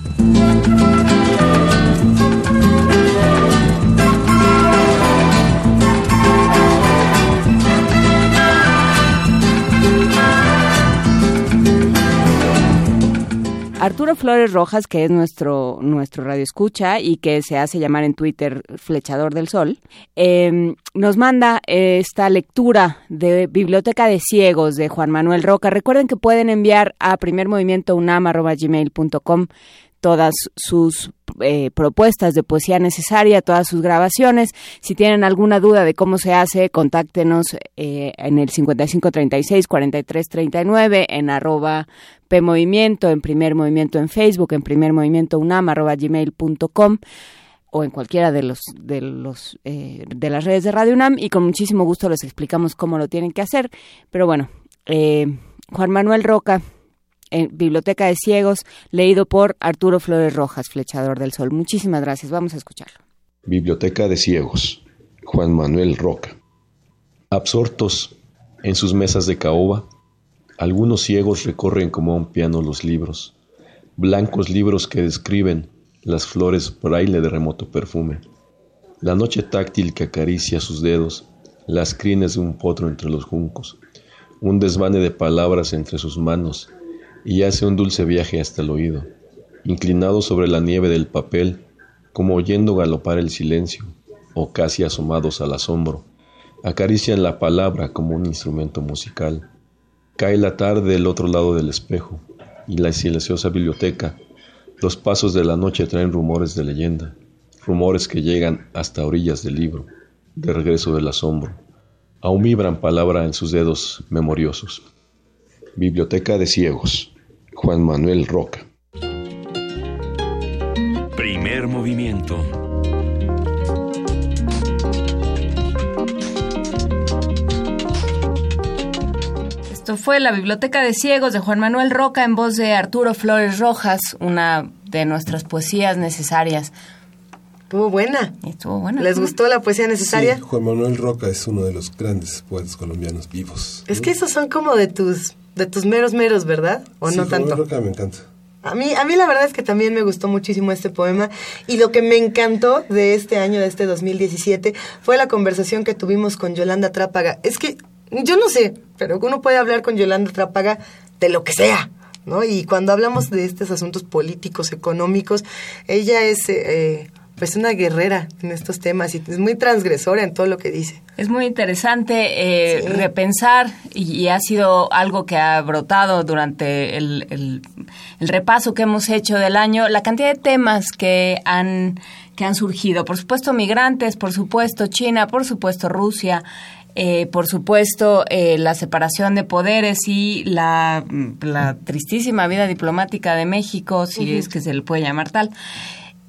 Flores Rojas, que es nuestro, nuestro radio escucha y que se hace llamar en Twitter Flechador del Sol, em, nos manda esta lectura de Biblioteca de Ciegos de Juan Manuel Roca. Recuerden que pueden enviar a primermovimientounam.gmail.com todas sus eh, propuestas de poesía necesaria, todas sus grabaciones. Si tienen alguna duda de cómo se hace, contáctenos eh, en el 5536-4339, en arroba PMovimiento, en Primer Movimiento en Facebook, en Primer Movimiento UNAM, arroba gmail.com o en cualquiera de los de los eh, de las redes de Radio UNAM y con muchísimo gusto les explicamos cómo lo tienen que hacer. Pero bueno, Juan Manuel Roca en Biblioteca de Ciegos, leído por Arturo Flores Rojas, Flechador del Sol. Muchísimas gracias, vamos a escucharlo. Biblioteca de Ciegos, Juan Manuel Roca. Absortos en sus mesas de caoba, algunos ciegos recorren como a un piano los libros, blancos libros que describen las flores braille de remoto perfume, la noche táctil que acaricia sus dedos, las crines de un potro entre los juncos, un desvane de palabras entre sus manos, y hace un dulce viaje hasta el oído, inclinado sobre la nieve del papel, como oyendo galopar el silencio, o casi asomados al asombro, acarician la palabra como un instrumento musical. Cae la tarde del otro lado del espejo, y la silenciosa biblioteca, los pasos de la noche traen rumores de leyenda, rumores que llegan hasta orillas del libro, de regreso del asombro. Aún vibran palabra en sus dedos memoriosos. Biblioteca de Ciegos, Juan Manuel Roca. Primer movimiento. Esto fue la Biblioteca de Ciegos de Juan Manuel Roca en voz de Arturo Flores Rojas, una de nuestras poesías necesarias. Estuvo buena. Estuvo buena. ¿Les gustó la poesía necesaria? Sí, Juan Manuel Roca es uno de los grandes poetas colombianos vivos. Es que esos son como de tus de tus meros meros, ¿verdad? ¿O sí, no tanto? Roca me encanta. A mí, a mí la verdad es que también me gustó muchísimo este poema y lo que me encantó de este año, de este 2017, fue la conversación que tuvimos con Yolanda Trápaga. Es que yo no sé, pero uno puede hablar con Yolanda Trápaga de lo que sea, ¿no? Y cuando hablamos de estos asuntos políticos, económicos, ella es... Eh, pues una guerrera en estos temas y es muy transgresora en todo lo que dice. Es muy interesante eh, repensar y, ha sido algo que ha brotado durante el, el, repaso que hemos hecho del año, la cantidad de temas que han, que han surgido. Por supuesto, migrantes, por supuesto, China, por supuesto, Rusia. Eh, por supuesto, eh, la separación de poderes y la, la, tristísima vida diplomática de México, si es que se le puede llamar tal.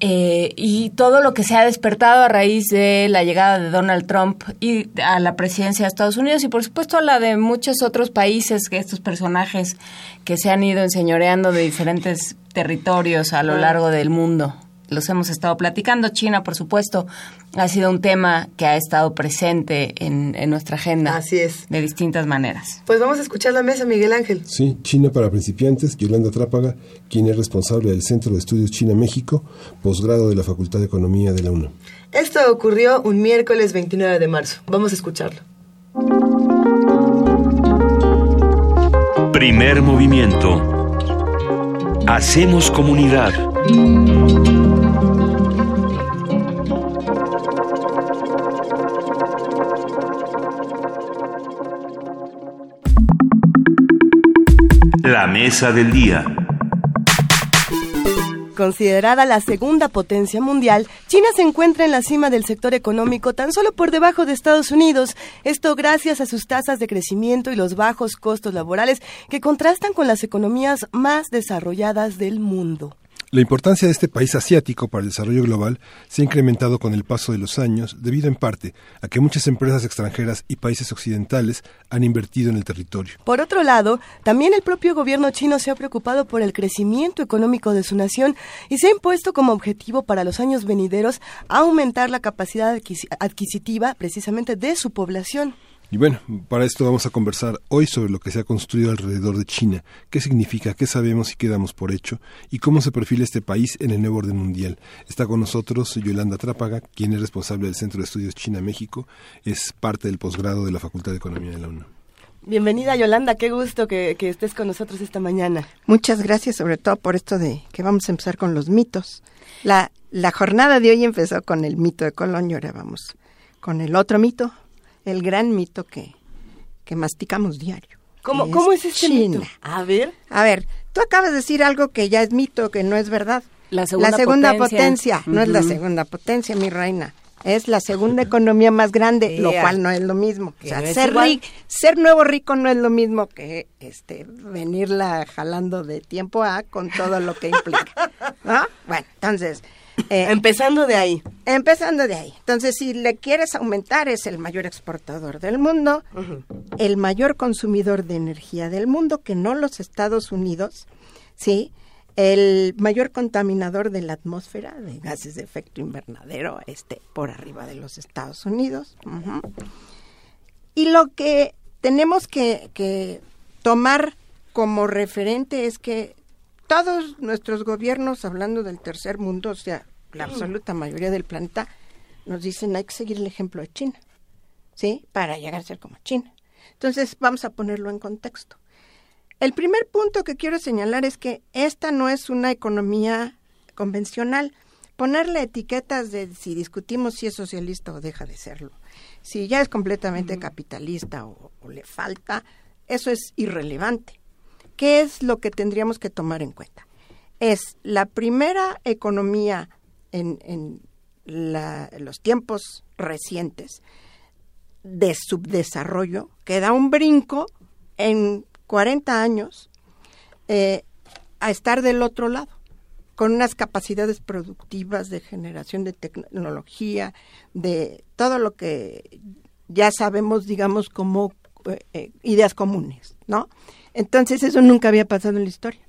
Eh, y todo lo que se ha despertado a raíz de la llegada de Donald Trump y a la presidencia de Estados Unidos y por supuesto a la de muchos otros países que estos personajes que se han ido enseñoreando de diferentes territorios a lo largo del mundo los hemos estado platicando. China, por supuesto, ha sido un tema que ha estado presente en, nuestra agenda. Así es. De distintas maneras. Pues vamos a escuchar la mesa, Miguel Ángel. Sí, China para principiantes, Yolanda Trápaga, quien es responsable del Centro de Estudios China-México, posgrado de la Facultad de Economía de la UNAM. Esto ocurrió un miércoles 29 de marzo. Vamos a escucharlo. Primer movimiento. Hacemos comunidad. La mesa del día. Considerada la segunda potencia mundial, China se encuentra en la cima del sector económico tan solo por debajo de Estados Unidos, esto gracias a sus tasas de crecimiento y los bajos costos laborales que contrastan con las economías más desarrolladas del mundo. La importancia de este país asiático para el desarrollo global se ha incrementado con el paso de los años debido en parte a que muchas empresas extranjeras y países occidentales han invertido en el territorio. Por otro lado, también el propio gobierno chino se ha preocupado por el crecimiento económico de su nación y se ha impuesto como objetivo para los años venideros aumentar la capacidad adquisitiva precisamente de su población. Y bueno, para esto vamos a conversar hoy sobre lo que se ha construido alrededor de China, qué significa, qué sabemos y qué damos por hecho, y cómo se perfila este país en el nuevo orden mundial. Está con nosotros Yolanda Trápaga, quien es responsable del Centro de Estudios China-México, es parte del posgrado de la Facultad de Economía de la UNAM. Bienvenida Yolanda, qué gusto que, que, estés con nosotros esta mañana. Muchas gracias sobre todo por esto de que vamos a empezar con los mitos. La, la jornada de hoy empezó con el mito de Colón y ahora vamos con el otro mito, el gran mito que, que masticamos diario. ¿Cómo, ¿cómo es este mito? A ver. A ver, tú acabas de decir algo que ya es mito, que no es verdad. La segunda, potencia, no es la segunda potencia, mi reina. Es la segunda economía más grande, lo cual no es lo mismo. O sea, ser, ser nuevo rico no es lo mismo que este venirla jalando de tiempo a con todo lo que implica. ¿no? Bueno, entonces, eh, empezando de ahí. Empezando de ahí. Entonces, si le quieres aumentar, es el mayor exportador del mundo, el mayor consumidor de energía del mundo, que no los Estados Unidos, ¿sí? El mayor contaminador de la atmósfera de gases de efecto invernadero, este, por arriba de los Estados Unidos. Y lo que tenemos que, que tomar como referente es que todos nuestros gobiernos, hablando del tercer mundo, o sea, la absoluta mayoría del planeta, nos dicen hay que seguir el ejemplo de China, ¿sí? Para llegar a ser como China. Entonces, vamos a ponerlo en contexto. El primer punto que quiero señalar es que esta no es una economía convencional. Ponerle etiquetas de si discutimos si es socialista o deja de serlo, si ya es completamente capitalista o le falta, eso es irrelevante. ¿Qué es lo que tendríamos que tomar en cuenta? Es la primera economía en, los tiempos recientes de subdesarrollo que da un brinco en 40 años eh, a estar del otro lado, con unas capacidades productivas de generación de tecnología, de todo lo que ya sabemos, digamos, como eh, eh, ideas comunes, ¿no? Entonces eso nunca había pasado en la historia.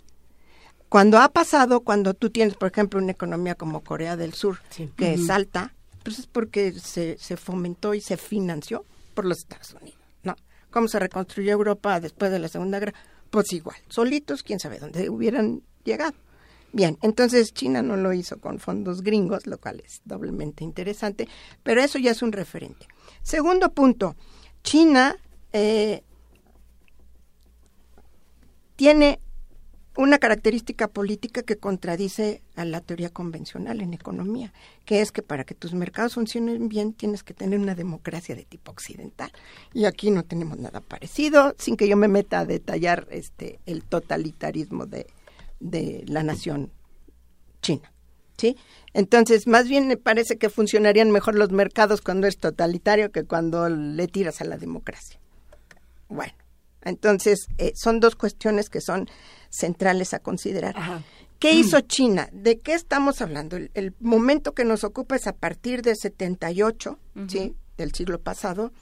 Cuando ha pasado, cuando tú tienes, por ejemplo, una economía como Corea del Sur, que salta, pues es porque se, se fomentó y se financió por los Estados Unidos, ¿no? ¿Cómo se reconstruyó Europa después de la Segunda Guerra? Pues igual, solitos, quién sabe dónde hubieran llegado. Bien, entonces China no lo hizo con fondos gringos, lo cual es doblemente interesante, pero eso ya es un referente. Segundo punto, China eh, tiene una característica política que contradice a la teoría convencional en economía, que es que para que tus mercados funcionen bien tienes que tener una democracia de tipo occidental. Y aquí no tenemos nada parecido, sin que yo me meta a detallar este el totalitarismo de, de la nación china. ¿Sí? Entonces, más bien me parece que funcionarían mejor los mercados cuando es totalitario que cuando le tiras a la democracia. Bueno, entonces, eh, son dos cuestiones que son centrales a considerar. ¿Qué hizo China? ¿De qué estamos hablando? El, momento que nos ocupa es a partir de 78, ¿sí? Del siglo pasado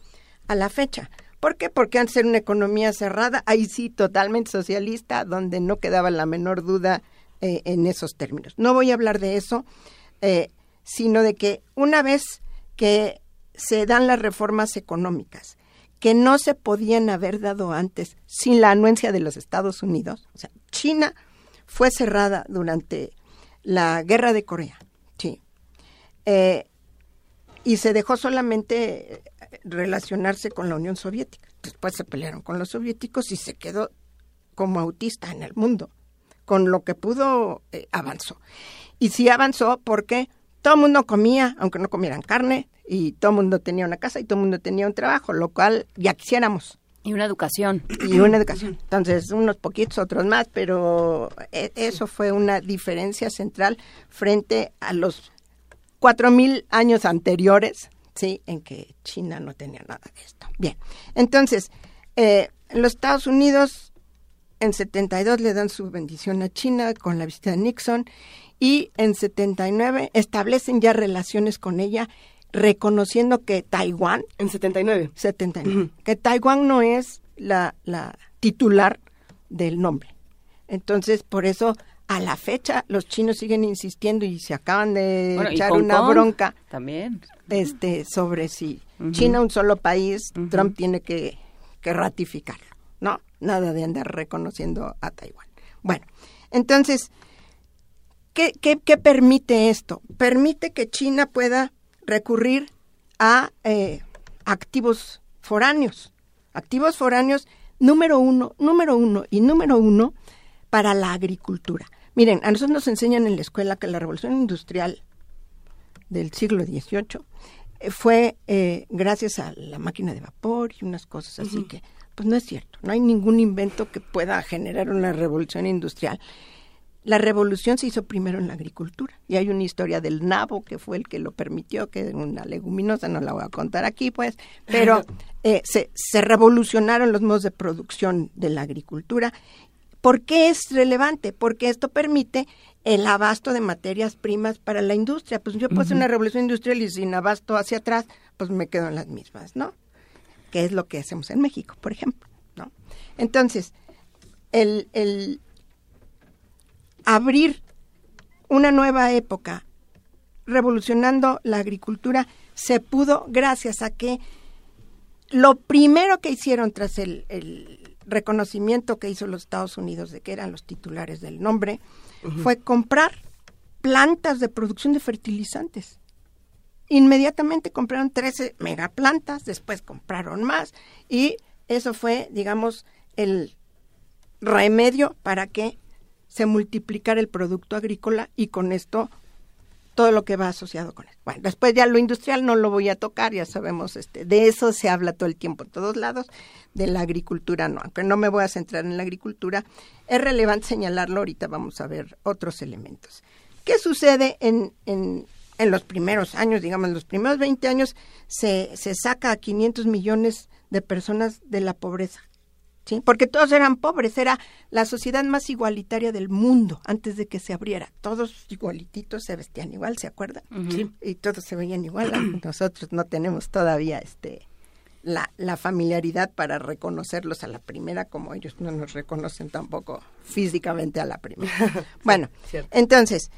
a la fecha. ¿Por qué? Porque antes era una economía cerrada, ahí sí, totalmente socialista, donde no quedaba la menor duda eh, en esos términos. No voy a hablar de eso, eh, sino de que una vez que se dan las reformas económicas, que no se podían haber dado antes sin la anuencia de los Estados Unidos. O sea, China fue cerrada durante la guerra de Corea, sí. Eh, y se dejó solamente relacionarse con la Unión Soviética. Después se pelearon con los soviéticos y se quedó como autista en el mundo. Con lo que pudo, eh, avanzó. Y sí avanzó porque todo el mundo comía, aunque no comieran carne, y todo el mundo tenía una casa y todo el mundo tenía un trabajo, lo cual ya quisiéramos, Y una educación. Y una educación. Entonces, unos poquitos, otros más, pero e, eso fue una diferencia central frente a los cuatro mil años anteriores, ¿sí? En que China no tenía nada de esto. Bien, entonces, eh, los Estados Unidos en 72 le dan su bendición a China con la visita de Nixon y en 79 establecen ya relaciones con ella reconociendo que Taiwán... En 79. 79. Que Taiwán no es la, la titular del nombre. Entonces, por eso, a la fecha, los chinos siguen insistiendo y se acaban de echar una bronca. También. Este, sobre si China un solo país, Trump tiene que, que ratificarlo. No, nada de andar reconociendo a Taiwán. Bueno, entonces, ¿qué, qué, qué permite esto? Permite que China pueda recurrir a eh, activos foráneos. Activos foráneos número uno, número uno y número uno para la agricultura. Miren, a nosotros nos enseñan en la escuela que la revolución industrial del siglo XVIII eh, fue eh, gracias a la máquina de vapor y unas cosas así que, pues no es cierto, no hay ningún invento que pueda generar una revolución industrial la revolución se hizo primero en la agricultura y hay una historia del nabo que fue el que lo permitió, que es una leguminosa, no la voy a contar aquí pues, pero [laughs] eh, se, se revolucionaron los modos de producción de la agricultura. ¿Por qué es relevante? Porque esto permite el abasto de materias primas para la industria. Pues yo hacer una revolución industrial y sin abasto hacia atrás, pues me quedo en las mismas, ¿no? Que es lo que hacemos en México, por ejemplo, ¿no? Entonces, el, el, abrir una nueva época, revolucionando la agricultura, se pudo gracias a que lo primero que hicieron tras el, reconocimiento que hizo los Estados Unidos de que eran los titulares del nombre, fue comprar plantas de producción de fertilizantes. Inmediatamente compraron 13 megaplantas, después compraron más y eso fue, digamos, el remedio para que se multiplicara el producto agrícola y con esto todo lo que va asociado con él. Bueno, después ya lo industrial no lo voy a tocar, ya sabemos, este, de eso se habla todo el tiempo en todos lados, de la agricultura no, aunque no me voy a centrar en la agricultura, es relevante señalarlo, ahorita vamos a ver otros elementos. ¿Qué sucede en, en, en los primeros años, digamos, en los primeros 20 años, se, se saca a 500 millones de personas de la pobreza? ¿Sí? Porque todos eran pobres, era la sociedad más igualitaria del mundo antes de que se abriera. Todos igualititos se vestían igual, ¿se acuerdan? Y todos se veían igual. [clears throat] Nosotros no tenemos todavía este la, la familiaridad para reconocerlos a la primera, como ellos no nos reconocen tampoco físicamente a la primera. [laughs] bueno, entonces,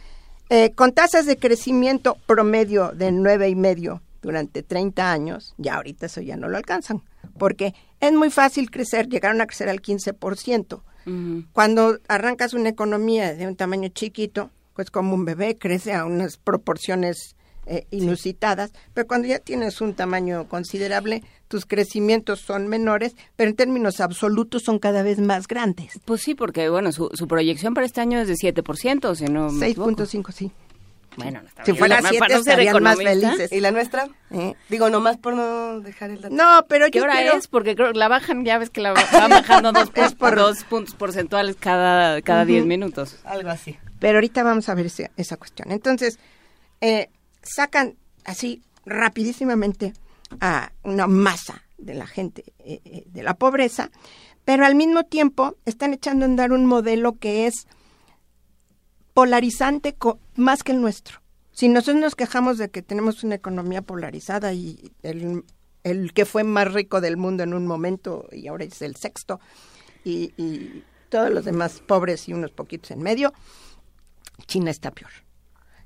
eh, con tasas de crecimiento promedio de nueve y medio durante 30 años, ya ahorita eso ya no lo alcanzan, porque es muy fácil crecer, llegaron a crecer al 15%. Cuando arrancas una economía de un tamaño chiquito, pues como un bebé crece a unas proporciones eh, inusitadas, pero cuando ya tienes un tamaño considerable, tus crecimientos son menores, pero en términos absolutos son cada vez más grandes. Pues sí, porque bueno, su, su proyección para este año es de 7%, si no 6.5, sí. Bueno, no está si fuera siete, para no estarían más felices. ¿Y la nuestra? ¿Eh? Digo, nomás por no dejar el dato. No, pero ¿Qué yo hora quiero... es? Porque creo que la bajan, ya ves que la van bajando [laughs] dos, por... dos puntos porcentuales cada, cada diez minutos. Algo así. Pero ahorita vamos a ver esa, esa cuestión. Entonces, eh, sacan así rapidísimamente a una masa de la gente eh, eh, de la pobreza, pero al mismo tiempo están echando a andar un modelo que es polarizante más que el nuestro. Si nosotros nos quejamos de que tenemos una economía polarizada y el, que fue más rico del mundo en un momento y ahora es el sexto y, y todos los demás pobres y unos poquitos en medio, China está peor.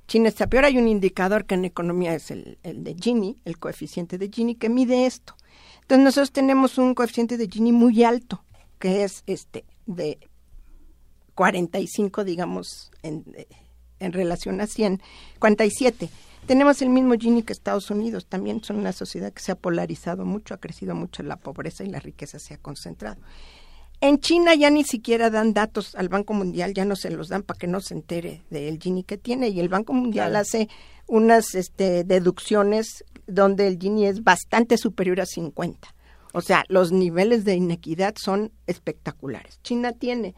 China está peor. Hay un indicador que en economía es el, el de Gini, el coeficiente de Gini, que mide esto. Entonces nosotros tenemos un coeficiente de Gini muy alto, que es este de 45, digamos, en, en relación a 100, 47. Tenemos el mismo Gini que Estados Unidos, también son una sociedad que se ha polarizado mucho, ha crecido mucho la pobreza y la riqueza se ha concentrado. En China ya ni siquiera dan datos al Banco Mundial, ya no se los dan para que no se entere del Gini que tiene y el Banco Mundial Claro. hace unas este, deducciones donde el Gini es bastante superior a 50. O sea, los niveles de inequidad son espectaculares. China tiene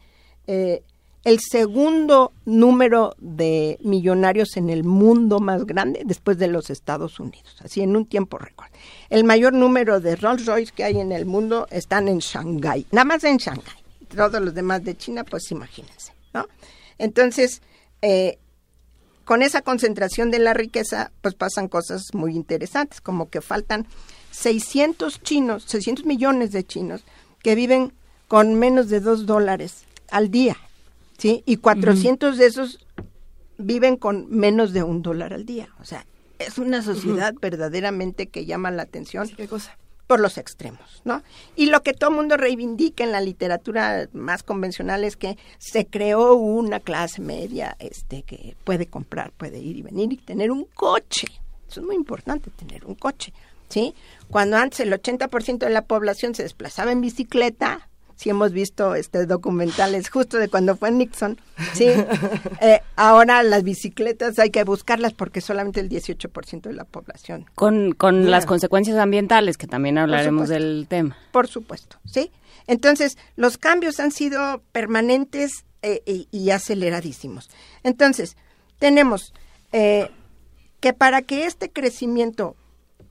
eh, el segundo número de millonarios en el mundo más grande después de los Estados Unidos, así en un tiempo récord. El mayor número de Rolls Royce que hay en el mundo están en Shanghái, nada más en Shanghái. Todos los demás de China, pues imagínense, ¿no? Entonces, eh, con esa concentración de la riqueza, pues pasan cosas muy interesantes, como que faltan 600 chinos, 600 millones de chinos que viven con menos de dos dólares al día, ¿sí? Y 400 de esos viven con menos de un dólar al día. O sea, es una sociedad verdaderamente que llama la atención. ¿Qué cosa? por los extremos, ¿no? Y lo que todo el mundo reivindica en la literatura más convencional es que se creó una clase media este que puede comprar, puede ir y venir y tener un coche. Eso es muy importante tener un coche, ¿sí? Cuando antes el 80% de la población se desplazaba en bicicleta, si hemos visto este documentales justo de cuando fue Nixon, sí. [laughs] Eh, ahora las bicicletas hay que buscarlas porque solamente el 18% de la población. Con, con las consecuencias ambientales, que también hablaremos del tema. Por supuesto, sí. Entonces, los cambios han sido permanentes eh, y, y, aceleradísimos. Entonces, tenemos eh, que para que este crecimiento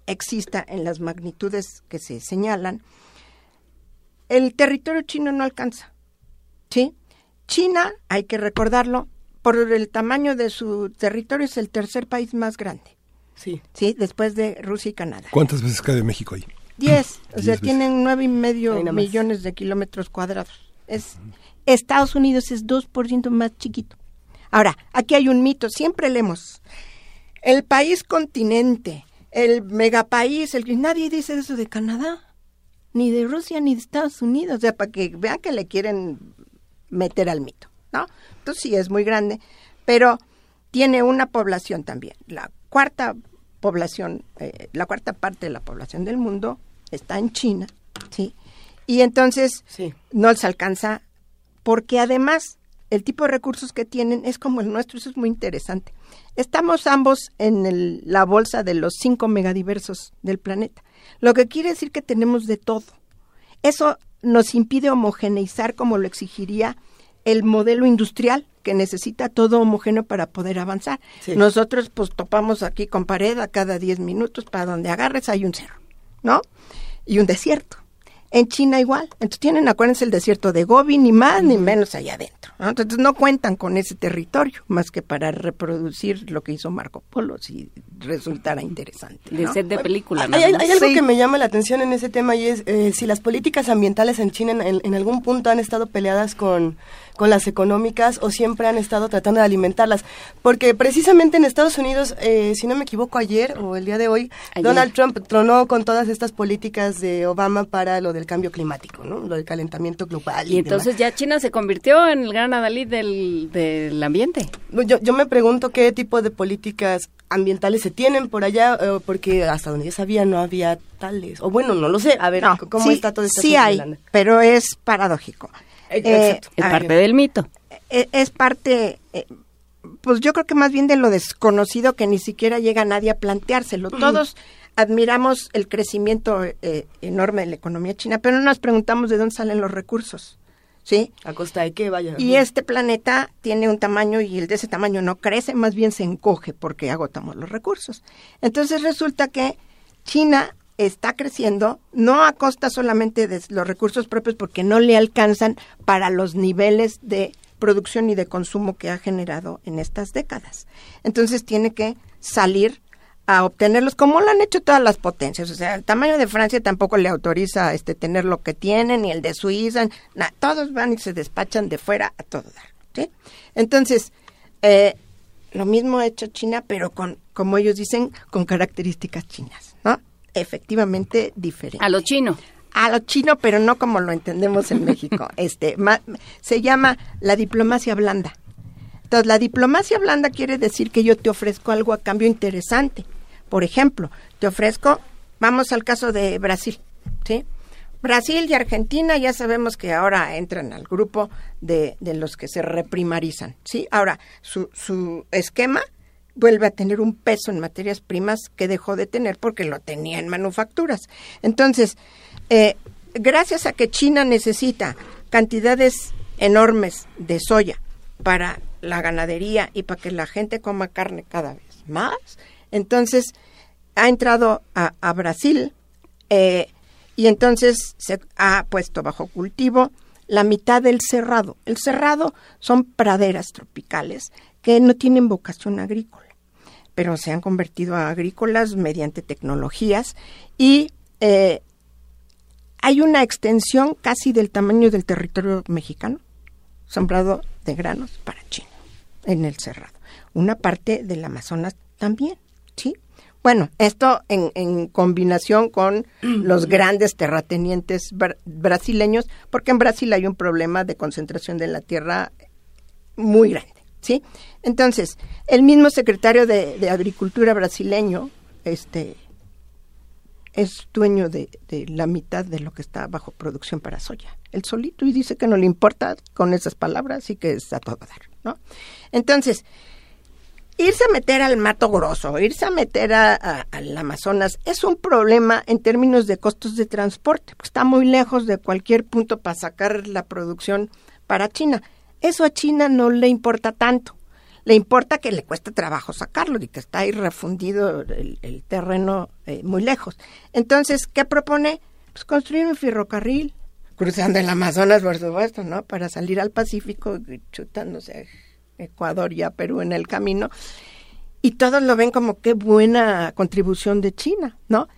exista en las magnitudes que se señalan, el territorio chino no alcanza. ¿Sí? China, hay que recordarlo, por el tamaño de su territorio es el tercer país más grande. Sí. Sí, después de Rusia y Canadá. ¿Cuántas veces cabe México ahí? Diez. [clears throat] O sea, tienen nueve y medio millones de kilómetros cuadrados. Es, Estados Unidos es 2% más chiquito. Ahora, aquí hay un mito, siempre leemos. El país continente, el megapaís, el nadie dice eso de Canadá ni de Rusia ni de Estados Unidos, o sea, para que vean que le quieren meter al mito, ¿no? Entonces sí es muy grande, pero tiene una población también. La cuarta población, eh, la cuarta parte de la población del mundo está en China, ¿sí? Y entonces no les alcanza, porque además el tipo de recursos que tienen es como el nuestro, eso es muy interesante. Estamos ambos en la bolsa de los cinco megadiversos del planeta lo que quiere decir que tenemos de todo. Eso nos impide homogeneizar como lo exigiría el modelo industrial que necesita todo homogéneo para poder avanzar. Nosotros pues topamos aquí con pared a cada 10 minutos, para donde agarres hay un cerro, ¿no? Y un desierto. En China igual. Entonces tienen, acuérdense, el desierto de Gobi, ni más ni menos allá adentro. Entonces no cuentan con ese territorio más que para reproducir lo que hizo Marco Polo, si resultara interesante. De set de película. Hay, algo que me llama la atención en ese tema y es eh, si las políticas ambientales en China en algún punto han estado peleadas con con las económicas o siempre han estado tratando de alimentarlas. Porque precisamente en Estados Unidos, eh, si no me equivoco, ayer o el día de hoy, Donald Trump tronó con todas estas políticas de Obama para lo del cambio climático, ¿no? Lo del calentamiento global. Y, entonces ya China se convirtió en el gran adalid del, del ambiente. Yo, yo me pregunto qué tipo de políticas ambientales se tienen por allá, eh, porque hasta donde yo sabía no había tales. O bueno, no lo sé. A ver, ¿cómo está todo esto? Sí hay, pero es paradójico. Eh, es parte del mito. Eh, es parte, eh, pues yo creo que más bien de lo desconocido que ni siquiera llega nadie a planteárselo. Todos admiramos el crecimiento enorme de la economía china, pero no nos preguntamos de dónde salen los recursos. ¿Sí? ¿A costa de qué vaya? Y este planeta tiene un tamaño y el de ese tamaño no crece, más bien se encoge porque agotamos los recursos. Entonces resulta que China está creciendo, no a costa solamente de los recursos propios, porque no le alcanzan para los niveles de producción y de consumo que ha generado en estas décadas. Entonces tiene que salir a obtenerlos como lo han hecho todas las potencias. O sea, el tamaño de Francia tampoco le autoriza este tener lo que tiene, ni el de Suiza, todos van y se despachan de fuera a todo dar. Entonces, eh, lo mismo ha hecho China, pero con, como ellos dicen, con características chinas, ¿no? Efectivamente diferente. A lo chino. A lo chino, pero no como lo entendemos en [laughs] México. este Se llama la diplomacia blanda. Entonces, la diplomacia blanda quiere decir que yo te ofrezco algo a cambio interesante. Por ejemplo, te ofrezco, vamos al caso de Brasil, ¿sí? Brasil y Argentina ya sabemos que ahora entran al grupo de, de los que se reprimarizan, ¿sí? Ahora, su, su esquema vuelve a tener un peso en materias primas que dejó de tener porque lo tenía en manufacturas. Entonces, eh, gracias a que China necesita cantidades enormes de soya para la ganadería y para que la gente coma carne cada vez más, entonces ha entrado a, Brasil eh, y entonces se ha puesto bajo cultivo la mitad del cerrado. El cerrado son praderas tropicales que no tienen vocación agrícola, pero se han convertido a agrícolas mediante tecnologías y eh, hay una extensión casi del tamaño del territorio mexicano, sembrado de granos para China, en el cerrado. Una parte del Amazonas también, ¿sí? Bueno, esto en, combinación con [clears throat] los grandes terratenientes brasileños, porque en Brasil hay un problema de concentración de la tierra muy grande, ¿sí? Entonces, el mismo secretario de, Agricultura brasileño, este, es dueño de, la mitad de lo que está bajo producción para soya, el solito, y dice que no le importa con esas palabras y que es a todo dar, ¿no? Entonces, irse a meter al Mato Grosso, irse a meter al Amazonas, es un problema en términos de costos de transporte, porque está muy lejos de cualquier punto para sacar la producción para China. Eso a China no le importa tanto. Le importa que le cueste trabajo sacarlo y que está ahí refundido el, terreno eh, muy lejos. Entonces, ¿qué propone? Pues construir un ferrocarril, cruzando el Amazonas, por supuesto, ¿no? Para salir al Pacífico chutándose Ecuador y a Perú en el camino, y todos lo ven como qué buena contribución de China, ¿no?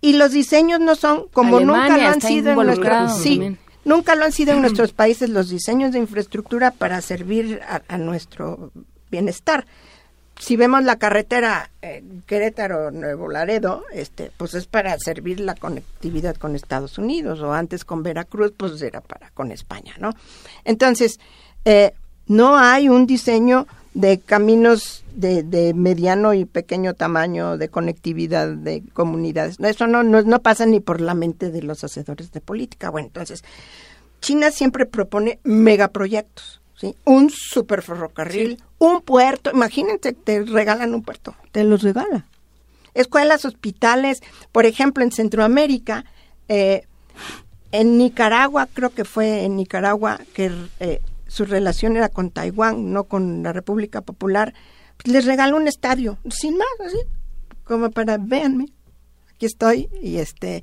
Y los diseños no son como nunca lo han sido en nuestros sí, nunca lo han sido en [clears throat] nuestros países los diseños de infraestructura para servir a, nuestro bienestar. Si vemos la carretera eh, Querétaro Nuevo Laredo, este, pues es para servir la conectividad con Estados Unidos o antes con Veracruz, pues era para con España, ¿no? Entonces, eh, no hay un diseño de caminos de, mediano y pequeño tamaño de conectividad de comunidades. Eso no, no, pasa ni por la mente de los hacedores de política. Bueno, entonces, China siempre propone megaproyectos, ¿sí? Un superferrocarril, un puerto. Imagínense, te regalan un puerto, te los regala. Escuelas, hospitales, por ejemplo, en Centroamérica, eh, en Nicaragua, creo que fue en Nicaragua que eh, su relación era con Taiwán, no con la República Popular, pues les regaló un estadio, sin más, así, como para, véanme, aquí estoy, y este,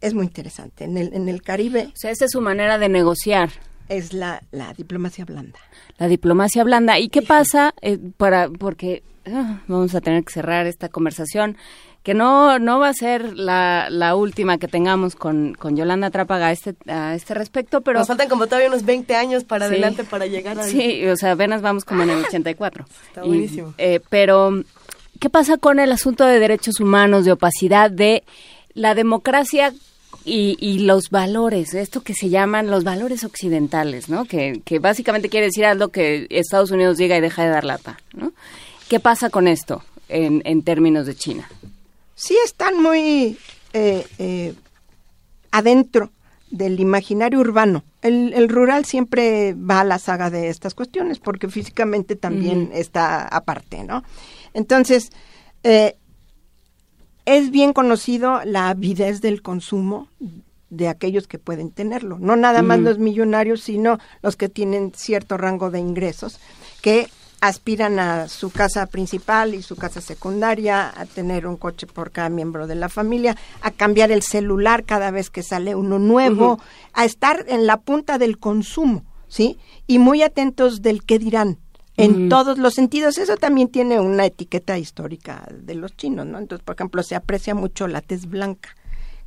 es muy interesante. En el, en el Caribe... O sea, esa es su manera de negociar. Es la, la diplomacia blanda. La diplomacia blanda. ¿Y qué pasa eh, para, porque ah, vamos a tener que cerrar esta conversación? Que no, no va a ser la, la última que tengamos con, con Yolanda Trápaga a este, a este respecto, pero... Nos faltan como todavía unos 20 años para adelante para llegar a... Sí, o sea, apenas vamos como en el 84. [laughs] Está buenísimo. Eh, pero, ¿qué pasa con el asunto de derechos humanos, de opacidad, de la democracia y, y, los valores, esto que se llaman los valores occidentales, ¿no? Que, que básicamente quiere decir algo que Estados Unidos diga y deja de dar lata, ¿no? ¿Qué pasa con esto en, en términos de China? Sí están muy eh, eh, adentro del imaginario urbano. El, rural siempre va a la saga de estas cuestiones porque físicamente también está aparte, ¿no? Entonces, eh, es bien conocido la avidez del consumo de aquellos que pueden tenerlo, no nada más los millonarios, sino los que tienen cierto rango de ingresos, que aspiran a su casa principal y su casa secundaria, a tener un coche por cada miembro de la familia, a cambiar el celular cada vez que sale uno nuevo, a estar en la punta del consumo, ¿sí? Y muy atentos del qué dirán en todos los sentidos. Eso también tiene una etiqueta histórica de los chinos, ¿no? Entonces, por ejemplo, se aprecia mucho la tez blanca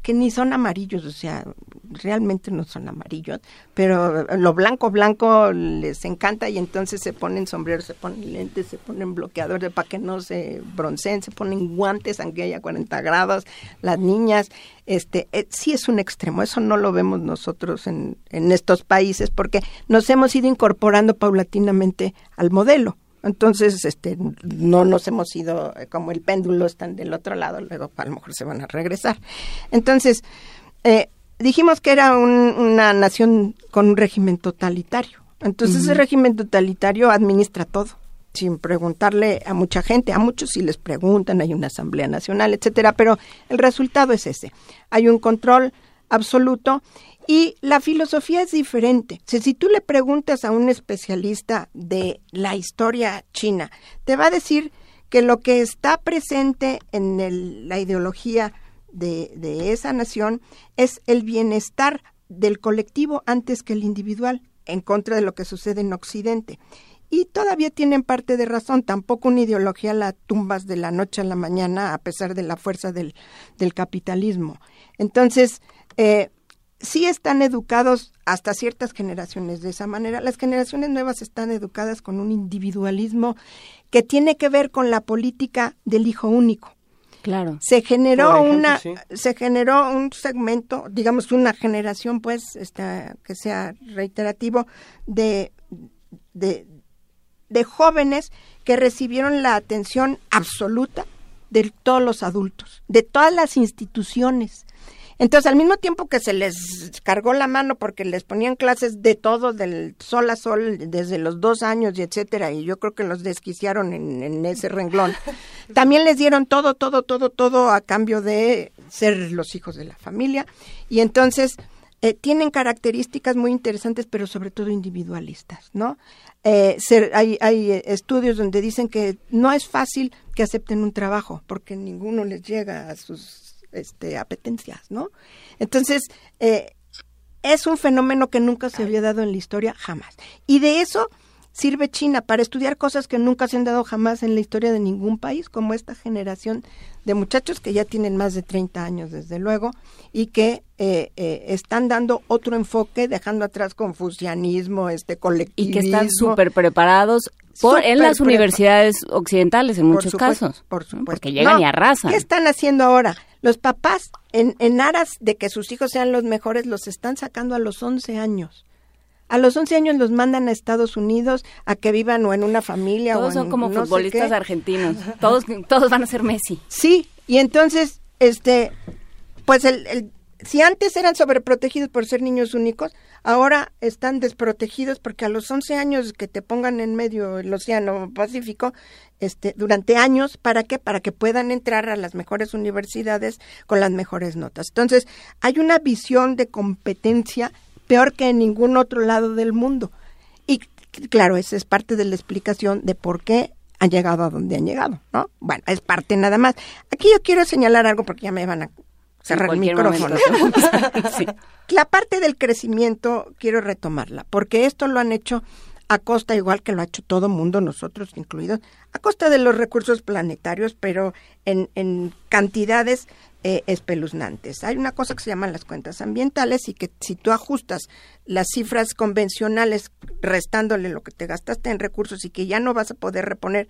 que ni son amarillos, o sea, realmente no son amarillos, pero lo blanco, blanco les encanta y entonces se ponen sombreros, se ponen lentes, se ponen bloqueadores para que no se bronceen, se ponen guantes aunque haya 40 grados, las niñas, este, eh, sí es un extremo, eso no lo vemos nosotros en, en estos países porque nos hemos ido incorporando paulatinamente al modelo. Entonces, este, no nos hemos ido eh, como el péndulo, están del otro lado, luego a lo mejor se van a regresar. Entonces, eh, dijimos que era una nación con un régimen totalitario. Entonces, ese régimen totalitario administra todo, sin preguntarle a mucha gente, a muchos si les preguntan, hay una asamblea nacional, etcétera, pero el resultado es ese. Hay un control absoluto. Y la filosofía es diferente. si tú le preguntas a un especialista de la historia china, te va a decir que lo que está presente en la ideología de, de esa nación es el bienestar del colectivo antes que el individual, en contra de lo que sucede en Occidente. Y todavía tienen parte de razón, tampoco una ideología la tumbas de la noche a la mañana a pesar de la fuerza del, del capitalismo. Entonces, eh, sí están educados hasta ciertas generaciones de esa manera. Las generaciones nuevas están educadas con un individualismo que tiene que ver con la política del hijo único. Claro. Se generó una se generó un segmento, digamos una generación pues esta que sea reiterativo de, de de jóvenes que recibieron la atención absoluta de todos los adultos, de todas las instituciones. Entonces, al mismo tiempo que se les cargó la mano porque les ponían clases de todo, del sol a sol, desde los dos años y etcétera, y yo creo que los desquiciaron en, ese renglón, [laughs] también les dieron todo, todo, todo, todo a cambio de ser los hijos de la familia. Y entonces, eh, tienen características muy interesantes, pero sobre todo individualistas, ¿no? Eh, hay, hay estudios donde dicen que no es fácil que acepten un trabajo porque ninguno les llega a sus este, apetencias, ¿no? Entonces, eh, es un fenómeno que nunca se había dado en la historia jamás. Y de eso sirve China para estudiar cosas que nunca se han dado jamás en la historia de ningún país, como esta generación de muchachos que ya tienen más de 30 años, desde luego, y que eh, eh, están dando otro enfoque, dejando atrás confucianismo, este colectivismo. Y que están súper preparados en las universidades occidentales en muchos casos. Por supuesto. Porque llegan y arrasan. ¿Qué están haciendo ahora? Los papás, en, en aras de que sus hijos sean los mejores, los están sacando a los 11 años. A los 11 años los mandan a Estados Unidos a que vivan o en una familia todos o son como futbolistas argentinos. Todos todos van a ser Messi. Sí, y entonces este pues el, el si antes eran sobreprotegidos por ser niños únicos, ahora están desprotegidos porque a los 11 años que te pongan en medio del Océano Pacífico, este, durante años, ¿para qué? Para que puedan entrar a las mejores universidades con las mejores notas. Entonces, hay una visión de competencia peor que en ningún otro lado del mundo. Y claro, esa es parte de la explicación de por qué han llegado a donde han llegado, ¿no? Bueno, es parte nada más. Aquí yo quiero señalar algo porque ya me van a cerrar el micrófono. [laughs] [laughs] La parte del crecimiento quiero retomarla, porque esto lo han hecho a costa, igual que lo ha hecho todo mundo, nosotros incluidos, a costa de los recursos planetarios, pero en, en cantidades eh, espeluznantes. Hay una cosa que se llaman las cuentas ambientales y que si tú ajustas las cifras convencionales restándole lo que te gastaste en recursos y que ya no vas a poder reponer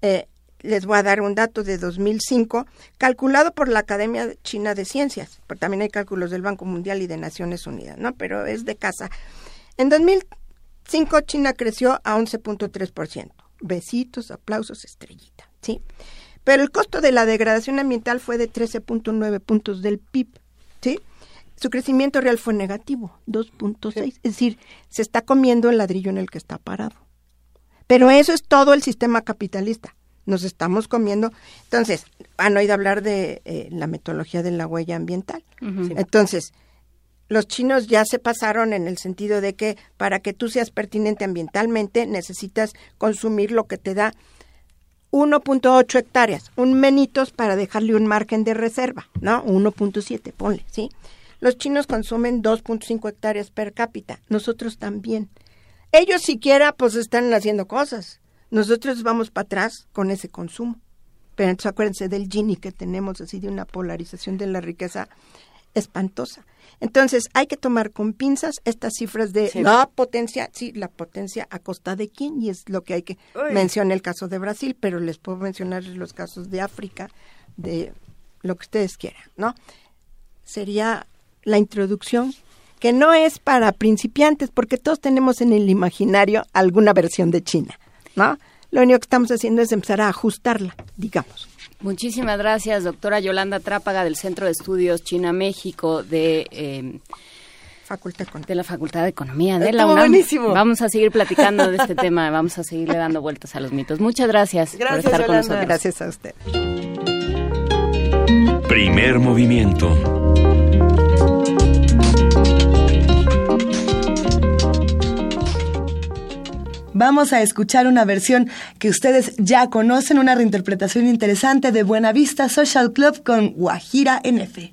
eh, les voy a dar un dato de 2005, calculado por la Academia China de Ciencias, porque también hay cálculos del Banco Mundial y de Naciones Unidas, ¿no? Pero es de casa. En 2005 China creció a 11.3%. Besitos, aplausos, estrellita, ¿sí? Pero el costo de la degradación ambiental fue de 13.9 puntos del PIB, ¿sí? Su crecimiento real fue negativo, 2.6. Es decir, se está comiendo el ladrillo en el que está parado. Pero eso es todo el sistema capitalista nos estamos comiendo. Entonces, han oído hablar de eh, la metodología de la huella ambiental. Entonces, los chinos ya se pasaron en el sentido de que para que tú seas pertinente ambientalmente necesitas consumir lo que te da 1.8 hectáreas, un menitos para dejarle un margen de reserva, ¿no? 1.7, ponle, ¿sí? Los chinos consumen 2.5 hectáreas per cápita, nosotros también. Ellos siquiera pues están haciendo cosas nosotros vamos para atrás con ese consumo. Pero entonces acuérdense del Gini que tenemos, así de una polarización de la riqueza espantosa. Entonces, hay que tomar con pinzas estas cifras de la potencia, sí, la potencia a costa de quién, y es lo que hay que mencionar el caso de Brasil, pero les puedo mencionar los casos de África, de lo que ustedes quieran, ¿no? Sería la introducción, que no es para principiantes, porque todos tenemos en el imaginario alguna versión de China. ¿No? Lo único que estamos haciendo es empezar a ajustarla, digamos. Muchísimas gracias, doctora Yolanda Trápaga del Centro de Estudios China-México de... Eh, Facultad de la Facultad de Economía de la UNAM. Buenísimo. Vamos a seguir platicando de este [laughs] tema, vamos a seguirle dando vueltas a los mitos. Muchas gracias, por estar con nosotros. Gracias a usted. Primer movimiento Vamos a escuchar una versión que ustedes ya conocen, una reinterpretación interesante de Buena Vista Social Club con Guajira NF.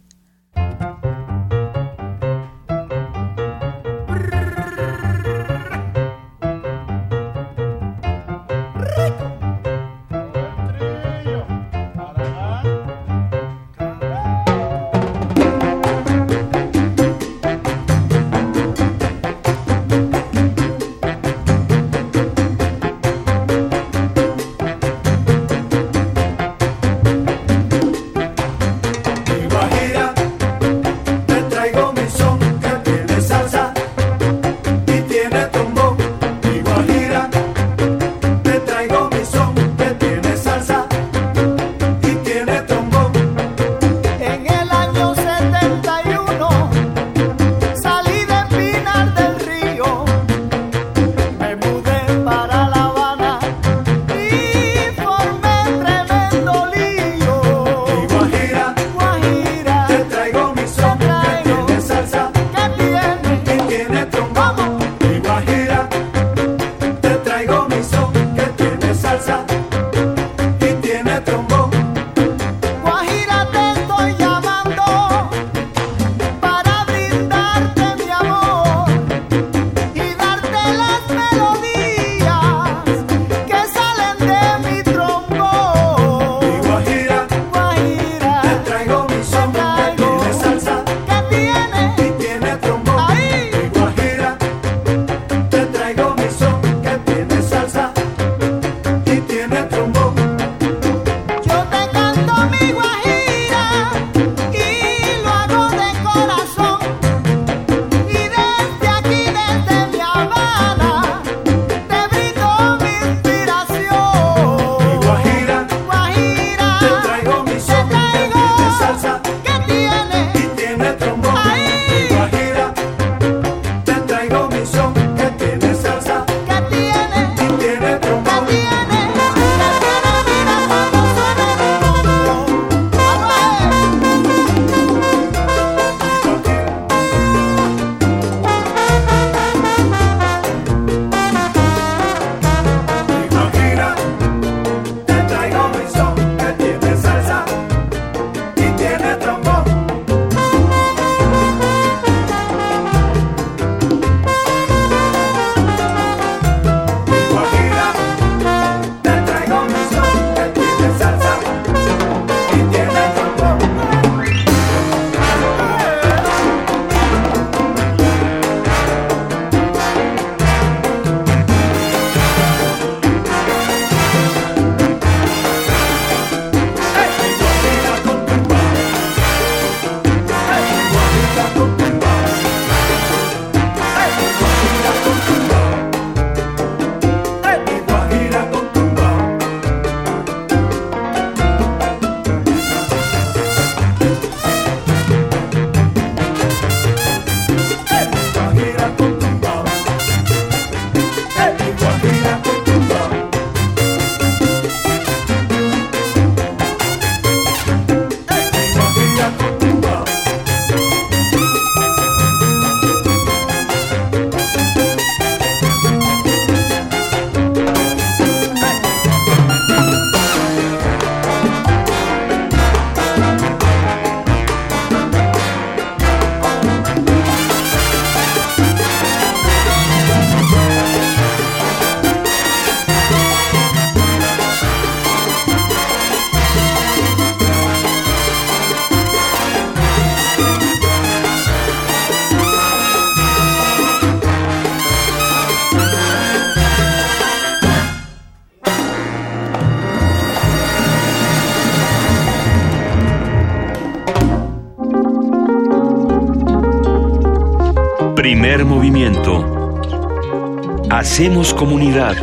Hacemos comunidad.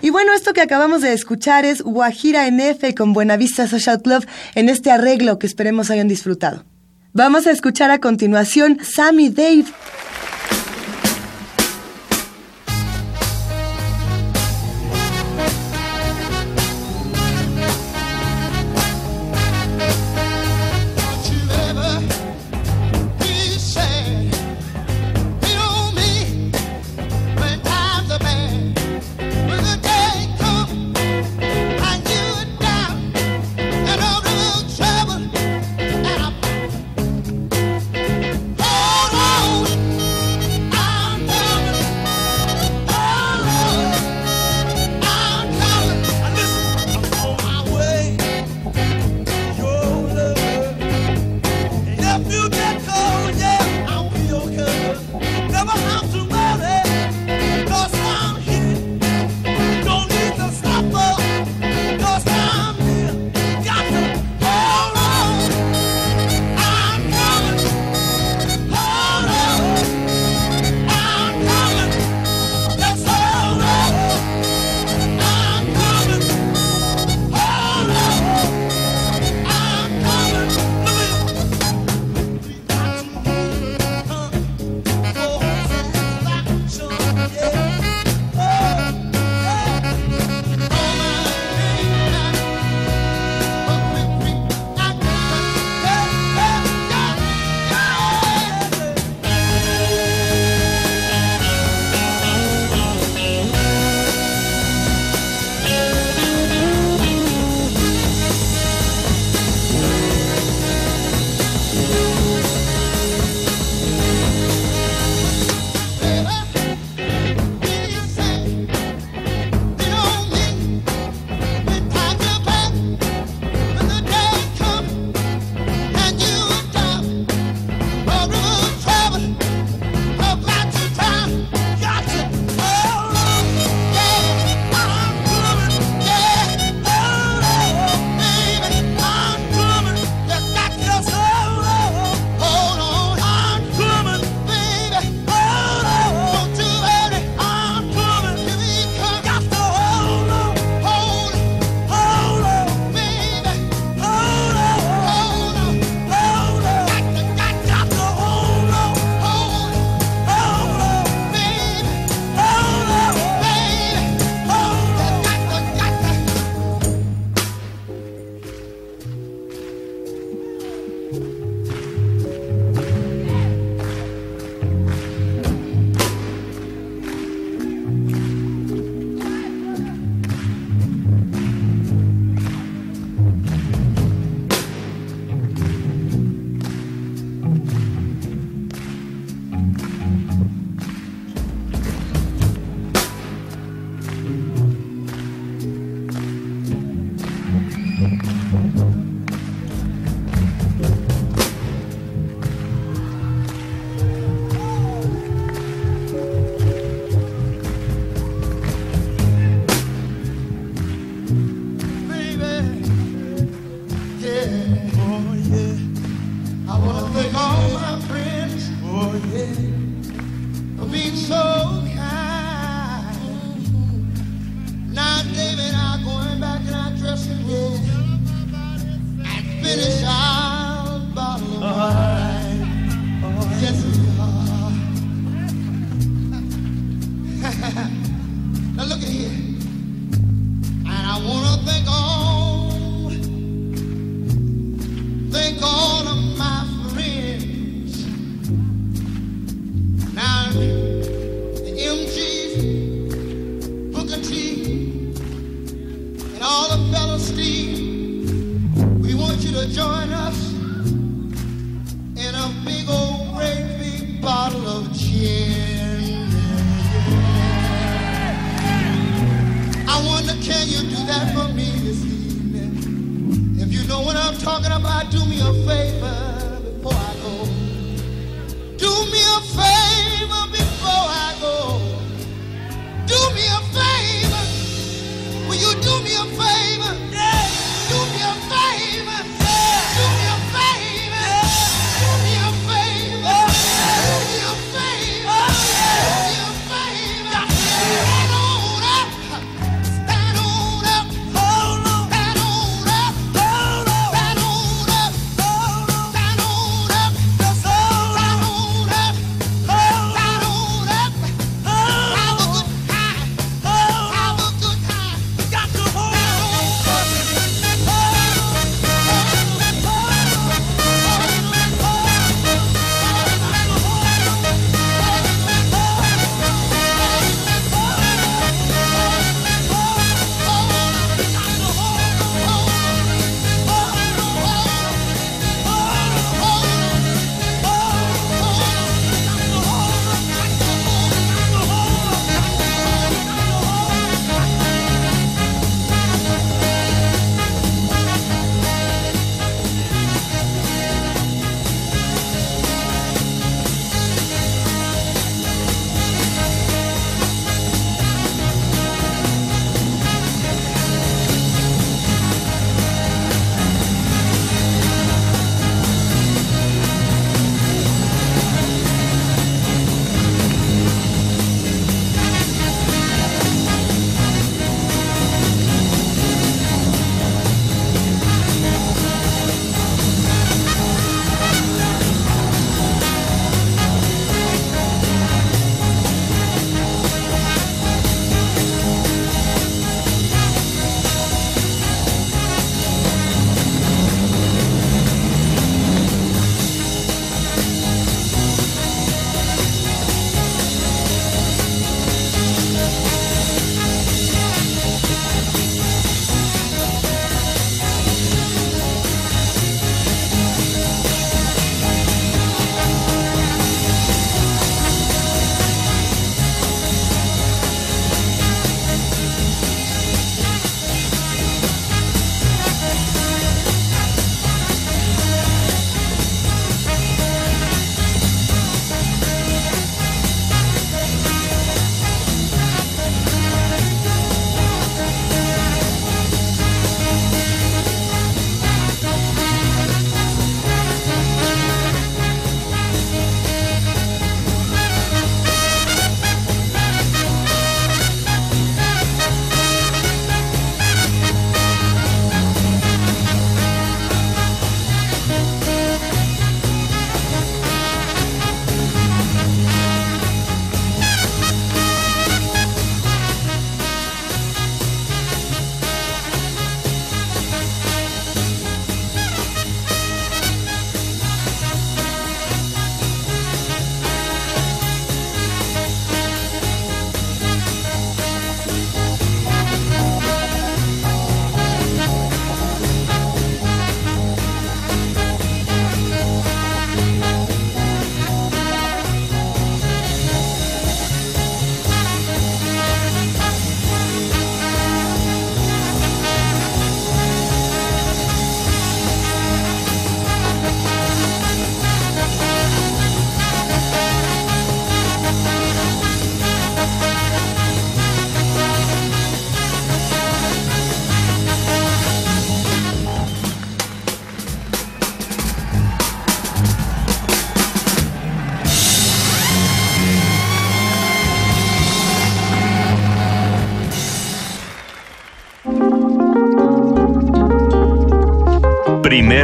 Y bueno, esto que acabamos de escuchar es Guajira en F con Buenavista Social Club en este arreglo que esperemos hayan disfrutado. Vamos a escuchar a continuación Sammy Dave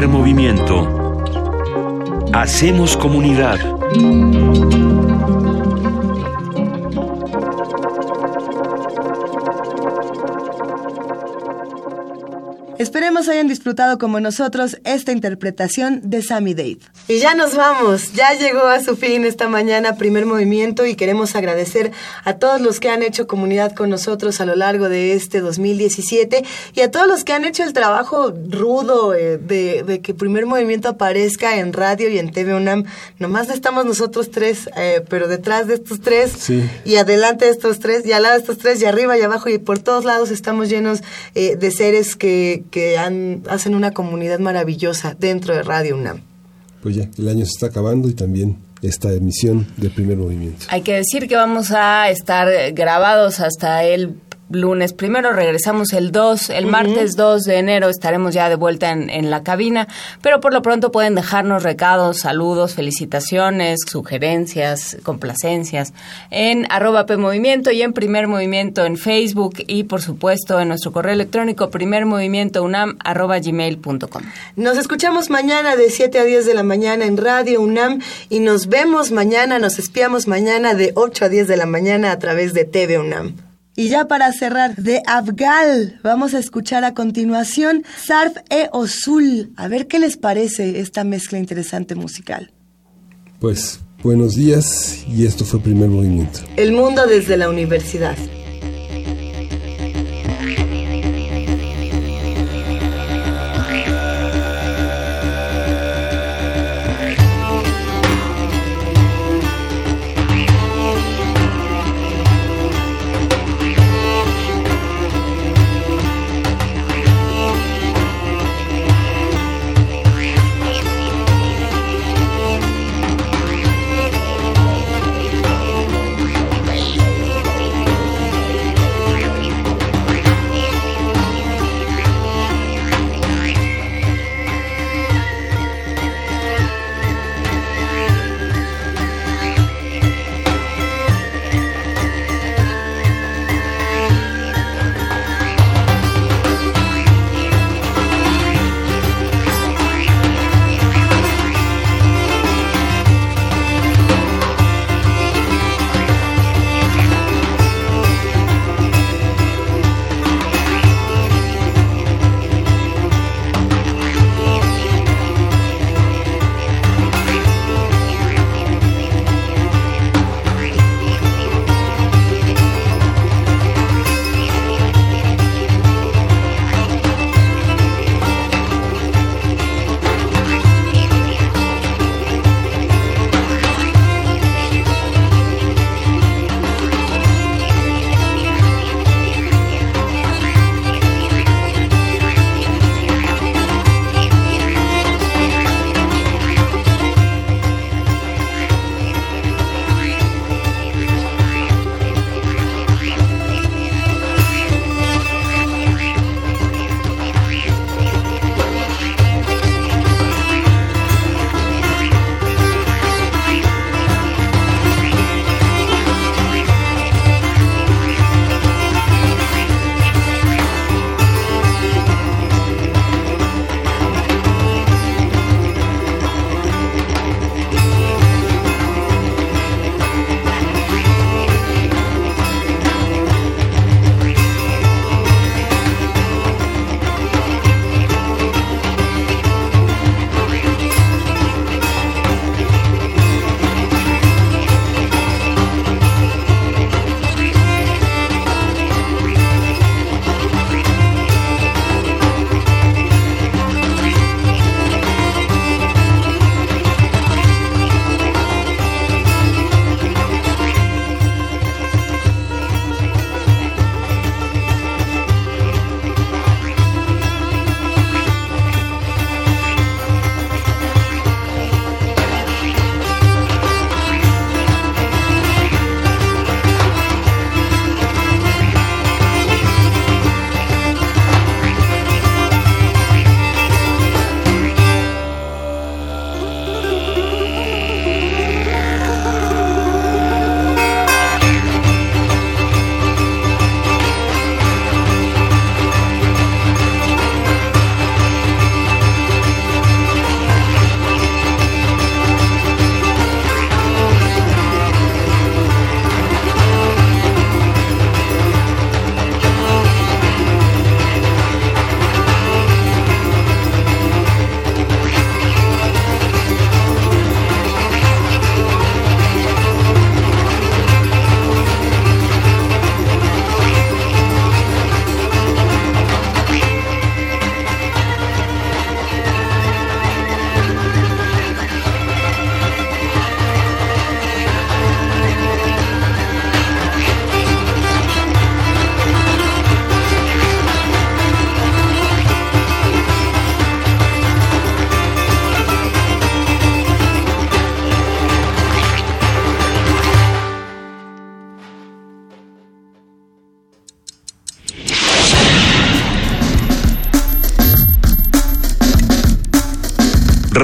movimiento. Hacemos comunidad. Esperemos hayan disfrutado como nosotros esta interpretación de Sammy Dave. Y ya nos vamos, ya llegó a su fin esta mañana primer movimiento y queremos agradecer a todos los que han hecho comunidad con nosotros a lo largo de este 2017 y a todos los que han hecho el trabajo rudo eh, de, que primer movimiento aparezca en radio y en TV UNAM. Nomás estamos nosotros tres, eh, pero detrás de estos tres y adelante de estos tres y al lado de estos tres y arriba y abajo y por todos lados estamos llenos eh, de seres que, que han, hacen una comunidad maravillosa dentro de Radio UNAM pues ya, el año se está acabando y también esta emisión de primer movimiento. Hay que decir que vamos a estar grabados hasta el lunes primero, regresamos el 2, el martes 2 de enero estaremos ya de vuelta en, la cabina, pero por lo pronto pueden dejarnos recados, saludos, felicitaciones, sugerencias, complacencias en arroba PMovimiento y en Primer Movimiento en Facebook y por supuesto en nuestro correo electrónico primermovimientounam arroba gmail.com. Nos escuchamos mañana de 7 a 10 de la mañana en Radio UNAM y nos vemos mañana, nos espiamos mañana de 8 a 10 de la mañana a través de TV UNAM. Y ya para cerrar, de Afgal, vamos a escuchar a continuación Sarf e Osul. A ver qué les parece esta mezcla interesante musical. Pues buenos días y esto fue primer movimiento. El mundo desde la universidad.